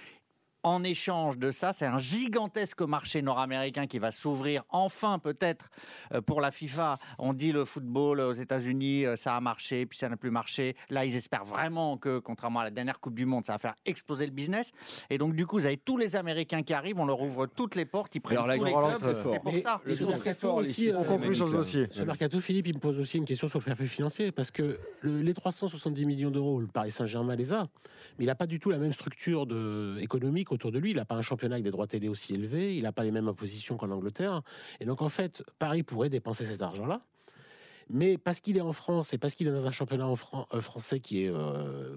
[SPEAKER 5] en échange de ça, c'est un gigantesque marché nord-américain qui va s'ouvrir enfin peut-être euh, pour la FIFA. On dit le football aux États-Unis, euh, ça a marché, puis ça n'a plus marché. Là, ils espèrent vraiment que, contrairement à la dernière Coupe du Monde, ça va faire exploser le business. Et donc, du coup, vous avez tous les Américains qui arrivent, on leur ouvre toutes les portes, ils prennent
[SPEAKER 6] Alors, la
[SPEAKER 5] tous les
[SPEAKER 6] grande
[SPEAKER 5] clubs. C'est pour
[SPEAKER 4] Mais
[SPEAKER 5] ça.
[SPEAKER 4] le
[SPEAKER 6] sont très forts,
[SPEAKER 4] aussi,
[SPEAKER 6] Suisses
[SPEAKER 4] euh,
[SPEAKER 3] On conclut sur ce dossier.
[SPEAKER 4] Ce mercato, Philippe, il me pose aussi une question sur le fair play financier, parce que le- les 370 millions d'euros, le Paris Saint-Germain les a, mais il n'a pas du tout la même structure de, économique autour de lui. Il n'a pas un championnat avec des droits télé aussi élevés, il n'a pas les mêmes impositions qu'en Angleterre. Et donc, en fait, Paris pourrait dépenser cet argent-là. Mais parce qu'il est en France et parce qu'il est dans un championnat en Fran- euh, français qui est euh,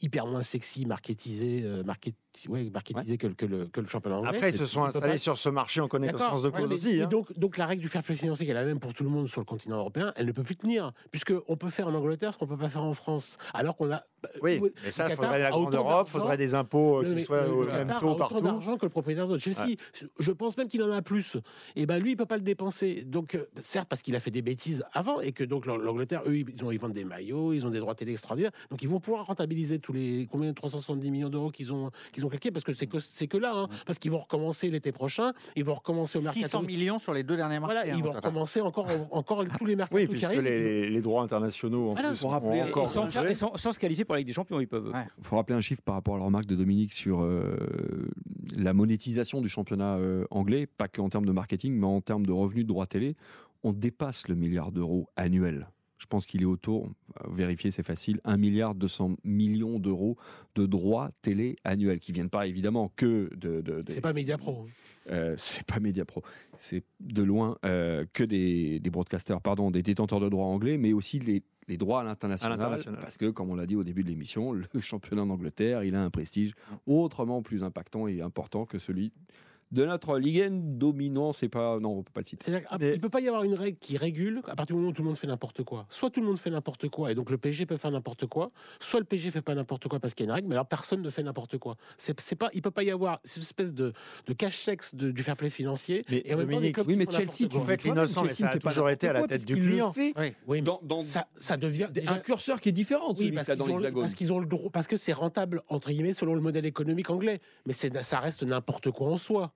[SPEAKER 4] hyper moins sexy, marketisé, euh, market- ouais, marketisé que, le- que le, que le championnat anglais.
[SPEAKER 3] Après, ils se sont installés sur ce marché, on connaît
[SPEAKER 4] D'accord,
[SPEAKER 3] connaissance de
[SPEAKER 4] ouais,
[SPEAKER 3] cause
[SPEAKER 4] mais-
[SPEAKER 3] aussi. hein.
[SPEAKER 4] donc, donc la règle du fair play financier, qui est la même pour tout le monde sur le continent européen, elle ne peut plus tenir. Puisqu'on peut faire en Angleterre ce qu'on ne peut pas faire en France. Alors qu'on a.
[SPEAKER 3] Oui,
[SPEAKER 4] le
[SPEAKER 3] mais ça, il
[SPEAKER 4] Qatar
[SPEAKER 3] faudrait la
[SPEAKER 4] a
[SPEAKER 3] grande
[SPEAKER 4] autant
[SPEAKER 3] Europe, il faudrait des impôts euh, qui soient au même taux
[SPEAKER 4] autant
[SPEAKER 3] partout.
[SPEAKER 4] d'argent que le propriétaire de Chelsea. Je pense même qu'il en a plus. Et ben lui, il peut pas le dépenser. Donc, euh, certes, parce qu'il a fait des bêtises avant et que donc l'Ang- l'Angleterre, eux, ils, ont, ils vendent des maillots, ils ont des droits télé extraordinaires. Donc, ils vont pouvoir rentabiliser tous les combien 370 millions d'euros qu'ils ont qu'ils ont claqués parce que c'est que c'est que là, hein, parce qu'ils vont recommencer l'été prochain, ils vont recommencer au mercato.
[SPEAKER 5] 600 millions sur les deux derniers marchés.
[SPEAKER 4] Voilà,
[SPEAKER 5] hein,
[SPEAKER 4] ils vont recommencer encore, encore tous les mercatos
[SPEAKER 3] Oui,
[SPEAKER 4] qui
[SPEAKER 3] puisque
[SPEAKER 4] arrivent.
[SPEAKER 3] les, les droits internationaux en
[SPEAKER 9] Voilà,
[SPEAKER 3] plus ont encore
[SPEAKER 9] et sans, sans- sans se qualifier pour la Ligue des Champions, ils peuvent.
[SPEAKER 5] Ouais.
[SPEAKER 6] Il faut rappeler un chiffre par rapport à la remarque de Dominique sur euh, la monétisation du championnat euh, anglais, pas qu'en termes de marketing, mais en termes de revenus de droits télé. On dépasse le milliard d'euros annuel. Je pense qu'il est autour, euh, vérifier c'est facile, 1 milliard 200 millions d'euros de droits télé annuels, qui viennent pas évidemment que de... de- des-
[SPEAKER 4] C'est pas Mediapro.
[SPEAKER 6] euh, c'est pas Mediapro, c'est de loin euh, que des, des broadcasters, pardon, des détenteurs de droits anglais, mais aussi les, les droits à l'international, parce que, comme on l'a dit au début de l'émission, le championnat d'Angleterre, il a un prestige autrement plus impactant et important que celui de notre Ligue 1 dominant. C'est pas, non, on peut pas le citer.
[SPEAKER 4] C'est-à-dire qu'il
[SPEAKER 3] Mais-
[SPEAKER 4] ne peut pas y avoir une règle qui régule à partir du moment où tout le monde fait n'importe quoi. Soit tout le monde fait n'importe quoi et donc le PSG peut faire n'importe quoi, soit le PSG fait pas n'importe quoi parce qu'il y a une règle, mais alors personne ne fait n'importe quoi. C'est, c'est pas, il peut pas y avoir cette espèce de, de cache-sexe de- du fair play financier.
[SPEAKER 3] Mais
[SPEAKER 4] et en même temps, des
[SPEAKER 3] Dominique,
[SPEAKER 4] clubs
[SPEAKER 6] oui, mais Chelsea, tu toi-même,
[SPEAKER 3] l'innocent, mais ça a toujours été à la tête du client.
[SPEAKER 6] fait
[SPEAKER 4] Oui,
[SPEAKER 6] dans, dans
[SPEAKER 4] ça, ça devient déjà.
[SPEAKER 6] un curseur qui est différent de
[SPEAKER 4] Oui, qu'ils
[SPEAKER 6] dans
[SPEAKER 4] ont, parce qu'ils ont le droit, parce que c'est rentable entre guillemets selon le modèle économique anglais. Mais c'est, ça reste n'importe quoi en soi.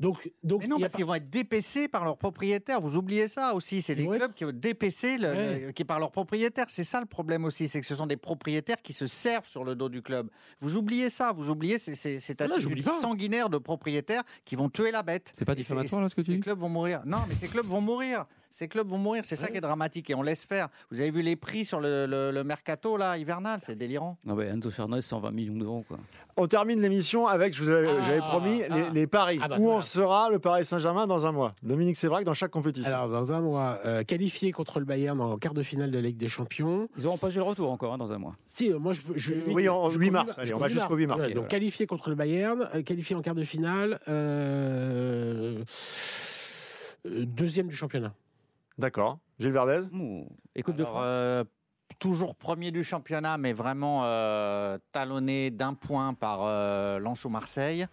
[SPEAKER 4] Donc, donc
[SPEAKER 5] Mais non, parce
[SPEAKER 4] pas-
[SPEAKER 5] qu'ils vont être dépécés par leurs propriétaires. Vous oubliez ça aussi. C'est des clubs qui vont dépécer le,
[SPEAKER 4] Ouais.
[SPEAKER 5] le- qui par leurs propriétaires. C'est ça le problème aussi. C'est que ce sont des propriétaires qui se servent sur le dos du club. Vous oubliez ça. Vous oubliez ces- ces- cette
[SPEAKER 4] Ah
[SPEAKER 5] attitude sanguinaire de propriétaires qui vont tuer la bête.
[SPEAKER 6] C'est pas diffamatoire, là, ce que tu
[SPEAKER 5] Ces
[SPEAKER 6] dis
[SPEAKER 5] clubs vont mourir. Non, mais ces clubs vont mourir. Ces clubs vont mourir. C'est ça qui est dramatique. Et on laisse faire. Vous avez vu les prix sur le, le- le mercato là hivernal. C'est délirant.
[SPEAKER 9] Non, mais Enzo Fernandez, 120 millions d'euros. Quoi.
[SPEAKER 3] On termine l'émission avec, je vous avais,
[SPEAKER 4] Ah,
[SPEAKER 3] j'avais promis,
[SPEAKER 4] ah.
[SPEAKER 3] les, les paris.
[SPEAKER 4] Ah bah,
[SPEAKER 3] Où
[SPEAKER 4] voilà.
[SPEAKER 3] en sera le Paris Saint-Germain dans un mois? Dominique Sévrac dans chaque compétition.
[SPEAKER 4] Alors, dans un mois, euh, qualifié contre le Bayern en quart de finale de la Ligue des Champions.
[SPEAKER 9] Ils n'auront pas joué le retour encore hein, dans un mois.
[SPEAKER 4] Si, euh, moi, je, je,
[SPEAKER 3] Oui, en
[SPEAKER 4] je-
[SPEAKER 3] 8
[SPEAKER 4] je-
[SPEAKER 3] mars. Allez, on va jusqu'au 8 mars.
[SPEAKER 4] Ouais, donc, qualifié contre le Bayern, euh, qualifié en quart de finale, euh, deuxième du championnat.
[SPEAKER 3] D'accord. Gilles Verdez
[SPEAKER 9] Ouh. Et Coupe de
[SPEAKER 5] Alors,
[SPEAKER 9] France
[SPEAKER 5] euh, toujours premier du championnat, mais vraiment euh, talonné d'un point par euh, Lens ou Marseille.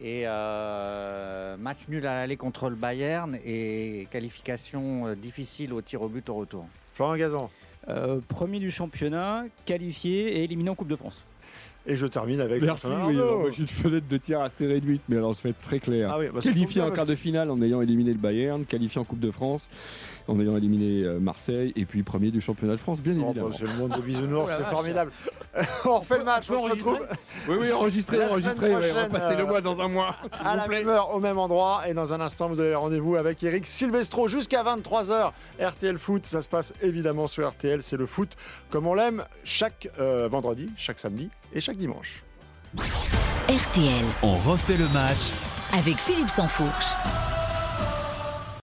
[SPEAKER 5] Et euh, match nul à l'aller contre le Bayern et qualification euh, difficile au tir au but au retour.
[SPEAKER 3] Florent Gazan.
[SPEAKER 9] Euh, Premier du championnat, qualifié et éliminé en Coupe de France.
[SPEAKER 3] Et je termine avec.
[SPEAKER 6] Merci, oui. j'ai une fenêtre de tir assez réduite, mais alors je vais être très clair.
[SPEAKER 3] Ah oui, bah,
[SPEAKER 6] qualifié en quart de finale en ayant éliminé le Bayern, qualifié en Coupe de France en ayant éliminé euh, Marseille, et puis premier du championnat de France, bien
[SPEAKER 3] Oh,
[SPEAKER 6] évidemment.
[SPEAKER 3] bah, c'est le monde de bisounours,
[SPEAKER 5] Oh
[SPEAKER 3] c'est formidable. on refait le match, on se retrouve
[SPEAKER 6] Oui, oui, enregistré,
[SPEAKER 3] La
[SPEAKER 6] enregistré. ouais, on va passer le
[SPEAKER 3] euh,
[SPEAKER 6] mois dans un mois.
[SPEAKER 3] à
[SPEAKER 6] vous
[SPEAKER 3] la
[SPEAKER 6] plaît.
[SPEAKER 3] même heure, au même endroit. Et dans un instant, vous avez rendez-vous avec Eric Silvestro jusqu'à 23h. RTL Foot, ça se passe évidemment sur RTL. C'est le foot comme on l'aime chaque euh, vendredi, chaque samedi et chaque dimanche.
[SPEAKER 2] RTL
[SPEAKER 1] On refait le match
[SPEAKER 2] avec Philippe Sansfourche.